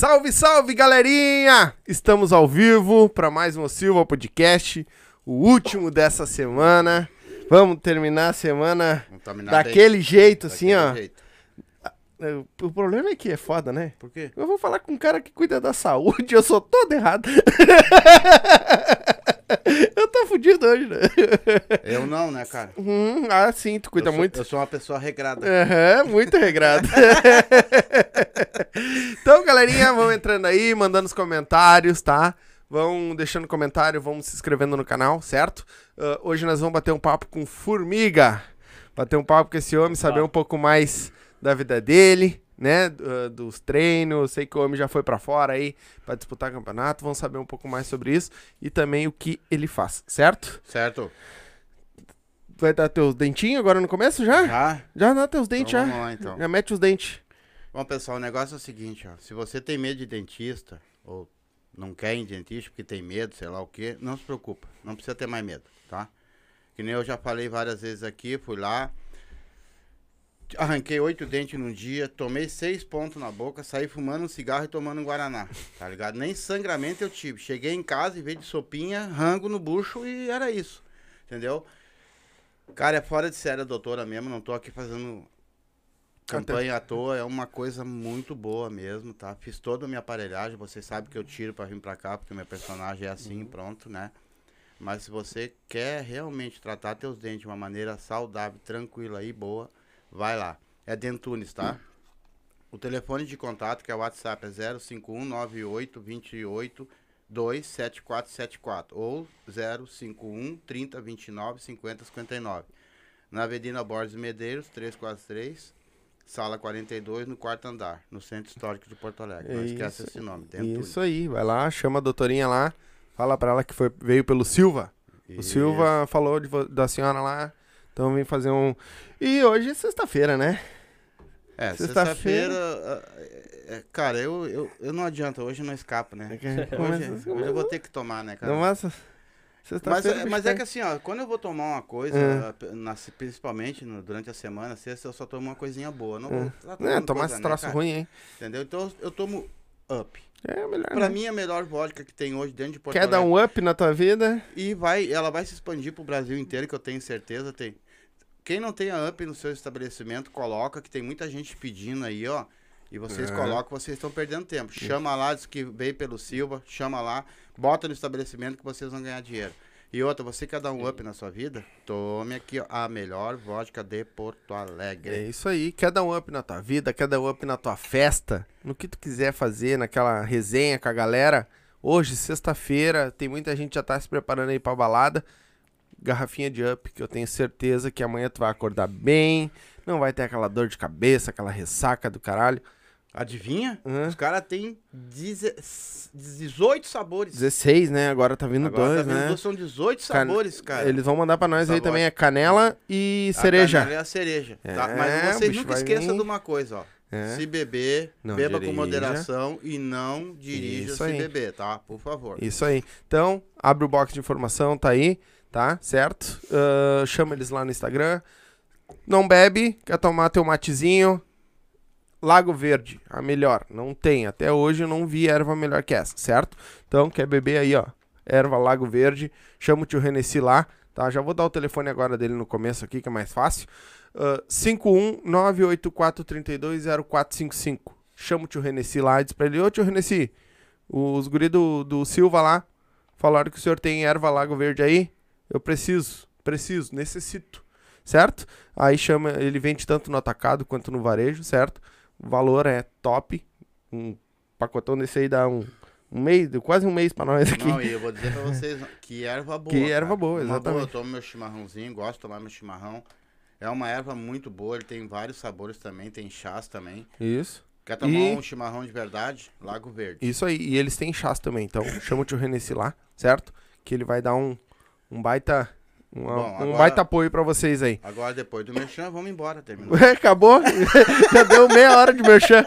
Salve, salve, galerinha! Estamos ao vivo para mais um Silva Podcast, o último dessa semana. Vamos terminar a semana aí. daquele jeito, assim, Daquele ó. jeito. É, O problema é que é foda, né? Por quê? Eu vou falar com um cara que cuida da saúde, eu sou todo errado. eu tô fudido hoje, né? Eu não, né, cara? Hum, ah, sim, tu cuida eu sou, muito. Eu sou uma pessoa regrada. Aham, muito regrado. então, galerinha, vão entrando aí, mandando os comentários, tá? Vão deixando comentário, vão se inscrevendo no canal, certo? Ah, hoje nós vamos bater um papo com Formiga. Bater um papo com esse homem, saber um pouco mais da vida dele, né? Ah, dos treinos. Sei que o homem já foi pra fora aí pra disputar campeonato. Vamos saber um pouco mais sobre isso e também o que ele faz, certo? Certo? Vai dar teus dentinhos agora no começo já? Já? Já dá teus dentes, Então já. vamos lá, então. Já mete os dentes. Bom, pessoal, o negócio é o seguinte, ó. Se você tem medo de dentista, ou não quer ir em dentista porque tem medo, sei lá o quê, não se preocupa. Não precisa ter mais medo, tá? Que nem eu já falei várias vezes aqui, fui lá, arranquei oito dentes num dia, tomei seis pontos na boca, saí fumando um cigarro e tomando um Guaraná, tá ligado? Nem sangramento eu tive. Cheguei em casa e veio de sopinha, rango no bucho e era isso, entendeu? Cara, é fora de série a doutora mesmo, não tô aqui fazendo campanha à toa, é uma coisa muito boa mesmo, tá? Fiz toda a minha aparelhagem, vocês sabem que eu tiro pra vir pra cá, porque meu personagem é assim, pronto, né? Mas se você quer realmente tratar teus dentes de uma maneira saudável, tranquila e boa, vai lá. É Dentunes, tá? O telefone de contato, que é o WhatsApp, é 051 98 28 27474 ou 051 30 29 50 59. Na Avenida Borges Medeiros, 343, sala 42, no quarto andar, no Centro Histórico de Porto Alegre. Não esquece Isso, esse nome, Dentunes. Isso aí, vai lá, chama a doutorinha lá, fala pra ela que foi, veio pelo Silva. O Isso. Silva falou de da senhora lá, então vem fazer um... E hoje é sexta-feira, né? É, Sexta-feira- sexta-feira. ah, é, é, cara, eu, eu, eu não adianta, hoje eu não escapo, né? É Hoje, hoje eu vou ter que tomar, né, cara? Não, mas... É- mas é que assim, ó, quando eu vou tomar uma coisa, É. ah, na- principalmente no- durante a semana, sexta, eu só tomo uma coisinha boa. Não É. vou É, tomar coisa, esse né, troço cara? ruim, hein? Entendeu? Então eu- tomo up. É melhor, Pra né? mim, a melhor vodka que tem hoje dentro de Porto Quer dar Alegre. um up na tua vida? E vai, ela vai se expandir pro Brasil inteiro, que eu tenho certeza. Tem. Quem não tem a up no seu estabelecimento, coloca, que tem muita gente pedindo aí, ó. E vocês É. colocam, vocês estão perdendo tempo. Chama lá, diz que veio pelo Silva, chama lá, bota no estabelecimento que vocês vão ganhar dinheiro. E outra, você quer dar um up na sua vida? Tome aqui, ó, a melhor vodka de Porto Alegre. É isso aí. Quer dar um up na tua vida, quer dar um up na tua festa, no que tu quiser fazer, naquela resenha com a galera. Hoje, sexta-feira, tem muita gente já tá se preparando aí pra balada. Garrafinha de up, que eu tenho certeza que amanhã tu vai acordar bem, não vai ter aquela dor de cabeça, aquela ressaca do caralho. Adivinha? Hã? Os caras têm deze- 18 sabores. 16, né? Agora tá vindo Agora dois, tá vendo né? dois, São 18 Can- sabores, cara. Eles vão mandar pra nós aí Sabor. também, é canela e A cereja. canela é a cereja. tá? É, Mas o vocês nunca esqueçam vir. de uma coisa, ó. É. Se beber, Não beba dirija. com moderação e não dirija Isso se aí. beber, tá? Por favor. Isso aí. Então, abre o box de informação, tá aí, tá? Certo? Ah, chama eles lá no Instagram. Não bebe, quer tomar teu matezinho. Lago Verde, a melhor. Não tem. Até hoje eu não vi erva melhor que essa, certo? Então, quer beber aí, ó. Erva Lago Verde. Chama o tio Renessi lá, tá? Já vou dar o telefone agora dele no começo aqui, que é mais fácil. Uh, 51984320455. Chama o tio Renessi lá e diz pra ele, ô tio Renessi, os guri do, do Silva lá falaram que o senhor tem erva Lago Verde aí. Eu preciso, preciso, necessito, certo? Aí chama, ele vende tanto no atacado quanto no varejo, certo? O valor é top. Um pacotão desse aí dá um, um mês, quase um mês pra nós aqui. Não, e eu vou dizer pra vocês que erva boa. Que erva cara. boa, Uma exatamente. eu tomo meu chimarrãozinho, gosto de tomar meu chimarrão. É uma erva muito boa, ele tem vários sabores também, tem chás também. Isso. Quer tomar E- um chimarrão de verdade? Lago Verde. Isso aí. E eles têm chás também. Então chama o tio Renessi lá, certo? Que ele vai dar um, um baita. uma- Bom, um agora- baita apoio pra vocês aí. Agora, depois do merchan, vamos embora, terminou. Ué, acabou? Já deu meia hora de merchan.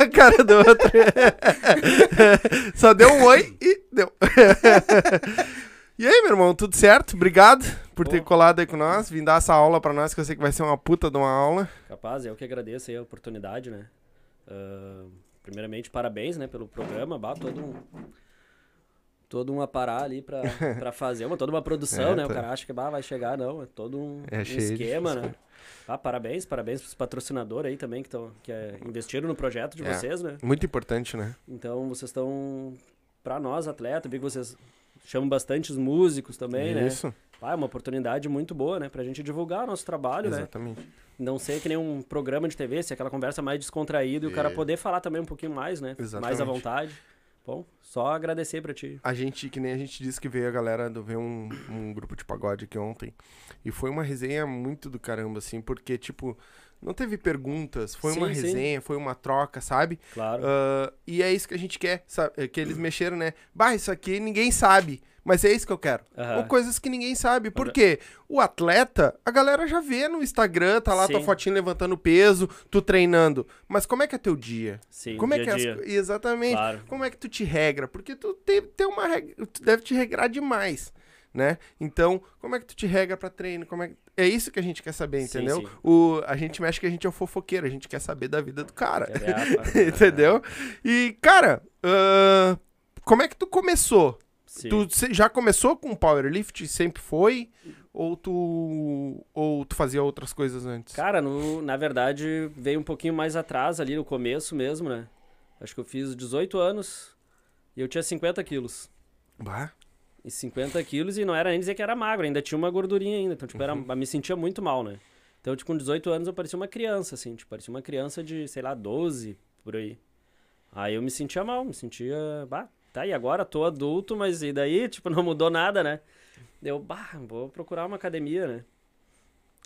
A cara do outro. Só deu um oi e deu. E aí, meu irmão, tudo certo? Obrigado por ter colado aí com nós, vim dar essa aula pra nós, que eu sei que vai ser uma puta de uma aula. Capaz, eu que agradeço aí a oportunidade, né? Ah, primeiramente, parabéns, né, pelo programa, bah, todo um todo um aparar ali pra, pra fazer, uma, toda uma produção, É, né? O tá. cara acha que bah, vai chegar, não, é todo um, É um esquema, né? Ah, parabéns, parabéns pros patrocinadores aí também que, tão, que é, investiram no projeto de É. vocês, né? Muito importante, né? Então vocês estão, pra nós, atletas, vi que vocês chamam bastante os músicos também, né? Isso, Ah, é uma oportunidade muito boa, né? Pra gente divulgar o nosso trabalho, né? exatamente. Não ser que nem um programa de TV, ser aquela conversa mais descontraída e o cara poder falar também um pouquinho mais, né? Mais à Exatamente. vontade. Bom, só agradecer pra ti. A gente, que nem a gente disse que veio a galera do ver um, um grupo de pagode aqui ontem. E foi uma resenha muito do caramba, assim, porque, tipo, não teve perguntas, foi uma Sim, sim. resenha, foi uma troca, sabe? Claro. Ah, e é isso que a gente quer, sabe? Que eles mexeram, né? Bah, isso aqui ninguém sabe. Mas é isso que eu quero. Aham. Ou coisas que ninguém sabe. Por quê? O atleta, a galera já vê no Instagram, tá lá tua Sim. fotinho levantando peso, tu treinando. Mas como é que é teu dia? Sim, como é que é as Exatamente. Claro. Como é que tu te regra? Porque tu tem, tem uma regra, tu deve te regrar demais, né? Então, como é que tu te regra pra treino? Como é, que- é isso que a gente quer saber, Sim, entendeu? sim. O, a gente mexe que a gente é o fofoqueiro, a gente quer saber da vida do cara. É, é, entendeu? E, cara, ahn, como é que tu começou? Sim. Tu já começou com powerlift? Sempre foi? Ou tu, ou tu fazia outras coisas antes? Cara, no, na verdade, veio um pouquinho mais atrás ali no começo mesmo, né? Acho que eu fiz 18 anos e eu tinha 50 quilos. Bah, E 50 quilos e não era nem dizer que era magro, ainda tinha uma gordurinha ainda. Então, tipo, era, Uhum. me sentia muito mal, né? Então, tipo, com 18 anos eu parecia uma criança, assim. Tipo, parecia uma criança de, sei lá, 12, por aí. Aí eu me sentia mal, me sentia... Bah, tá, e agora tô adulto, mas e daí? Tipo, não mudou nada, né? Eu, bah, vou procurar uma academia, né?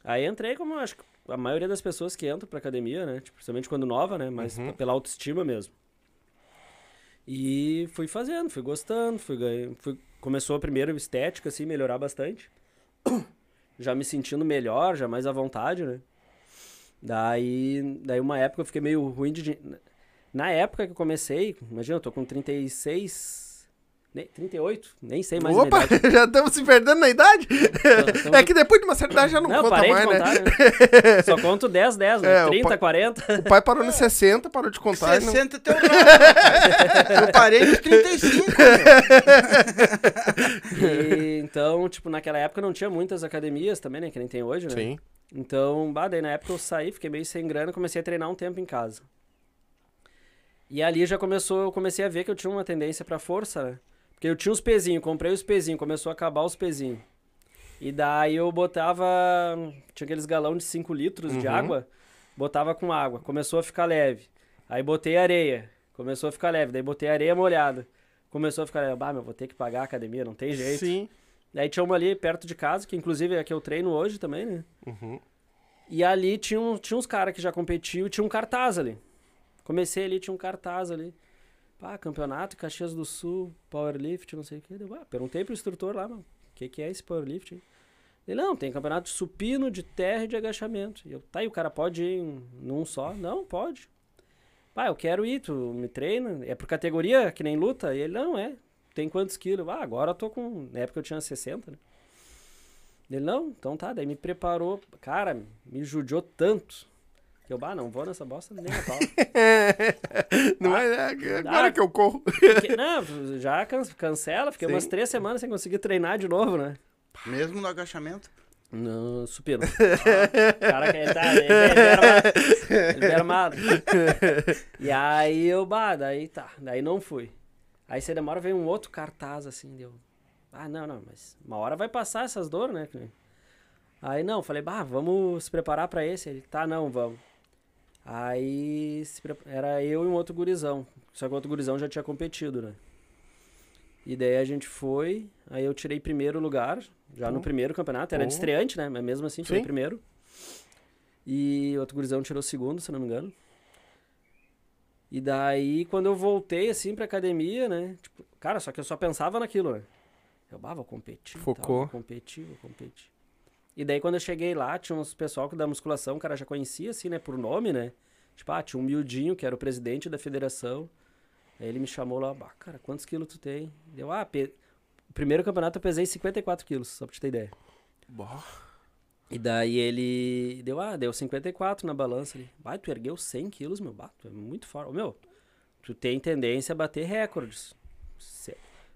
Aí entrei como, acho que a maioria das pessoas que entram pra academia, né? Tipo, principalmente quando nova, né? Mas Uhum. pela autoestima mesmo. E fui fazendo, fui gostando, fui ganhando, fui... Começou primeiro estética, assim, melhorar bastante. Já me sentindo melhor, já mais à vontade, né? Daí, daí uma época eu fiquei meio ruim de... Na época que eu comecei, imagina, eu tô com 36... Nem, 38, nem sei mais a Opa, idade. já estamos se perdendo na idade? Então- é que depois de uma certa idade já não, Não, conta mais, né? contar, né? Só conto 10, 10, né? É, o 30, pa- 40. O pai parou nos 60, parou de contar. e não- 60 teu rapaz. Eu parei nos 35, meu. E, então, tipo, naquela época não tinha muitas academias também, né? Que nem tem hoje, né? Sim. Então, bah, daí na época eu saí, fiquei meio sem grana, comecei a treinar um tempo em casa. E ali já começou, eu comecei a ver que eu tinha uma tendência pra força, né? Porque eu tinha os pezinhos, comprei os pezinhos, começou a acabar os pezinhos. E daí eu botava, tinha aqueles galão de 5 litros de Uhum. água, botava com água, começou a ficar leve. Aí botei areia, começou a ficar leve, daí botei areia molhada. Começou a ficar leve, bah, meu, vou ter que pagar a academia, não tem jeito. Sim. Daí tinha uma ali perto de casa, que inclusive é a que eu treino hoje também, né? Uhum. E ali tinha, um, tinha uns caras que já competiam e tinha um cartaz ali. Comecei ali, tinha um cartaz ali. Pá, campeonato Caxias do Sul, powerlift, não sei o quê. Deu, ah, perguntei pro instrutor lá, mano, o que, que é esse powerlift? Ele, não, tem campeonato de supino, de terra e de agachamento. E eu, tá, e o cara pode ir em- num só? Não, pode. Pá, eu quero ir, tu me treina? É por categoria, que nem luta? E ele, não, é. Tem quantos quilos? Ah, agora eu tô com... Na época eu tinha 60, né? Ele, não, então tá. Daí me preparou. Cara, me judiou tanto. Que eu, bah, não vou nessa bosta nem a pau. Não é, é agora Ah. que eu corro. Fiquei- não, já can- cancela. Fiquei Sim. umas três semanas sem conseguir treinar de novo, né? Mesmo no agachamento. No supino. Ah, cara, ele tá. Ele, ele é. Ele é armado. E aí eu, bah, daí tá. Daí não fui. Aí você demora, vem um outro cartaz assim, deu. Ah, não, não, mas uma hora vai passar essas dores, né? Aí não, falei, bah, vamos se preparar pra esse. Ele, tá, não, vamos. Aí era eu e um outro gurizão. Só que o outro gurizão já tinha competido, né? E daí a gente foi, aí eu tirei primeiro lugar, já no primeiro campeonato. Era de estreante, né? Mas mesmo assim, tirei Sim. primeiro. E o outro gurizão tirou segundo, se não me engano. E daí, quando eu voltei, assim, pra academia, né? Tipo, cara, só que eu só pensava naquilo, né? Eu, bah, vou competir. e tal, Focou. vou competir, vou competir. E daí, quando eu cheguei lá, tinha uns pessoal que da musculação, o cara já conhecia, assim, né? Por nome, né? Tipo, ah, tinha um miudinho, que era o presidente da federação. Aí ele me chamou lá, bah, cara, quantos quilos tu tem? Deu, ah, pe... primeiro campeonato eu pesei 54 quilos, só pra te ter ideia. Boa. E daí ele deu, ah, deu 54 na balança ali. Vai, tu ergueu 100 quilos, meu, bah, tu é muito forte. Meu, tu tem tendência a bater recordes.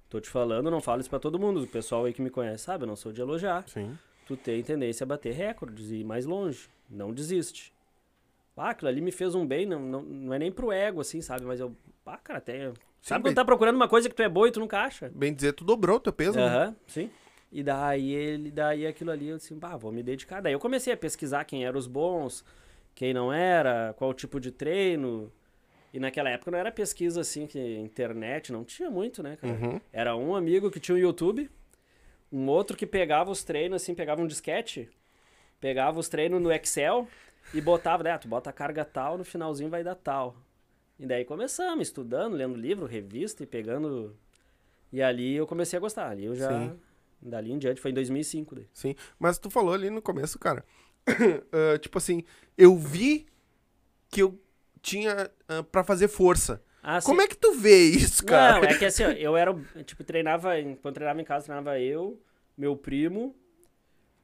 Tô te falando, não falo isso pra todo mundo. O pessoal aí que me conhece sabe, eu não sou de elogiar. Sim. Tu tem tendência a bater recordes e ir mais longe. Não desiste. Ah, aquilo ali me fez um bem, não, não, não é nem pro ego, assim, sabe? Mas eu. Ah, cara, até. Sabe bem- quando tá procurando uma coisa que tu é boa e tu nunca acha? Bem dizer, tu dobrou o teu peso, né? Aham, sim. E daí ele, daí aquilo ali, eu disse, bah, vou me dedicar. Daí eu comecei a pesquisar quem eram os bons, quem não era, qual tipo de treino. E naquela época não era pesquisa assim, que internet não tinha muito, né, cara? Uhum. Era um amigo que tinha o YouTube, um outro que pegava os treinos, assim, pegava um disquete, pegava os treinos no Excel e botava, né, tu bota a carga tal, no finalzinho vai dar tal. E daí começamos, estudando, lendo livro, revista e pegando... E ali eu comecei a gostar, ali eu já... Sim. Dali em diante, foi em 2005 daí. Sim. Mas tu falou ali no começo, cara. ah, tipo assim, eu vi que eu tinha ah, pra fazer força. Ah, Como é que tu vê isso, cara? Não, é que assim, ó, eu era, tipo, treinava, quando treinava em casa, treinava eu, meu primo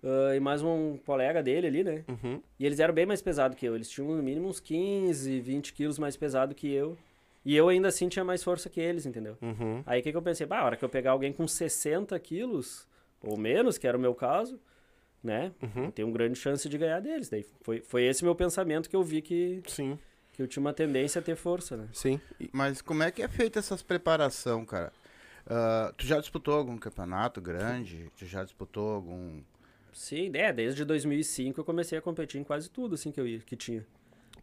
ah, e mais um colega dele ali, né? Uhum. E eles eram bem mais pesados que eu. Eles tinham no mínimo uns 15, 20 quilos mais pesado que eu. E eu ainda assim tinha mais força que eles, entendeu? Uhum. Aí o que, que eu pensei? Bah, a hora que eu pegar alguém com 60 quilos, ou menos, que era o meu caso, né? Uhum. Eu tenho grande chance de ganhar deles. Daí foi, foi esse meu pensamento que eu vi que, Sim, que eu tinha uma tendência a ter força, né? sim. E- Mas como é que é feita essas preparação, cara? Ah, tu já disputou algum campeonato grande? Tu já disputou algum. Sim, é, desde 2005 eu comecei a competir em quase tudo, assim, que eu ia, que tinha.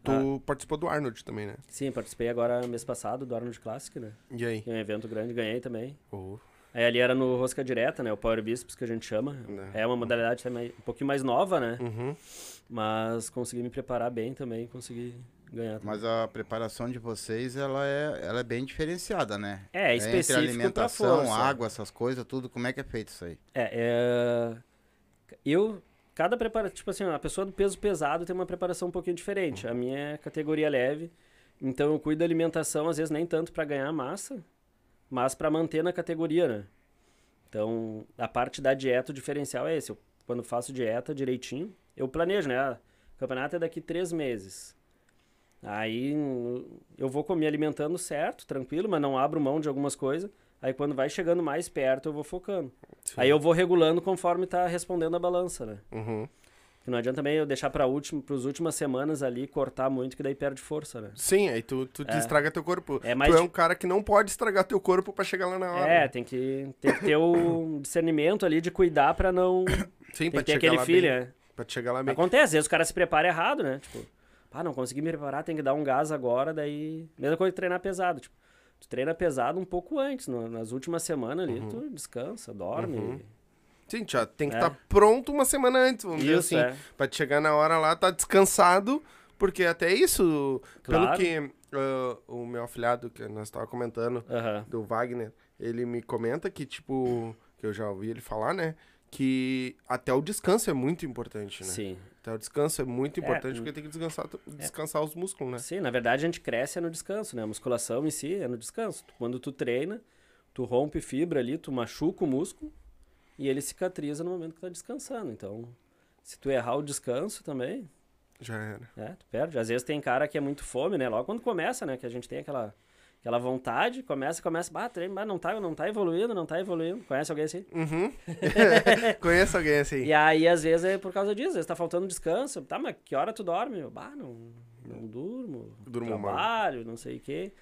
Tu participou do Arnold também, né? Sim, participei agora mês passado do Arnold Classic, né? E aí? Que é um evento grande, ganhei também. Oh, Aí ali era no Rosca Direta, né? O Power Biceps que a gente chama. Né. É uma modalidade também um pouquinho mais nova, né? Uhum. Mas consegui me preparar bem também, consegui ganhar. Mas a preparação de vocês, ela é, ela é bem diferenciada, né? É, é Entre específico alimentação, força. água, essas coisas, tudo. Como é que é feito isso aí? É, é... Eu... Cada preparação... Tipo assim, a pessoa do peso pesado tem uma preparação um pouquinho diferente. A minha é categoria leve. Então eu cuido da alimentação, às vezes nem tanto pra ganhar massa, mas pra manter na categoria, né? Então, a parte da dieta, o diferencial é esse. Eu, quando faço dieta direitinho, eu planejo, né? Ah, O campeonato é daqui três meses. Aí eu vou comer alimentando certo, tranquilo, mas não abro mão de algumas coisas. Aí quando vai chegando mais perto, eu vou focando. Aí eu vou regulando conforme tá respondendo a balança, né? Uhum. Que não adianta também eu deixar para último, pras últimas semanas ali cortar muito, que daí perde força, né? Sim, aí tu, tu te É. estraga teu corpo. É mais tu é um cara que não pode estragar teu corpo pra chegar lá na hora. É, tem que, tem que ter o discernimento ali de cuidar pra não. Sim, Tem pra que ter aquele filho, bem. né? Pra chegar lá bem. Acontece, às vezes o cara se prepara errado, né? Tipo, ah, não consegui me preparar, tem que dar um gás agora, daí. Mesma coisa que treinar pesado. Tipo, tu treina pesado um pouco antes, no- nas últimas semanas ali, tu descansa, dorme. Uhum. Sim, já tem que É. estar pronto uma semana antes, vamos dizer Isso, assim. é. Pra te chegar na hora lá, tá descansado, porque até isso, Claro. pelo que ah, o meu afilhado, que nós tava comentando, Aham. do Wagner, ele me comenta que, tipo, que eu já ouvi ele falar, né? Que até o descanso é muito importante, né? Sim. Até o descanso é muito importante, hum. porque tem que descansar, descansar os músculos, né? Sim, na verdade a gente cresce é no descanso, né? A musculação em si é no descanso. Quando tu treina, tu rompe fibra ali, tu machuca o músculo e ele cicatriza no momento que tá descansando. Então, se tu errar o descanso também, Já era. é, tu perde. Às vezes tem cara que é muito fome, né? Logo quando começa, né? Que a gente tem aquela, aquela vontade, começa, começa, bah, treino, mas não tá, não tá evoluindo, não tá evoluindo. Conhece alguém assim? Uhum. Conheço alguém assim. E aí, às vezes, é por causa disso, às vezes tá faltando descanso. Tá, mas que hora tu dorme? Eu, bah, não, não durmo. Durmo mal. trabalho, não sei o quê.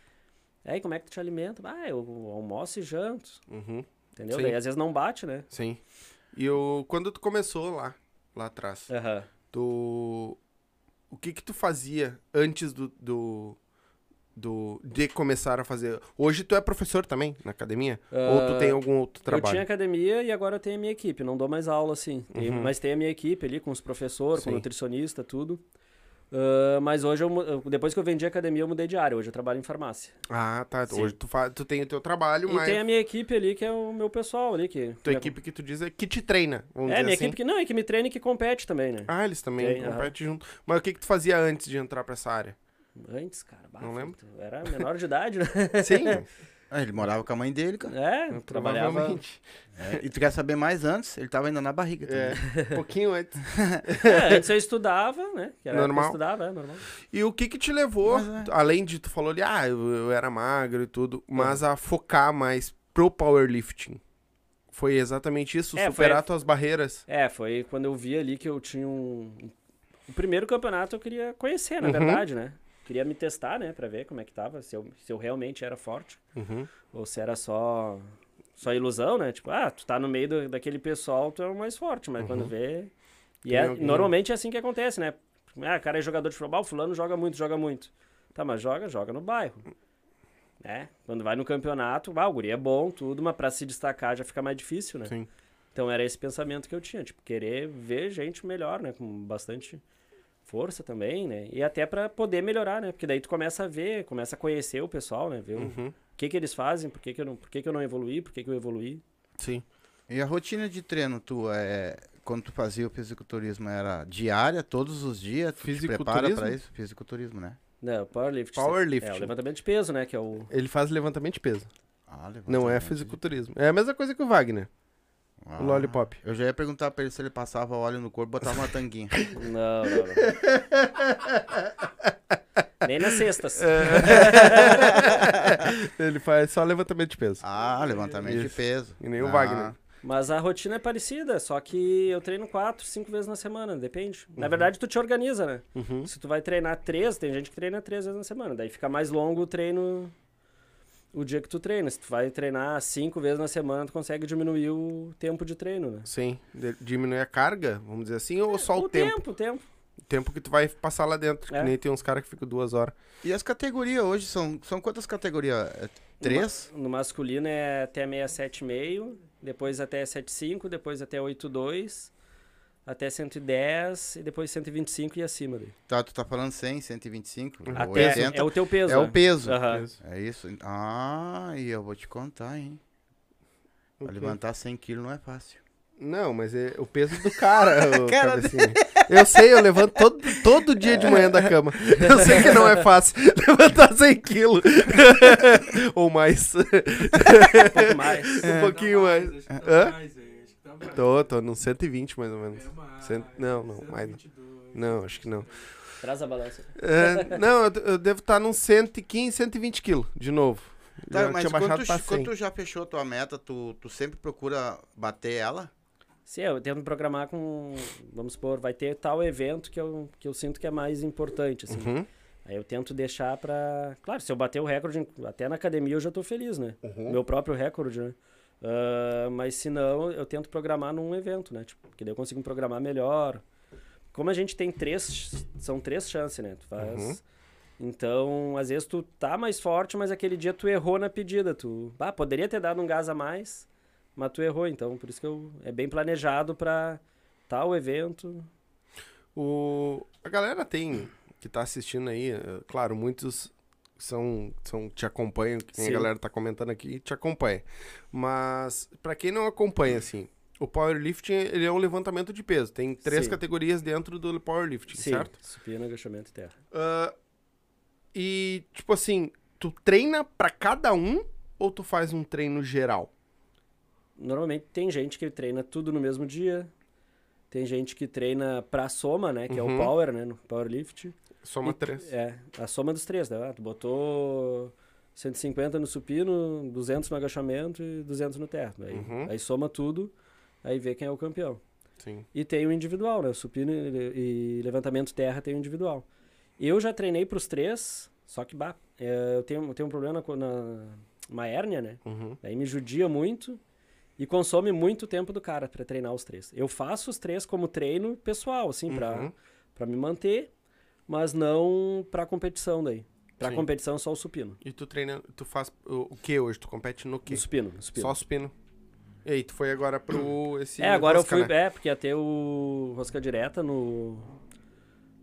Aí, como é que tu te alimenta? Ah, eu almoço e janto. Uhum. Entendeu? Sim. Daí, às vezes, não bate, né? Sim. E eu, quando tu começou lá, lá atrás, Aham. tu... O que que tu fazia antes do, do, do... De começar a fazer... Hoje tu é professor também, na academia? Ou tu tem algum outro Ah, Eu tinha trabalho? academia e agora eu tenho a minha equipe. Não dou mais aula, assim. Uhum. Mas tem a minha equipe ali, com os professores, com o nutricionista, tudo. Ah, mas hoje, eu, depois que eu vendi a academia, eu mudei de área. Hoje eu trabalho em farmácia. Ah, tá. Sim. Hoje tu, fa... tu tem o teu trabalho, E mas... tem a minha equipe ali, que é o meu pessoal ali. Que, Tua que- equipe que tu diz é que te treina, vamos É, dizer minha assim. equipe que não, é que me treina e que compete também, né? Ah, eles também Tem, competem junto. Mas o que que tu fazia antes de entrar pra essa área? Antes, cara. bah, Não lembro. Era menor de idade, né? Sim. Ah, ele morava com a mãe dele, cara. É, trabalhava. É, E tu quer saber mais antes? Ele tava ainda na barriga É, também. um pouquinho antes. É, antes eu estudava, né? Que era Normal. Eu estudava, é normal. E o que que te levou, Mas é. além de tu falou ali, ah, eu, eu era magro e tudo, mas a focar mais pro powerlifting? Foi exatamente isso? É, foi- superar tuas barreiras? É, foi quando eu vi ali que eu tinha um. O primeiro campeonato eu queria conhecer, na Uhum. verdade, né? Queria me testar, né? Pra ver como é que tava, se eu, se eu realmente era forte. Uhum. Ou se era só. Só ilusão, né? Tipo, ah, tu tá no meio do- daquele pessoal, tu é o mais forte, mas quando vê. E é, alguém- normalmente é assim que acontece, né? Ah, o cara é jogador de futebol, fulano joga muito, joga muito. Tá, mas joga, joga no bairro. Né? Quando vai no campeonato, ah, o guri é bom, tudo, mas pra se destacar já fica mais difícil, né? Sim. Então era esse pensamento que eu tinha, tipo, querer ver gente melhor, né? Com bastante força também, né? E até pra poder melhorar, né? Porque daí tu começa a ver, começa a conhecer o pessoal, né? Ver o Uhum. que que eles fazem, por que que eu não, por que que eu não evoluí, por que que eu evoluí. Sim. E a rotina de treino tua é. Quando tu fazia o fisiculturismo era diária, todos os dias? Tu te prepara pra isso? Fisiculturismo, né? Não, powerlifting. Powerlifting. É, o levantamento de peso, né? Que é o... Ele faz levantamento de peso. Ah, Não é levantamento. fisiculturismo. É a mesma coisa que o Wagner, Ah, o Lollipop. Eu já ia perguntar pra ele se ele passava óleo no corpo e botava uma tanguinha. Não, não, não. Nem nas cestas. Ele faz só levantamento de peso. Ah, levantamento de Isso. peso. E nem o Ah, Wagner. Mas a rotina é parecida, só que eu treino quatro, cinco vezes na semana, depende. Na verdade, tu te organiza, né? Uhum. Se tu vai treinar três, tem gente que treina três vezes na semana. Daí fica mais longo o treino o dia que tu treina. Se tu vai treinar cinco vezes na semana, tu consegue diminuir o tempo de treino, né? Sim. De- Diminui a carga, vamos dizer assim, ou só o, o tempo? tempo, o tempo. O tempo que tu vai passar lá dentro. É. Que nem tem uns caras que ficam duas horas. E as categorias hoje são, são quantas categorias? É Três? No masculino é até 67,5, depois até 75, depois até 82, até 110 e depois 125 e acima dele. Tá, tu tá falando 100, 125, Até 80. é o teu peso. É o né? peso. Aham. É isso? Ah, e eu vou te contar, hein? O Pra quê? levantar 100 quilos não é fácil. Não, mas é o peso do cara, o Cara. Eu sei, eu levanto todo, todo dia de manhã da cama. Eu sei que não é fácil levantar 100 quilos. Ou mais. Um pouco mais. Um pouquinho mais. Tá Hã? mais, tá. Tô, tô nos 120 mais ou menos. Mais. Cento- não, não, mais não. 122. Não, acho que não. Traz a balança. É, não, eu, eu devo estar nos 115, 120 quilos, de novo. Tá, Já mas quando tu, quando 100. tu já fechou a tua meta, tu, tu sempre procura bater ela? Sim, eu tento me programar com. Vamos supor, vai ter tal evento que eu, que eu sinto que é mais importante, assim. Uhum. Aí eu tento deixar pra. Claro, se eu bater o recorde, até na academia eu já tô feliz, né? Uhum. Meu próprio recorde, né? Ah, mas se não, eu tento programar num evento, né? Tipo, porque daí eu consigo programar melhor. Como a gente tem três. São três chances, né? Tu faz. Uhum. Então, às vezes tu tá mais forte, mas aquele dia tu errou na pedida. Tu. Ah, poderia ter dado um gás a mais, mas tu errou. Então, por isso que eu. É bem planejado pra tal evento. O, a galera tem, que tá assistindo aí, eh, claro, muitos são, são te acompanham, que a galera tá comentando aqui, te acompanha. Mas, pra quem não acompanha, assim, o powerlifting, ele é um levantamento de peso. Tem três Sim. categorias dentro do powerlifting, Sim, certo? supino, agachamento e terra. Ah, e, tipo assim, tu treina pra cada um ou tu faz um treino geral? Normalmente tem gente que treina tudo no mesmo dia. Tem gente que treina pra soma, né? Que é Uhum. o power, né? No powerlift. Soma E- três. É, a soma dos três, né? Tu botou 150 no supino, 200 no agachamento e 200 no terra. Aí, Uhum. aí soma tudo, aí vê quem é o campeão. Sim. E tem o individual, né? O supino e, e levantamento terra tem o individual. Eu já treinei pros três, só que, bah, é, eu tenho, eu tenho um problema na, na uma hérnia, né? Uhum. Daí me judia muito e consome muito tempo do cara pra treinar os três. Eu faço os três como treino pessoal, assim, Uhum. pra me manter, mas não pra competição daí. Pra Sim. competição só o supino. E tu treina, tu faz o, o que hoje? Tu compete no que? No supino, no supino. Só supino. E aí, tu foi agora pro esse é, agora rosca, eu fui, né? é, porque ia ter o Rosca Direta no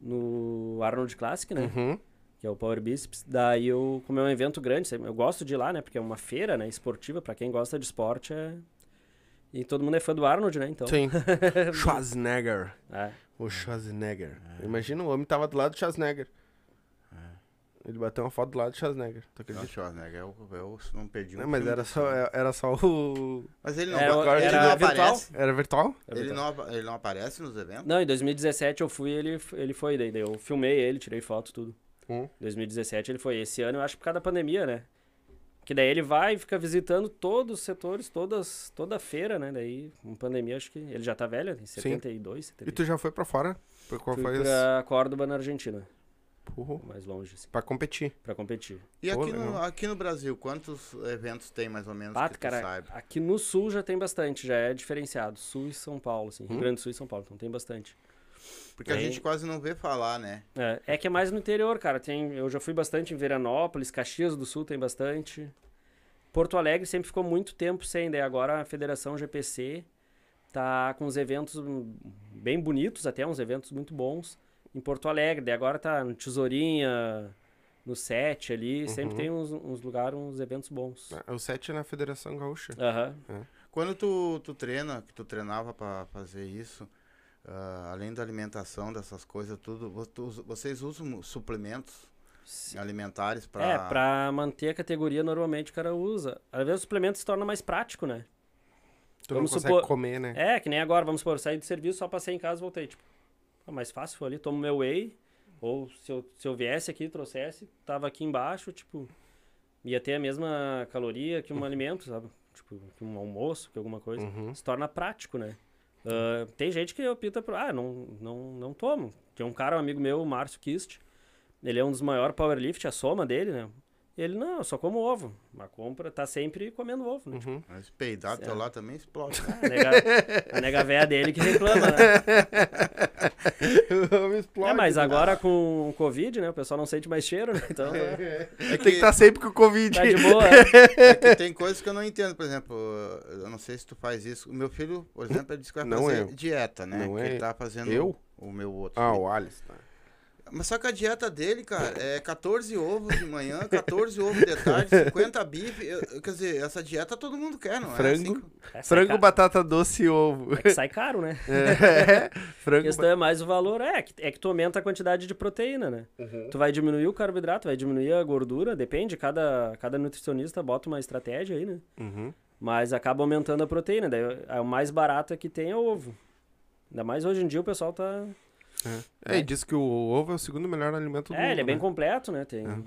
no Arnold Classic, né? Uhum. Que é o Power Biceps. Daí eu, como é um evento grande, eu gosto de ir lá, né? Porque é uma feira, né? Esportiva, pra quem gosta de esporte, é... E todo mundo é fã do Arnold, né? Então... Sim. Schwarzenegger. É. O Schwarzenegger. Imagina, o homem tava do lado do Schwarzenegger. Ele bateu uma foto do lado do Schwarzenegger. Tu Não? Schwarzenegger, eu, eu não perdi um Não, mas era só, era só o. Mas ele não, Era- ele era não virtual? aparece. Era virtual? Ele não, apa- ele não aparece nos eventos? Não, em 2017 eu fui, ele, ele foi, daí daí eu filmei ele, tirei foto, tudo. Hum. 2017 ele foi. Esse ano eu acho por causa da pandemia, né? Que daí ele vai e fica visitando todos os setores, todas, toda a feira, né? Daí, com pandemia, acho que ele já tá velho, tem 72, E 73. tu já foi pra fora? Pra qual Fui foi pra Córdoba, na Argentina, Porra, mais longe, assim, Pra competir. pra competir. E Pô, aqui no, aqui no Brasil, quantos eventos tem mais ou menos Pato, que tu cara, saiba? aqui no sul já tem bastante, já é diferenciado. Sul e São Paulo, assim. Rio Hum. Grande do Sul e São Paulo, então tem bastante. Porque a tem. gente quase não vê falar, né? É, é que é mais no interior, cara. Tem, eu já fui bastante em Veranópolis, Caxias do Sul tem bastante. Porto Alegre sempre ficou muito tempo sem, daí agora a Federação GPC tá com uns eventos bem bonitos, até uns eventos muito bons em Porto Alegre. Daí agora tá no Tesourinha, no Sete ali, sempre Uhum. tem uns, uns lugares, uns eventos bons. O 7 é na Federação Gaúcha. Aham. Quando tu, tu treina, que tu treinava pra fazer isso, ah, além da alimentação, dessas coisas, tudo, vocês usam suplementos alimentares pra... É, pra manter a categoria normalmente o cara usa. Às vezes o suplemento se torna mais prático, né? Tu não Vamos consegue supor- comer, né? É, que nem agora, vamos supor, saí do serviço, só passei em casa e voltei. Tipo, é mais fácil, foi ali, tomo meu whey. Ou se eu, se eu viesse aqui, trouxesse, tava aqui embaixo, tipo, ia ter a mesma caloria que um alimento, sabe? Tipo, que um almoço, que alguma coisa. Uhum. Se torna prático, né? Ah, tem gente que opta por, ah, não, não, não tomo. Tem um cara, um amigo meu, o Márcio Kist, ele é um dos maiores powerlift, a soma dele, né? Ele, não, eu só como ovo. Mas compra, tá sempre comendo ovo, né? Uhum. Mas peidar do teu É. lado também explode. A nega, a nega véia dele que reclama, né? Explode. É, mas agora com o Covid, né? O pessoal não sente mais cheiro, né? Então é, É Tem que que, estar sempre com o Covid. tá de boa. é que tem coisas que eu não entendo. Por exemplo, eu não sei se tu faz isso. O meu filho, por exemplo, ele disse que vai Não fazer eu. dieta, né? Não que é ele tá fazendo eu? o meu outro. Ah, filho. o Alice. Tá. Mas só que a dieta dele, cara, é 14 ovos de manhã, 14 ovos de tarde, 50 bife. Eu- quer dizer, essa dieta todo mundo quer, não é? Frango. Assim É, sai Frango, caro, batata doce e ovo. é que sai caro, né? É, A frango, questão é mais o valor. É que, é que tu aumenta a quantidade de proteína, né? Uhum. Tu vai diminuir o carboidrato, vai diminuir a gordura. Depende, cada, cada nutricionista bota uma estratégia aí, né? Uhum. Mas acaba aumentando a proteína. Daí é o mais barato que tem é o ovo. Ainda mais hoje em dia o pessoal tá. É, e diz que o ovo é o segundo melhor alimento do mundo. É, ele é bem né? completo, né? Tem É.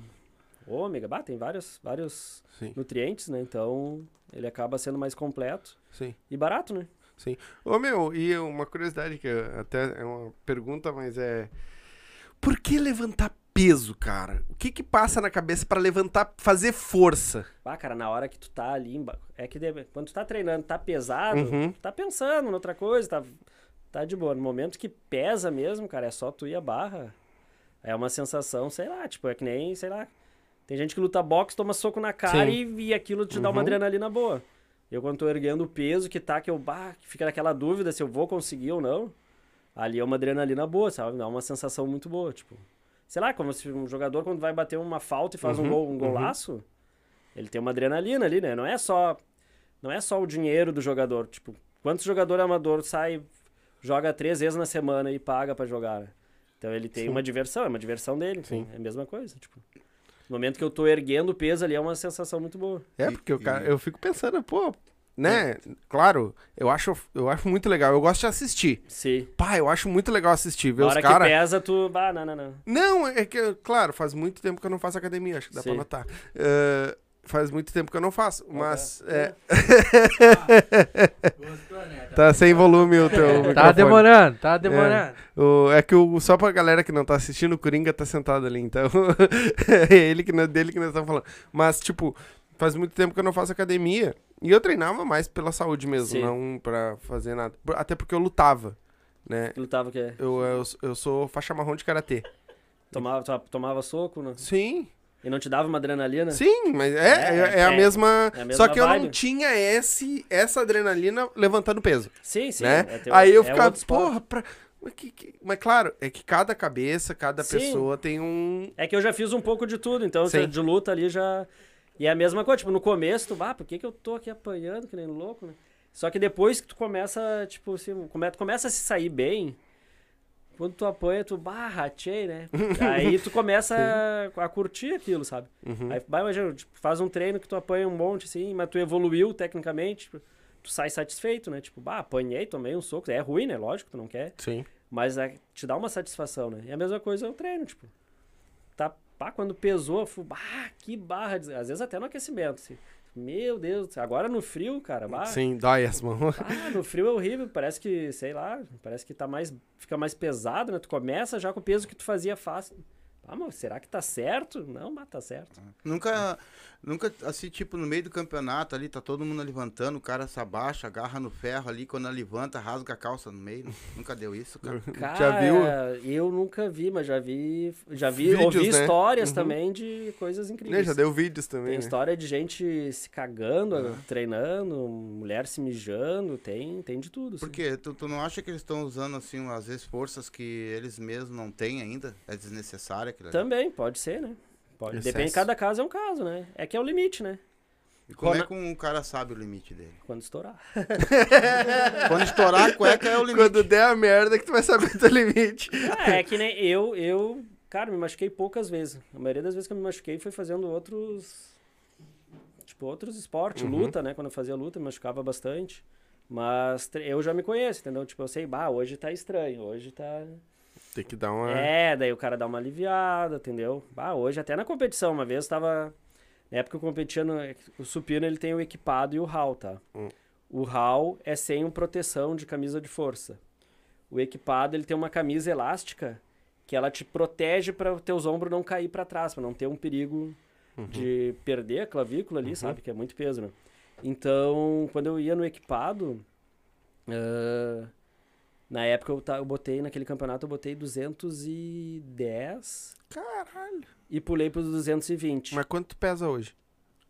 ômega, bah, tem vários, vários Sim, nutrientes, né? Então ele acaba sendo mais completo sim. e barato, né? Ô, meu, e uma curiosidade que até é uma pergunta, mas é... Por que levantar peso, cara? O que que passa na cabeça pra levantar, fazer força? Ah, cara, na hora que tu tá ali, é que quando tu tá treinando, tá pesado, Uhum. tá pensando em outra coisa, tá, tá de boa. No momento que pesa mesmo, cara, é só tu ir a barra. É uma sensação, sei lá, tipo, é que nem, sei lá. Tem gente que luta boxe, toma soco na cara e, e aquilo te dá uma Uhum. adrenalina boa. Eu, quando tô erguendo o peso que tá, que eu, bah, que fica naquela dúvida se eu vou conseguir ou não, ali é uma adrenalina boa, sabe? Dá uma sensação muito boa, tipo. Sei lá, como se um jogador, quando vai bater uma falta e faz um, Uhum, gol, um uhum. golaço, ele tem uma adrenalina ali, né? Não é só não é só o dinheiro do jogador. Tipo, quantos jogador amador sai, joga três vezes na semana e paga pra jogar, né? Então ele tem Sim. uma diversão, é uma diversão dele. Sim. É a mesma coisa, tipo. No momento que eu tô erguendo o peso ali é uma sensação muito boa. É, E- porque o cara, e- eu fico pensando, pô, né? Claro, eu acho, eu acho muito legal. Eu gosto de assistir. Sim. Pá, eu acho muito legal assistir, ver Na os hora que caras. pesa, tu. Ah, não, não, não. Não, é que, claro, faz muito tempo que eu não faço academia, acho que dá pra Sim. notar. Eh, faz muito tempo que eu não faço, mas. É, Gostou, né? tá sem volume o teu. Tá microfone. demorando, tá demorando. O, é que o, só pra galera que não tá assistindo, o Coringa tá sentado ali, então. é ele que, não- dele que nós estamos falando. Mas, tipo, faz muito tempo que eu não faço academia. E eu treinava mais pela saúde mesmo, Sim. não pra fazer nada. Até porque eu lutava, né? Lutava o quê? Eu, eu, eu sou faixa marrom de karatê. Tomava, to- tomava soco né? Sim, e não te dava uma adrenalina? sim, mas é, é, É, é a é. mesma. É a mesma Só que eu não vibe. tinha esse, essa adrenalina levantando peso, Sim, sim. né? é teu- Aí eu ficava, porra, pra... Mas, claro, é que cada cabeça, cada Sim. pessoa tem um. É que eu já fiz um pouco de tudo, então Sim. de luta ali já. E é a mesma coisa, tipo, no começo tu, ah, por que, que eu tô aqui apanhando que nem louco, né? Só que depois que tu começa, tipo, assim, come, tu começa a se sair bem, Quando tu apanha, tu, bah, ratei, né? Aí tu começa a, a curtir aquilo, sabe? Uhum. Aí, bah, imagina, tipo, faz um treino que tu apanha um monte, assim, mas tu evoluiu tecnicamente, tipo, tu sai satisfeito, né? Tipo, bah, apanhei, tomei um soco. É ruim, né? Lógico, tu não quer. Sim. Mas é, te dá uma satisfação, né? E a mesma coisa é o treino, tipo. Tá, pá, quando pesou, eu fui, bah, que barra. Às vezes até no aquecimento, assim. Meu Deus, agora no frio, cara, bah, Sim, dói as mãos. ah, no frio é horrível, parece que, sei lá, parece que tá mais, fica mais pesado, né? Tu começa já com o peso que tu fazia fácil. Ah, mas será que tá certo? Não, mas tá certo. Nunca, nunca, assim, tipo, no meio do campeonato ali, tá todo mundo levantando, o cara se abaixa, agarra no ferro ali, quando ela levanta, rasga a calça no meio. Nunca deu isso, cara. Cara, Já viu? eu nunca vi, mas já vi, já vi, Vídeos, ouvi né? histórias Uhum. também de coisas Né, incríveis. já deu vídeos também. Tem né? história de gente se cagando, treinando, mulher se mijando, tem, tem de tudo. assim. Por quê? Tu, tu não acha que eles estão usando, assim, às vezes, forças que eles mesmos não têm ainda? É desnecessário aquilo ali? Também, pode ser, né? Pode. Excesso. Depende, cada caso é um caso, né? É que é o limite, né? E como é Quando- que um cara sabe o limite dele? Quando estourar. Quando estourar a cueca é o limite. Quando der a merda que tu vai saber o teu limite. Ah, é que nem eu, eu, cara, me machuquei poucas vezes. A maioria das vezes que eu me machuquei foi fazendo outros. Tipo, outros esportes, Uhum. luta, né? Quando eu fazia luta, me machucava bastante. Mas eu já me conheço, entendeu? Tipo, eu sei, bah, hoje tá estranho, hoje tá. Tem que dar uma. É, daí o cara dá uma aliviada, entendeu? Bah, hoje até na competição, uma vez tava. Na época eu competia no. O supino ele tem o equipado e o hall, tá? Hum. O hall é sem proteção de camisa de força. O equipado ele tem uma camisa elástica que ela te protege para os teus ombros não cair para trás, para não ter um perigo de perder a clavícula ali, sabe? Que é muito peso, né? Então, quando eu ia no equipado, ah, na época eu, eu botei, naquele campeonato, eu botei 210 Caralho. e pulei para os 220. Mas quanto tu pesa hoje?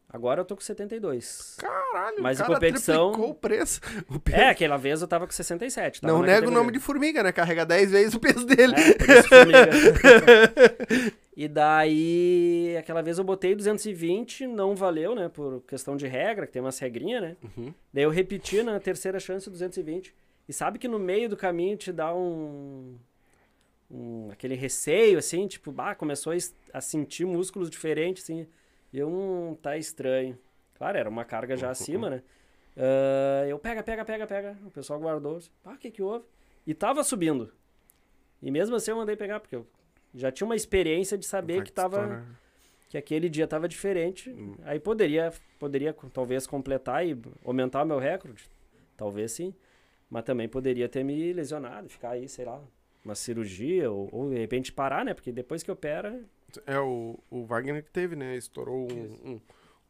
Agora eu tô com 72. Caralho, Mas cara competição- triplicou o preço. O peso. É, aquela vez eu tava com 67. tava Não nega o nome de formiga, né? Carrega 10 vezes o peso dele. É, por isso formiga. e daí, aquela vez eu botei 220, não valeu, né? Por questão de regra, que tem umas regrinhas, né? Uhum. Daí eu repeti na terceira chance 220. E sabe que no meio do caminho te dá um. um aquele receio, assim, tipo, bah, começou a, sentir músculos diferentes, assim. E eu, hum, tá estranho. Claro, era uma carga já acima, né? Ah, eu, pega, pega, pega, pega. O pessoal guardou. Ah, o que que houve? E tava subindo. E mesmo assim eu mandei pegar, porque eu já tinha uma experiência de saber que tava que aquele dia tava diferente. Hum. Aí poderia, poderia talvez completar e aumentar o meu recorde. Talvez sim. Mas também poderia ter me lesionado, ficar aí, sei lá, uma cirurgia ou, ou de repente parar, né? Porque depois que opera, É, o, o Wagner que teve, né? Estourou um, um-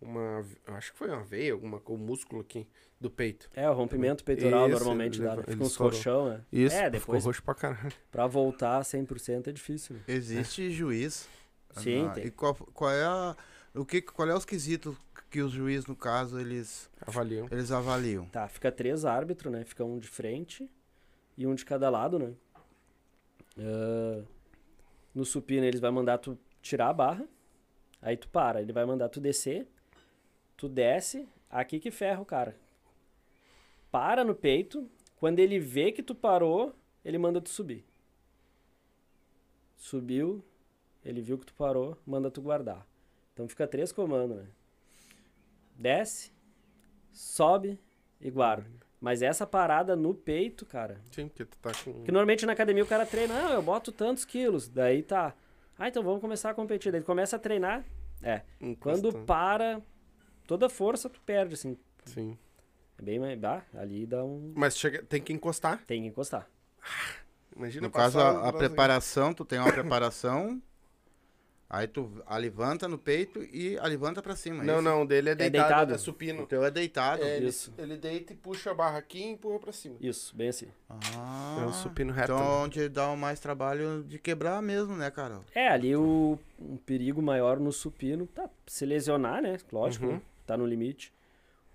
uma. Acho que foi uma veia, alguma coisa, um músculo aqui do peito. é o rompimento peitoral Isso, normalmente ele dá, né? Fica uns estourou. colchão, né? Isso, É, ficou depois roxo pra caralho. pra voltar 100% é difícil. né? Existe juiz. Sim, Ah, tem. E qual, qual é a, o que, qual é os quesitos que os juízes, no caso, eles, Avaliam. eles avaliam? Tá, fica três árbitros, né? Fica um de frente e um de cada lado, né? Ah, no supino eles vai mandar tu tirar a barra, aí tu para. Ele vai mandar tu descer, tu desce, aqui que ferra o cara. Para no peito, quando ele vê que tu parou, ele manda tu subir. Subiu, ele viu que tu parou, manda tu guardar. Então fica três comandos, né? Desce, sobe e guarda. Mas essa parada no peito, cara. Sim, porque tu tá com. Que normalmente na academia o cara treina, ah, eu boto tantos quilos. Daí tá. Ah, então vamos começar a competir. Daí tu começa a treinar. É. Quando encostando. para, toda força tu perde, assim. Sim. É bem mais. Bah, ali dá um. Mas chega, tem que encostar. Tem que encostar. Imagina No caso, a, a preparação, tu tem uma preparação, aí tu alivanta no peito e alivanta pra cima. é Não, isso? não, o dele é deitado, deitado. é O supino. teu é deitado. É, ele, Isso. ele deita e puxa a barra aqui e empurra pra cima. Isso, bem assim. Ah, É um supino reto. Então, onde dá o mais trabalho de quebrar mesmo, né, cara? É, ali o um perigo maior no supino, tá, se lesionar, né? Lógico, Uhum. né? tá no limite.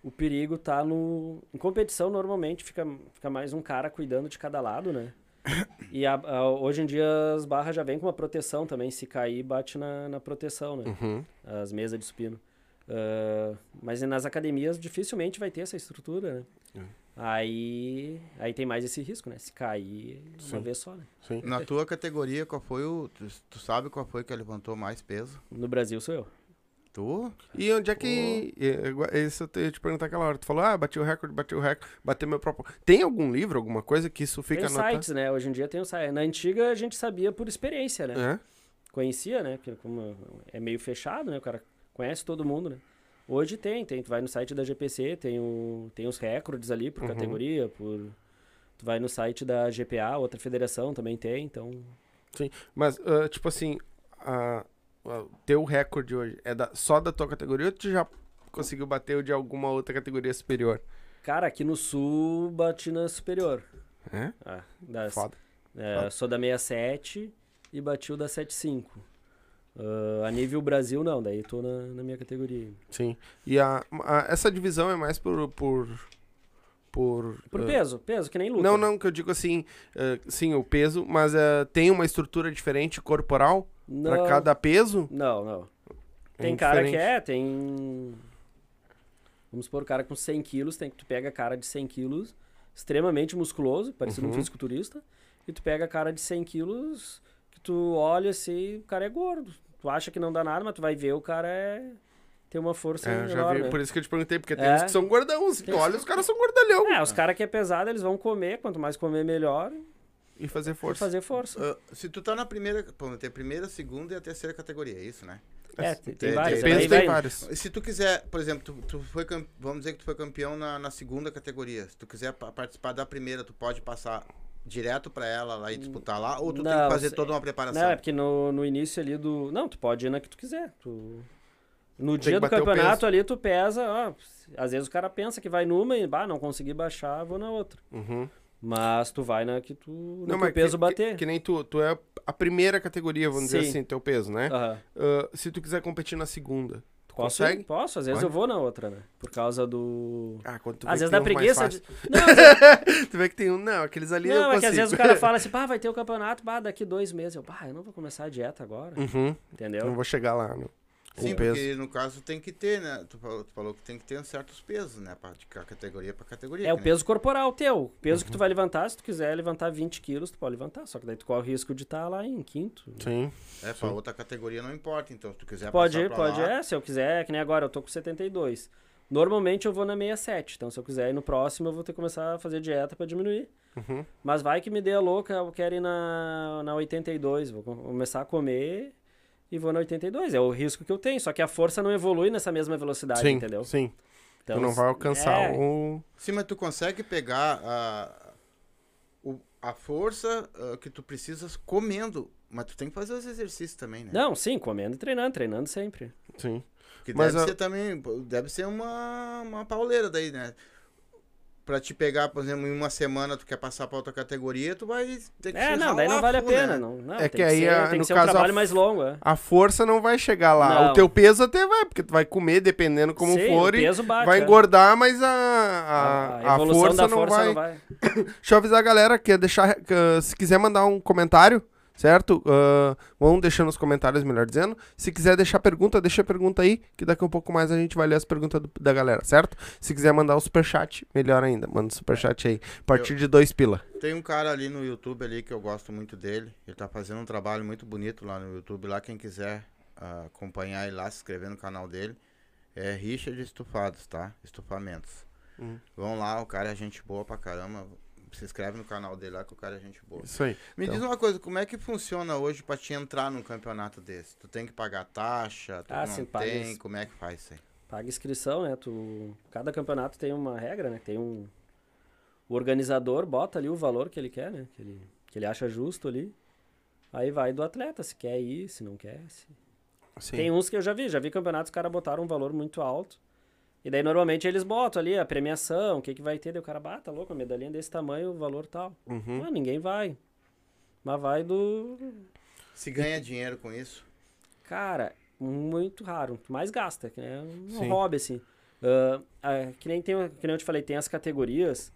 O perigo tá no. Em competição, normalmente, fica, fica mais um cara cuidando de cada lado, né? E a- a- hoje em dia as barras já vêm com uma proteção também. Se cair, bate na, na proteção, né? Uhum. As mesas de supino. Ah, mas nas academias dificilmente vai ter essa estrutura, né? Aí, aí tem mais esse risco, né? Se cair uma Sim. vez só, né? Sim. Na tua categoria, qual foi o. Tu, tu sabe qual foi que levantou mais peso? No Brasil sou eu. Tu? E onde é que. igual- Isso eu ia te perguntar aquela hora. Tu falou, ah, bati o recorde, bati o recorde, bateu meu próprio. Tem algum livro, alguma coisa que isso fica tem anotado? sites, né? Hoje em dia tem o site. Na antiga a gente sabia por experiência, né? É? Conhecia, né? Porque como é meio fechado, né? O cara conhece todo mundo, né? Hoje tem, tem. Tu vai no site da GPC, tem, o, tem os recordes ali por Uhum. categoria, por... Tu vai no site da GPA, outra federação também tem, então... Mas, ah, tipo assim, a, o teu recorde hoje é da, só da tua categoria ou tu já conseguiu bater o de alguma outra categoria superior? Cara, aqui no Sul, bati na superior. É? Ah, das, Foda. É, Foda. sou da 67 e bati o da 75. Ah, a nível Brasil, não, daí tô na, na minha categoria. Sim. E a, a- essa divisão é mais por. Por, por, Por ah, peso, peso, que nem luta. Não, não, que eu digo assim, ah, sim, o peso, mas tem uma estrutura diferente corporal Não, pra cada peso? não, não. É Tem cara que é, tem... Vamos supor, o cara com 100 quilos, tem, tu pega cara de 100 quilos, extremamente musculoso, parecido Uhum. um fisiculturista, e tu pega cara de 100 quilos, que tu olha assim, o cara é gordo. Tu acha que não dá nada, mas tu vai ver, o cara é... tem uma força É, enorme. vi, por isso que eu te perguntei, porque tem É. uns que são gordão, Tem tu uns- olha, os caras são gordalhão. É, os caras que é pesado, eles vão comer, quanto mais comer, melhor, E fazer e força. fazer força. Ah, se tu tá na primeira. Pô, tem a primeira, a segunda e a terceira categoria, é isso, né? É, tem, tem tem- vários. tem- tem vários. Se tu quiser, por exemplo, tu, tu foi vamos dizer que tu foi campeão na, na segunda categoria. Se tu quiser pa- participar da primeira, tu pode passar direto pra ela lá e disputar lá, ou tu tem Não, que fazer toda uma preparação? Não, é porque no, no início ali do. Não, tu pode ir na que tu quiser. Tu... No que dia do campeonato ali, tu pesa. Ó, às vezes o cara pensa que vai numa e, bah, não consegui baixar, vou na outra. Uhum. Mas tu vai na que tu. No Não, o peso que, bater. Que, que nem tu, tu é a primeira categoria, vamos dizer Sim. assim, teu peso, né? Aham. Ah, se tu quiser competir na segunda, tu Posso? consegue? Posso, às vezes Vai. eu vou na outra, né? Por causa do. Ah, quando tu Às vezes uns mais preguiça. De... Não, vezes- tu vê que tem um, não, aqueles ali eu não, é consigo. que às vezes o cara fala assim, pá, vai ter o campeonato, bah, daqui dois meses. Eu, pá, eu não vou começar a dieta agora. Uhum, Entendeu? não vou chegar lá, com Sim, peso. porque no caso tem que ter, né? Tu falou, tu falou que tem que ter certos pesos, né? Pra, de ca- categoria pra categoria. É o que nem- peso corporal teu. O peso Uhum. que tu vai levantar, se tu quiser levantar 20 quilos, tu pode levantar. Só que daí tu corre o risco de estar lá em quinto. Sim. É, pra outra categoria não importa, então, se tu quiser Pode ir, pode lá, é. Se eu quiser, que nem agora, eu tô com 72. Normalmente eu vou na 67. Então, se eu quiser ir no próximo, eu vou ter que começar a fazer dieta pra diminuir. Uhum. Mas vai que me dê a louca, eu quero ir na, na 82. Vou co- começar a comer e vou na 82. É o risco que eu tenho. Só que a força não evolui nessa mesma velocidade, sim, entendeu? sim. Então, tu não vai alcançar é, o... Sim, mas tu consegue pegar a, o- a força ah, que tu precisas comendo. Mas tu tem que fazer os exercícios também, né? Não, sim, comendo e treinando, treinando sempre. Sim. Que Mas deve a- ser também, deve ser uma, uma pauleira daí, né? Pra te pegar, por exemplo, em uma semana tu quer passar pra outra categoria, tu vai ter que É, não, daí não vale a pena. né? Não, não, É tem que aí, ser, a- tem no que ser caso, um a trabalho mais longo, é. A força não vai chegar lá. Não. O teu peso até vai, porque tu vai comer, dependendo como Sim, for, o e peso bate, vai é. engordar, mas a, a, a, evolução força, da não, força vai... não vai. Deixa eu avisar a galera que deixar, que, uh, se quiser mandar um comentário, certo? Uh, vão deixando nos comentários, melhor dizendo. Se quiser deixar pergunta, deixa a pergunta aí, que daqui a um pouco mais a gente vai ler as perguntas do- da galera, certo? Se quiser mandar o superchat, melhor ainda, manda o superchat aí. A partir de dois pila. Tem um cara ali no YouTube ali que eu gosto muito dele. Ele tá fazendo um trabalho muito bonito lá no YouTube. Lá quem quiser ah, acompanhar ele lá, se inscrever no canal dele. É Richard Estufados, tá? Estufamentos. Hum. Vão lá, o cara é gente boa pra caramba. Se inscreve no canal dele lá que o cara é gente boa. Isso aí. Me Então. diz uma coisa, como é que funciona hoje pra te entrar num campeonato desse? Tu tem que pagar taxa? Tu Ah, não sim, paga tem? Como é que faz isso aí? Paga inscrição, né? Tu... Cada campeonato tem uma regra, né? Tem um... O organizador bota ali o valor que ele quer, né? Que ele, que ele acha justo ali. Aí vai do atleta, se quer ir, se não quer. se- Sim. Tem uns que eu já vi, já vi campeonatos, os caras botaram um valor muito alto. E daí normalmente eles botam ali a premiação, o que, que vai ter, daí o cara bata louco, a medalhinha desse tamanho, o valor tal. Uhum. Ah, ninguém vai. Mas vai do. Se ganha dinheiro com isso? Cara, muito raro. Mais gasta, que é um Sim. hobby, assim. Ah, ah, que, nem tem, que nem eu te falei, tem as categorias,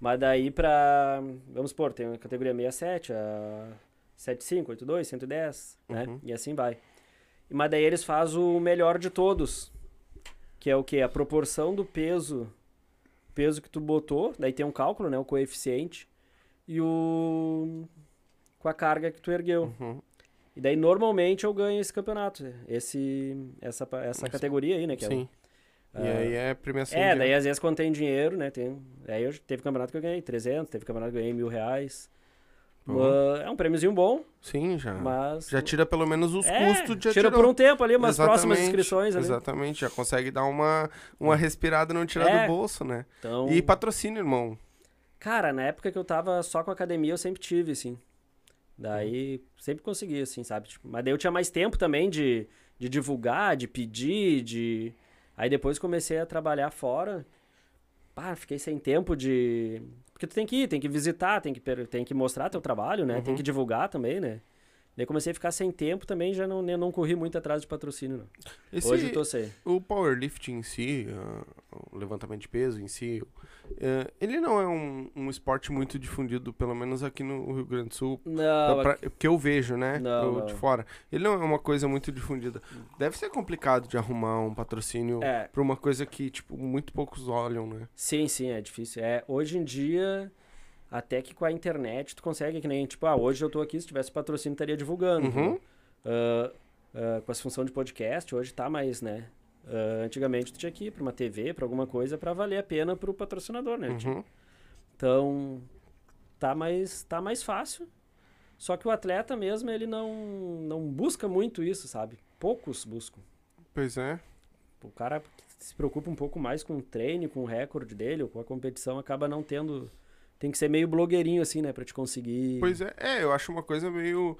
mas daí pra. Vamos supor, tem a categoria 67, a 75, 82, 110, né? Uhum. E assim vai. Mas daí eles fazem o melhor de todos. Que é o quê? A proporção do peso peso que tu botou, daí tem um cálculo, né? O coeficiente. E o. com a carga que tu ergueu. Uhum. E daí, normalmente, eu ganho esse campeonato. Esse, essa, essa categoria aí, né? Que é Sim. E aí é premiação. É, daí às vezes quando tem dinheiro, né? Tem, aí eu, teve campeonato que eu ganhei 300, teve campeonato que eu ganhei mil reais. Uhum. É um prêmiozinho bom, Sim, já. mas. Já tira pelo menos os é, custos de Tira por um tempo ali, umas próximas Exatamente, inscrições ali. Exatamente, já consegue dar uma, uma respirada e não tirar É. do bolso, né? Então, E patrocínio, irmão. cara, na época que eu tava só com a academia, eu sempre tive, assim. Daí, sempre consegui, assim, sabe? Tipo, mas daí eu tinha mais tempo também de, de divulgar, de pedir, de... Aí depois comecei a trabalhar fora. Pá, fiquei sem tempo de... Porque tu tem que ir, tem que visitar, tem que, tem que mostrar teu trabalho, né? Tem Uhum. que divulgar também, né? Daí comecei a ficar sem tempo também, já não, não corri muito atrás de patrocínio, não. Esse, Hoje eu tô sem. O powerlifting em si, ah, o levantamento de peso em si, eh, ele não é um, um esporte muito difundido, pelo menos aqui no Rio Grande do Sul. Não, pra- que eu vejo, né? Não, eu de fora. Ele não é uma coisa muito difundida. Deve ser complicado de arrumar um patrocínio é, pra uma coisa que, tipo, muito poucos olham, né? Sim, sim, é difícil. É, hoje em dia, até que com a internet tu consegue, que nem, tipo, ah, hoje eu tô aqui, se tivesse patrocínio, estaria divulgando. Uhum. entendeu? Ah, ah, com essa função de podcast, hoje tá mais, né? Ah, antigamente tu tinha que ir pra uma TV, pra alguma coisa, pra valer a pena pro patrocinador, né? Uhum. Então, tá mais, tá mais fácil. Só que o atleta mesmo, ele não, não busca muito isso, sabe? Poucos buscam. Pois é. O cara que se preocupa um pouco mais com o treino, com o recorde dele, ou com a competição, acaba não tendo. Tem que ser meio blogueirinho, assim, né? Pra te conseguir. Pois é, é, eu acho uma coisa meio.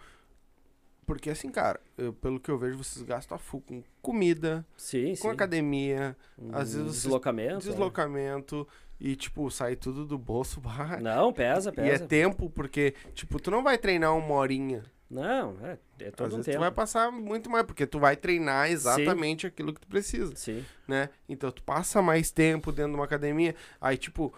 Porque assim, cara, eu- pelo que eu vejo, vocês gastam a full com comida, Sim, com sim. academia, às vezes vocês- Deslocamento. deslocamento e, tipo, sai tudo do bolso. é. Não, pesa, E é pesa. tempo, porque, tipo, tu não vai treinar uma horinha. Não, é, é Às todo um vezes tempo. tu vai passar muito mais, porque tu vai treinar exatamente aquilo que tu precisa, Sim. né? Então tu passa mais tempo dentro de uma academia, aí, tipo,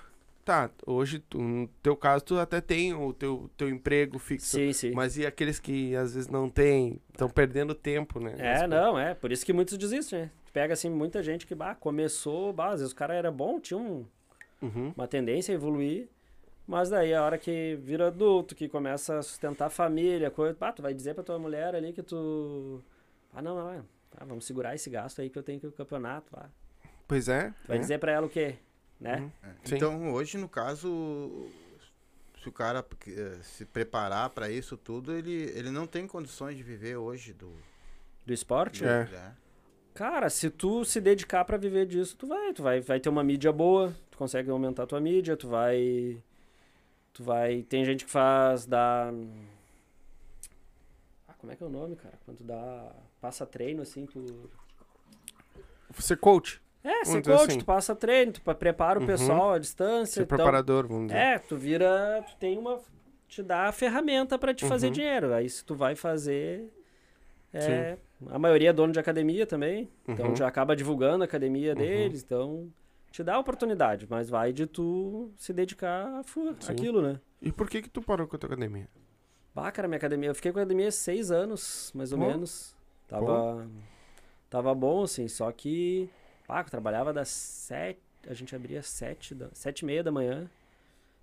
tá, hoje, tu, no teu caso, tu até tem o teu, teu emprego fixo. Sim, sim. Mas e aqueles que às vezes não têm, estão perdendo tempo, né? É, Mas, não, é. Por isso que muitos desistem, né? Pega, assim, muita gente que, bah, começou, bah, às vezes o cara era bom, tinha um, Uhum. uma tendência a evoluir, mas daí a hora que vira adulto, que começa a sustentar a família, coisa, bah, tu vai dizer pra tua mulher ali que tu... Ah, não, não, é. Ah, vamos segurar esse gasto aí que eu tenho que pro campeonato, ah. Pois é. Tu vai é. dizer pra ela o quê? Né? Uhum. É. Sim. Então, hoje, no caso, se o cara eh, se preparar para isso tudo, ele, ele não tem condições de viver hoje do. Do esporte? É. né? Cara, se tu se dedicar pra viver disso, tu vai, tu vai, vai ter uma mídia boa, tu consegue aumentar a tua mídia, tu vai tu vai, tem gente que faz da Ah, como é que é o nome, cara? Quando dá passa treino assim por Ser coach, É, ser dizer coach, assim. tu passa treino, tu pa- prepara o Uhum. pessoal à distância, ser então, preparador, vamos dizer. É, tu vira, tu tem uma te dá a ferramenta pra te fazer Uhum. dinheiro. Aí se tu vai fazer é, a maioria é dono de academia também, então Uhum. já acaba divulgando a academia Uhum. deles, então te dá a oportunidade, mas vai de tu se dedicar a aquilo, né? E por que que tu parou com a tua academia? Bah, cara, minha academia, eu fiquei com a academia seis anos, mais ou Bom. menos. Tava, tava bom, assim, só que, eu trabalhava das sete, a gente abria sete, da, sete e meia da manhã,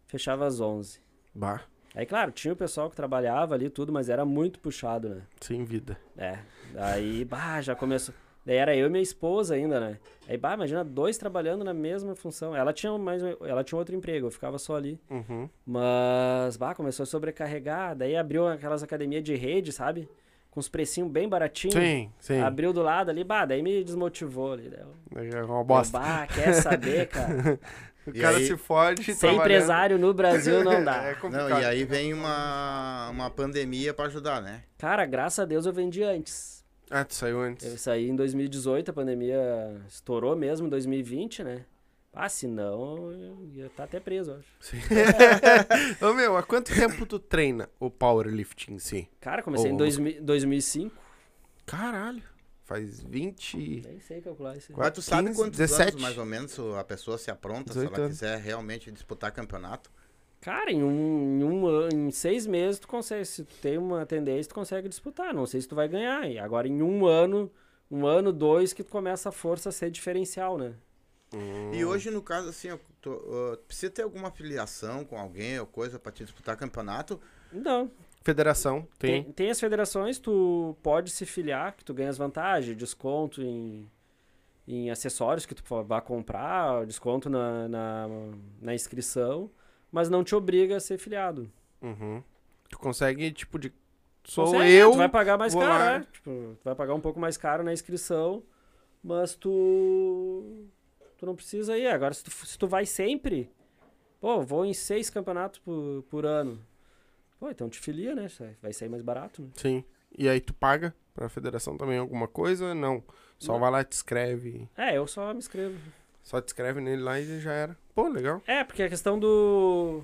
fechava às onze. Bah, Aí, claro, tinha o pessoal que trabalhava ali e tudo, mas era muito puxado, né? sem vida. É, aí, bah, já começou. Daí era eu e minha esposa ainda, né? Aí, bah, imagina dois trabalhando na mesma função. Ela tinha mais, ela tinha outro emprego, eu ficava só ali. Uhum. Mas, bah, começou a sobrecarregar. Daí abriu aquelas academias de rede, sabe? Com os precinhos bem baratinhos. Sim, sim. Abriu do lado ali, bah, daí me desmotivou ali. Daí eu, É uma eu, bosta. bah, quer saber, cara? O E cara aí- se fode Ser trabalhando. empresário no Brasil não dá. É complicado. Não, e aí vem uma, uma pandemia para ajudar, né? Cara, graças a Deus eu vendi antes. Ah, tu saiu Eu antes. saí em 2018, a pandemia estourou mesmo em 2020, né? Ah, senão eu ia estar até preso, eu acho. Sim. Ô, meu, há quanto tempo tu treina o powerlifting em si? Cara, comecei em Ô. 2000 2005. Caralho, faz 20... Nem sei calcular isso. Mas tu sabe 15, quantos 17? anos mais ou menos a pessoa se apronta se 18 ela anos. quiser realmente disputar campeonato? Cara, em um, em um ano, em seis meses tu consegue, se tu tem uma tendência, tu consegue disputar. Não sei se tu vai ganhar. E agora em um ano, um ano, dois, que tu começa a força a ser diferencial, né? E hoje, no caso, assim, ó, tu, ah, precisa ter alguma afiliação com alguém ou coisa pra te disputar campeonato? Não, Federação, tem. Tem, tem as federações, tu pode se filiar, que tu ganha as vantagens, desconto em, em acessórios que tu vá comprar, desconto na, na, na inscrição, mas não te obriga a ser filiado. Uhum. Tu consegue, tipo, de. Sou Consegue, eu. Tu vai pagar mais caro, né? Tipo, tu vai pagar um pouco mais caro na inscrição, mas tu. Tu não precisa ir. Agora, se tu, se tu vai sempre, pô, vou em seis campeonatos por, por ano. Pô, então te filia, né? Vai sair mais barato, né? Sim. E aí tu paga pra federação também alguma coisa? Não. Só Não. vai lá, te escreve. É, eu só me inscrevo. Só te escreve nele lá e já era. Pô, legal. É, porque a questão do.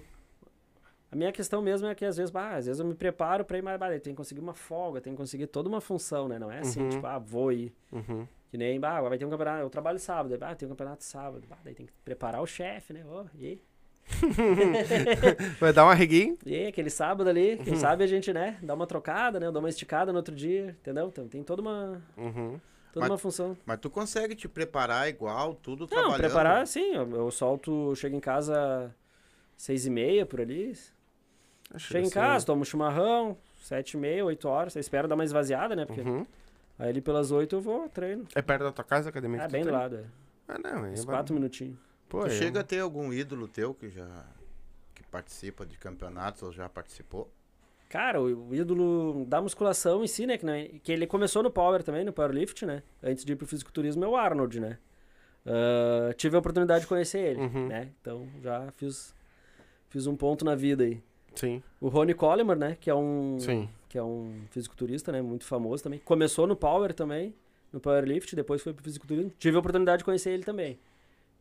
A minha questão mesmo é que às vezes, bah, às vezes eu me preparo pra ir mais barato. Tem que conseguir uma folga, tem que conseguir toda uma função, né? Não é assim, Uhum. tipo, ah, vou ir. Uhum. Que nem, bah, agora vai ter um campeonato. Eu trabalho sábado, ah, tem um campeonato sábado. Bah, daí tem que preparar o chefe, né? Ó, e? Vai dar um arreguinho? E aquele sábado ali, quem Uhum. sabe a gente, né, dá uma trocada, né? Dá uma esticada no outro dia, entendeu? Então tem toda uma, Uhum. toda Mas- uma função. Mas tu consegue te preparar igual, tudo Não, trabalhando? preparar, sim. Eu, eu solto, chego em casa seis e meia por ali. Chego em casa, tomo um chimarrão, sete e meia, oito horas. Você espera dar uma esvaziada, né? Porque Uhum. Aí ali pelas oito eu vou, treino. É perto da tua casa, a academia? É bem do lado, é. Ah, não. É Uns ba- quatro minutinhos. Pô, Tu é- chega a ter algum ídolo teu que já que participa de campeonatos ou já participou? Cara, o, o ídolo da musculação em si, né? Que, não é- que ele começou no Power também, no Powerlift, né? Antes de ir pro fisiculturismo, é o Arnold, né? Ah, tive a oportunidade de conhecer ele, Uhum. né? Então já fiz, fiz um ponto na vida aí. Sim, O Ronnie Coleman, né? Que é um, sim. Que é um fisiculturista, né? Muito famoso também. Começou no Power também, no Powerlift, depois foi pro fisiculturismo. Tive a oportunidade de conhecer ele também.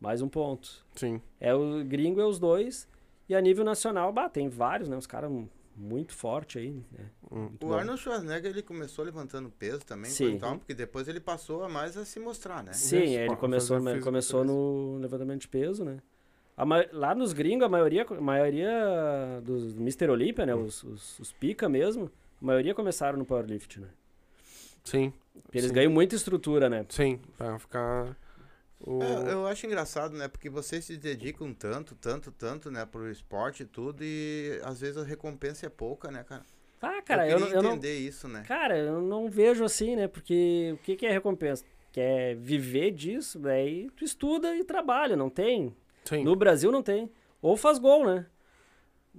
Mais um ponto. Sim. É o gringo é os dois. E a nível nacional, bah, tem vários, né? Os caras muito fortes aí, né? Hum. O bom. Arnold Schwarzenegger, ele começou levantando peso também, Sim. e tal, porque depois ele passou a mais a se mostrar, né? Sim, Isso, ele começou, começou no levantamento de peso, né? A lá nos gringos, a maioria, a maioria dos Mr. Olympia, né? Os, os, os pica mesmo, a maioria começaram no powerlift, né? Sim. Porque eles Sim. ganham muita estrutura, né? Sim, pra ficar. O... É, eu acho engraçado, né? Porque vocês se dedicam tanto, tanto, tanto, né? Pro esporte e tudo, e às vezes a recompensa é pouca, né, cara? Ah, cara, eu eu, eu não. entender isso, né? Cara, eu não vejo assim, né? Porque o que, que é recompensa? Quer viver disso, daí tu estuda e trabalha, não tem? Sim. No Brasil não tem. Ou faz gol, né?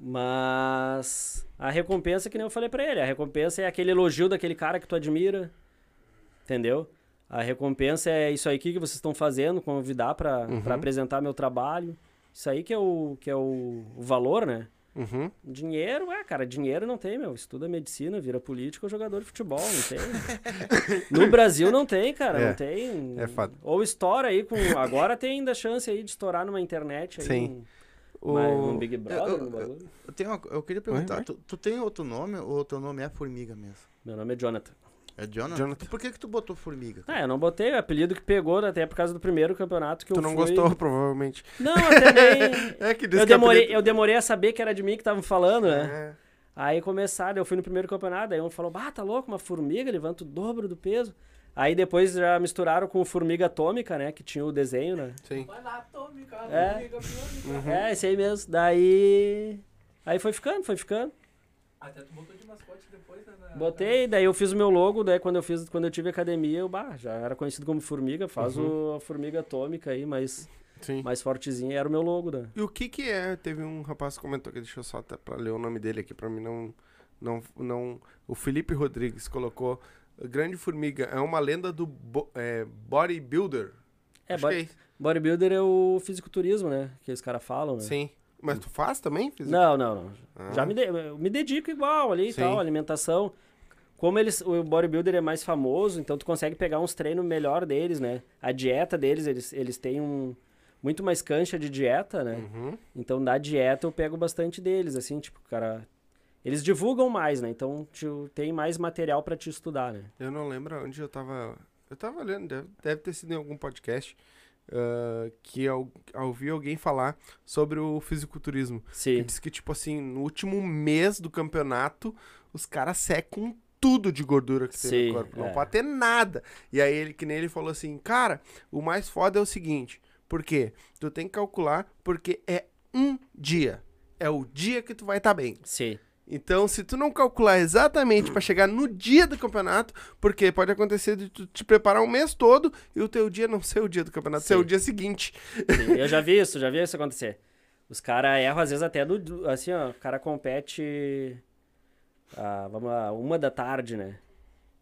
Mas a recompensa, que nem eu falei pra ele, a recompensa é aquele elogio daquele cara que tu admira. Entendeu? A recompensa é isso aí que vocês estão fazendo, convidar pra Uhum. pra apresentar meu trabalho. Isso aí que é o, que é o, o valor, né? Uhum. Dinheiro, é, cara, dinheiro não tem, meu. Estuda medicina, vira político ou jogador de futebol, não tem. no Brasil não tem, cara, É, não tem. é fato. Ou estoura aí com. Agora tem ainda chance aí de estourar numa internet aí. Sim. Um, O... mas um Big Brother, eu- um bagulho. Eu, tenho uma- eu queria perguntar. Tu, tu tem outro nome ou teu nome é Formiga mesmo? Meu nome é Jonathan. É Jonathan? Jonathan. Por que que tu botou Formiga? cara? Ah, eu não botei o apelido que pegou, até por causa do primeiro campeonato que Tu eu não fui. gostou, provavelmente. Não, até nem. É que eu, que demorei, apelido- eu demorei a saber que era de mim que estavam falando, né? É. Aí começaram, eu fui no primeiro campeonato, aí um falou, bah, tá louco, uma formiga levanta o dobro do peso. Aí depois já misturaram com formiga atômica, né? Que tinha o desenho, né? Sim. Vai lá, cara. É. Amiga, amiga. Uhum. É, esse aí mesmo. Daí. Aí foi ficando, foi ficando. Até tu botou de mascote depois, né? na- Botei, daí eu fiz o meu logo, daí quando eu fiz, quando eu tive academia, eu bah, já era conhecido como formiga, faz Uhum. o, a formiga atômica aí, mais, Sim. mais fortezinha, era o meu logo, né? E o que que é? Teve um rapaz que comentou aqui, deixa eu só até pra ler o nome dele aqui, pra mim não... não, não o Felipe Rodrigues colocou, Grande Formiga é uma lenda do bo- é, bodybuilder. É, que é bodybuilder é o fisiculturismo, né? Que os caras falam, né? Sim. Mas tu faz também? Fisico? Não, não, não. Ah. Já me, de- me dedico igual ali e Sim. tal, alimentação. Como eles, o bodybuilder é mais famoso, então tu consegue pegar uns treinos melhor deles, né? A dieta deles, eles, eles têm um muito mais cancha de dieta, né? Uhum. Então da dieta eu pego bastante deles, assim, tipo, cara, eles divulgam mais, né? Então tem mais material pra te estudar, né? Eu não lembro onde eu tava. Eu tava lendo, deve, deve ter sido em algum podcast. ah, que eu, eu ouvi alguém falar sobre o fisiculturismo. Que Sim. diz que, tipo assim, no último mês do campeonato, os caras secam tudo de gordura que tem Sim, no corpo. Não é. pode ter nada. E aí, ele, que nem ele falou assim, cara, o mais foda é o seguinte. Por quê? Tu tem que calcular porque é um dia. É o dia que tu vai estar bem. Sim. Então, se tu não calcular exatamente pra chegar no dia do campeonato, porque pode acontecer de tu te preparar um mês todo e o teu dia não ser o dia do campeonato, ser Sim. o dia seguinte. Sim, Eu já vi isso, já vi isso acontecer. Os caras erram, às vezes, até do. Assim, ó, o cara compete. ah, vamos lá, uma da tarde, né?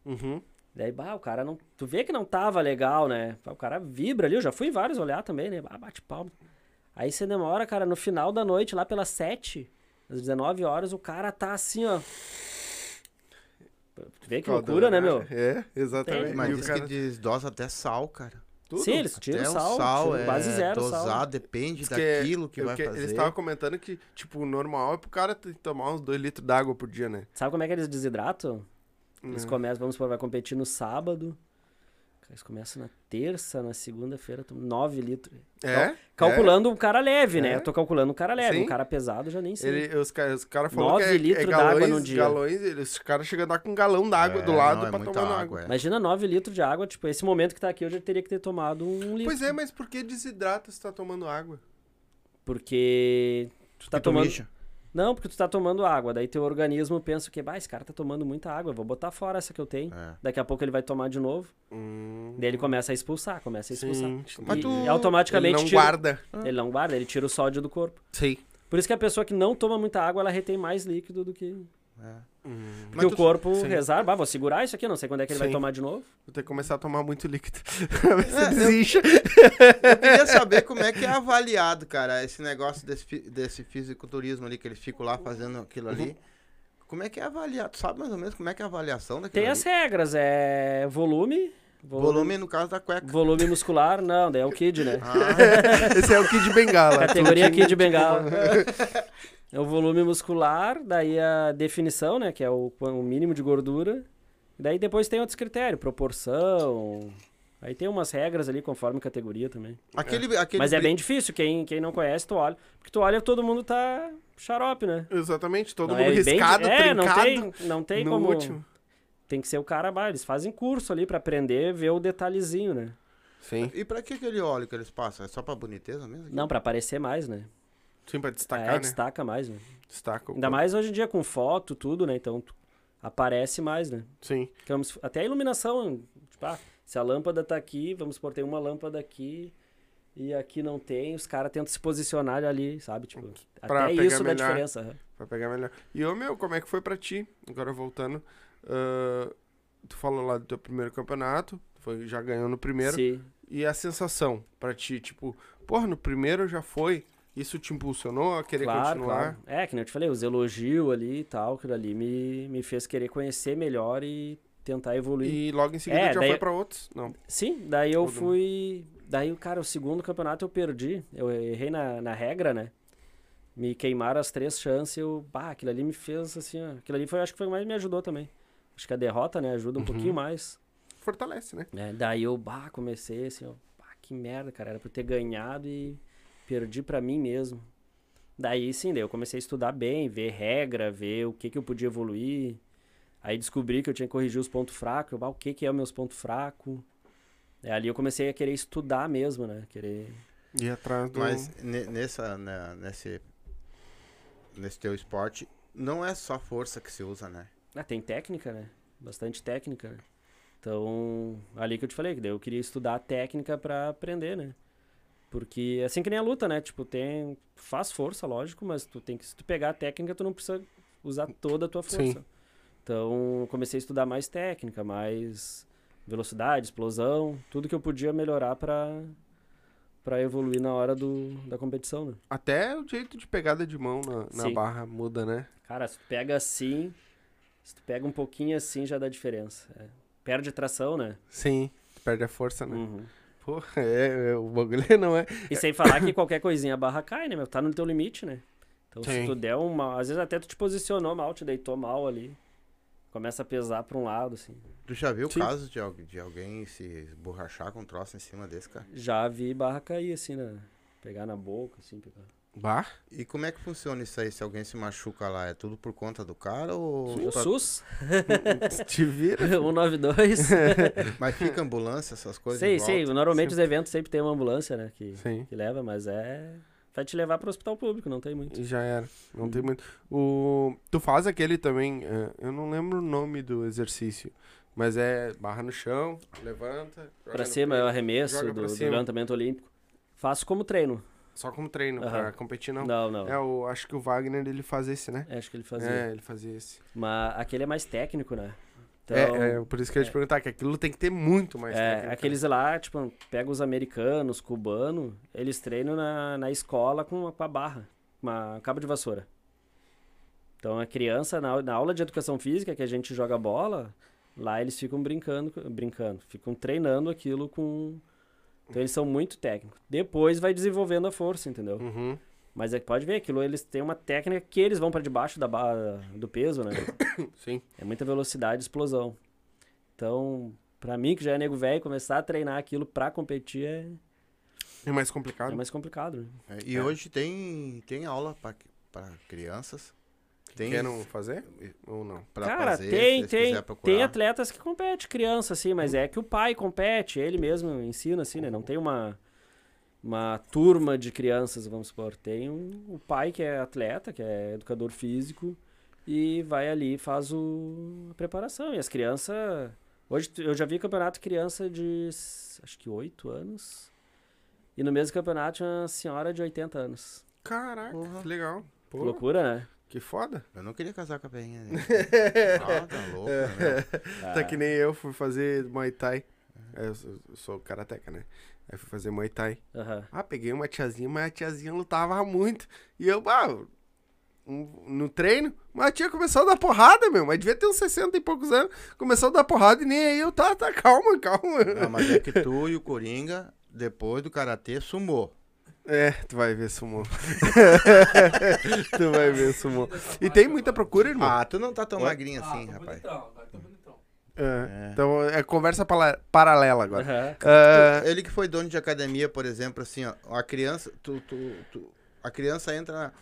Uhum. Daí, bah, o cara não. Tu vê que não tava legal, né? O cara vibra ali, eu já fui vários olhar também, né? Bah, bate palma. Aí você demora, cara, no final da noite, lá pelas 7, às 19 horas, o cara tá assim, ó. Tu vê que loucura, né, meu? É, exatamente. Mas o diz cara- que desdosa até sal, cara. tudo. Sim, eles tiram até sal, sal tiram é quase zero dosado, sal. depende Diz que é- daquilo que o vai fazer. Eles estavam comentando que, tipo, o normal é pro cara tomar uns 2 litros d'água por dia, né? Sabe como é que eles desidratam? Eles Uhum. começam, vamos supor, vai competir no sábado. Eles começam na terça, na segunda-feira, 9 litros. É? Calculando um cara leve, né? É. Eu tô calculando um cara leve. Sim. Um cara pesado já nem sei. Ele, os caras cara falaram que Nove é, litros é d'água no dia. galões, eles, os caras chegam a dar com um galão d'água É, do lado não, é pra tomar água, água. é. Imagina 9 litros de água, tipo, esse momento que tá aqui, eu já teria que ter tomado um litro. Pois é, mas por que desidrata se tá tomando água? Porque tu tá Que tu tomando... mixa. Não, porque tu tá tomando água. Daí teu organismo pensa que, bah, esse cara tá tomando muita água, eu vou botar fora essa que eu tenho. É. Daqui a pouco ele vai tomar de novo. Hum, Daí ele começa a expulsar, começa a expulsar. sim. Mas E, tu- e automaticamente Ele não tira- guarda. Ele não guarda, ele tira o sódio do corpo. Sim. Por isso que a pessoa que não toma muita água, ela retém mais líquido do que. É. Hum, Porque Mas o tu- corpo sim. reserva. Ah, vou segurar isso aqui, não sei quando é que ele vai Sim. tomar de novo. vou ter que começar a tomar muito líquido. pra ver se desincha. Eu queria saber como é que é avaliado, cara, esse negócio desse, fi- desse fisiculturismo ali, que eles ficam lá fazendo aquilo ali. Como é que é avaliado? Tu sabe mais ou menos como é que é a avaliação daquilo Tem ali? as regras, é volume. Volume, Volume no caso da cueca. volume muscular, não, daí é o Kid, né? Ah, Esse é o Kid Bengala. Categoria Kid Bengala. É o volume muscular, daí a definição, né? Que é o, o mínimo de gordura. Daí depois tem outros critérios, proporção. Aí tem umas regras ali conforme categoria também. aquele, aquele Mas é bem difícil, quem, quem não conhece, tu olha. Porque tu olha todo mundo tá xarope, né? Exatamente, todo Não, mundo é bem- riscado, é, não tem, não tem no como. último. Tem que ser o cara, bah, eles fazem curso ali pra aprender, ver o detalhezinho, né? Sim. E pra que aquele óleo que eles passam? É só pra boniteza mesmo? Não, pra aparecer mais, né? Sim, pra destacar, é, né? destaca mais, né? Destaca. Ainda mais hoje em dia com foto, tudo, né? Então aparece mais, né? Sim. Vamos- até a iluminação, tipo, ah, se a lâmpada tá aqui, vamos supor, tem uma lâmpada aqui e aqui não tem, os caras tentam se posicionar ali, sabe? Tipo, Pra até isso dá melhor. diferença. aham. Pra pegar melhor. E ô meu, como é que foi pra ti? Agora voltando. ah, tu falou lá do teu primeiro campeonato. Foi, já ganhou no primeiro. Sim. E a sensação pra ti, tipo, porra, no primeiro já foi. Isso te impulsionou a querer Claro, continuar? claro. É, que nem eu te falei, os elogios ali e tal, aquilo ali me, me fez querer conhecer melhor e tentar evoluir. E logo em seguida É, já daí- foi pra outros? Não. Sim, daí eu Todo mundo. fui. Daí, cara, o segundo campeonato eu perdi. Eu errei na, na regra, né? Me queimaram as três chances. Eu, bah, aquilo ali me fez assim. Ó, aquilo ali foi, acho que foi mais me ajudou também. Acho que a derrota, né, ajuda um Uhum. pouquinho mais. Fortalece, né? né? Daí eu, bah, comecei assim, ó, bah, que merda, cara. Era pra eu ter ganhado e perdi pra mim mesmo. Daí sim, daí eu comecei a estudar bem, ver regra, ver o que que eu podia evoluir. Aí descobri que eu tinha que corrigir os pontos fracos, eu, bah, o que que é os meus pontos fracos. É, ali eu comecei a querer estudar mesmo, né? Querer... Ir atrás do. Mas ne- nessa, né, nesse, nesse teu esporte, não é só força que se usa, né? Ah, tem técnica, né? Bastante técnica. Então, ali que eu te falei, que daí eu queria estudar a técnica pra aprender, né? Porque assim que nem a luta, né? Tipo, tem. Faz força, lógico, mas tu tem que. Se tu pegar a técnica, tu não precisa usar toda a tua Sim. força. Então, eu comecei a estudar mais técnica, mais velocidade, explosão, tudo que eu podia melhorar pra, pra evoluir na hora do, da competição, né? Até o jeito de pegada de mão na, na Sim. barra muda, né? Cara, se tu pega assim, se tu pega um pouquinho assim, já dá diferença. É. Perde tração, né? Sim. Perde a força, né? Uhum. Porra, é, é, o bagulho não é. E sem falar que qualquer coisinha a barra cai, né, meu? Tá no teu limite, né? Então se Sim. tu der uma. Às vezes até tu te posicionou mal, te deitou mal ali. Começa a pesar pra um lado, assim. Tu já viu Sim. casos de, de alguém se esborrachar com um troço em cima desse, cara? Já vi barra cair, assim, né? Pegar na boca, assim, pegar. Bah. E como é que funciona isso aí? Se alguém se machuca lá, é tudo por conta do cara ou. O pra- SUS, Te vira. 192. Mas fica ambulância, essas coisas? sei. volta? Normalmente os eventos sempre tem uma ambulância, né? Que, Sim. que leva, mas é. Vai te levar pro hospital público, não tem muito. E já era. Não tem muito. O... Tu faz aquele também. é, eu não lembro o nome do exercício. Mas é barra no chão, levanta. no cima é o arremesso do, do levantamento olímpico. Faço como treino. Só como treino, Aham. pra competir não. Não, não. É, o, acho que o Wagner ele faz esse, né? Acho que ele fazia. É, ele fazia esse. Mas aquele é mais técnico, né? Então, é, é, por isso que eu ia te é. perguntar, que aquilo tem que ter muito mais É, técnica. aqueles lá, tipo, pega os americanos, cubanos, eles treinam na, na escola com, com a barra, com uma cabo de vassoura. Então a criança, na, na aula de educação física, que a gente joga bola, lá eles ficam brincando, brincando, ficam treinando aquilo com. Então eles são muito técnicos. Depois vai desenvolvendo a força, entendeu? Uhum. Mas é que pode ver, aquilo eles têm uma técnica que eles vão para debaixo da barra do peso, né? Sim. É muita velocidade e explosão. Então, pra mim, que já é nego velho, começar a treinar aquilo pra competir é, É mais complicado. é mais complicado. Né? É, E hoje tem, tem aula para crianças. Tem Querem fazer? Ou não? pra Cara, fazer, tem, tem, tem atletas que competem, criança, assim, mas é que o pai compete, ele mesmo ensina, assim, né? Não tem uma, uma turma de crianças, vamos supor. Tem um, o pai que é atleta, que é educador físico, e vai ali e faz o, a preparação. E as crianças. Hoje eu já vi campeonato criança de acho que 8 anos. E no mesmo campeonato tinha uma senhora de 80 anos. Caraca, que legal. Que Pô, loucura, né? Que foda. Eu não queria casar com a Peinha. ah, tá louco, né? Tá que nem eu fui fazer Muay Thai. É, Eu sou, eu sou karateca, né? Aí fui fazer Muay Thai. Aham. Ah, peguei uma tiazinha, mas a tiazinha lutava muito. E eu, ah, no treino, mas a tia começou a dar porrada, meu. Mas devia ter uns 60 e poucos anos. Começou a dar porrada e nem aí eu, tá, tá, calma, calma. Não, mas é que tu e o Coringa, depois do Karatê, sumou. É, tu vai ver sumô. tu vai ver sumô. E tem muita procura, irmão. Ah, tu não tá tão Oi? magrinho Ah, assim, tô rapaz. bonitão, tô bonitão. É, É. Então é conversa paralela agora. Aham. Ah, Ele que foi dono de academia, por exemplo, assim, ó, a criança, tu, tu, tu- a criança entra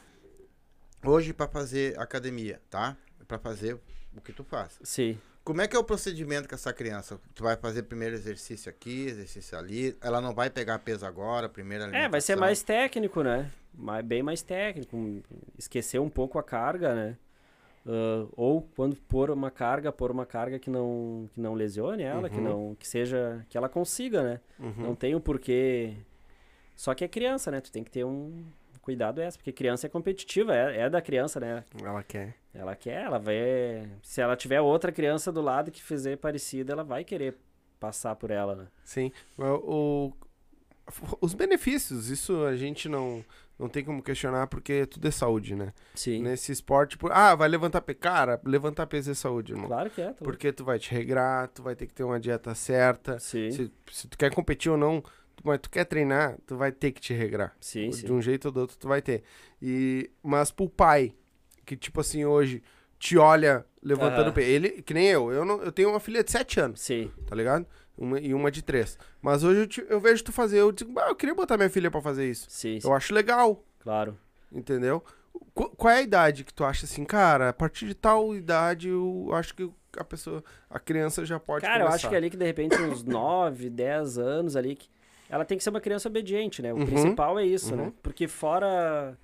hoje pra fazer academia, tá? Pra fazer o que tu faz. Sim. Como é que é o procedimento com essa criança? Tu vai fazer primeiro exercício aqui, exercício ali. Ela não vai pegar peso agora, primeira É, vai ser mais técnico, né? Mais, bem mais técnico. um- Esquecer um pouco a carga, né? Ah, ou quando pôr uma carga, pôr uma carga que não, que não lesione ela, que Uhum. não que seja que ela consiga, né? uhum. Não tem o porquê. Só que é criança, né? Tu tem que ter um cuidado essa, porque criança é competitiva, é, é da criança, né? Ela quer. Ela quer, ela vai. Se ela tiver outra criança do lado que fizer parecida, ela vai querer passar por ela, né? Sim. O, o- os benefícios, isso a gente não, não tem como questionar porque tudo é saúde, né? Sim. Nesse esporte, por, ah, vai levantar peso. Cara, levantar peso é saúde, irmão. Claro que é. tá Porque tu vai te regrar, tu vai ter que ter uma dieta certa. Sim. Se, se tu quer competir ou não, mas tu quer treinar, tu vai ter que te regrar. Sim, sim. De um jeito ou do outro tu vai ter. E, mas pro pai, que tipo assim, hoje te olha levantando Aham. peso. Ele, que nem eu, eu, não, eu tenho uma filha de 7 anos, Sim. tá ligado? Uma, e uma de 3. Mas hoje eu, te- eu vejo tu fazer, eu digo, "Bah, eu queria botar minha filha pra fazer isso. Sim, sim. Eu acho legal, Claro. entendeu? Qu- qual é a idade que tu acha assim, cara, a partir de tal idade eu acho que a pessoa, a criança já pode Cara, eu começar. acho que ali que de repente uns 9, 10 anos ali, que ela tem que ser uma criança obediente, né? O Uhum. principal é isso, Uhum. né? Porque fora.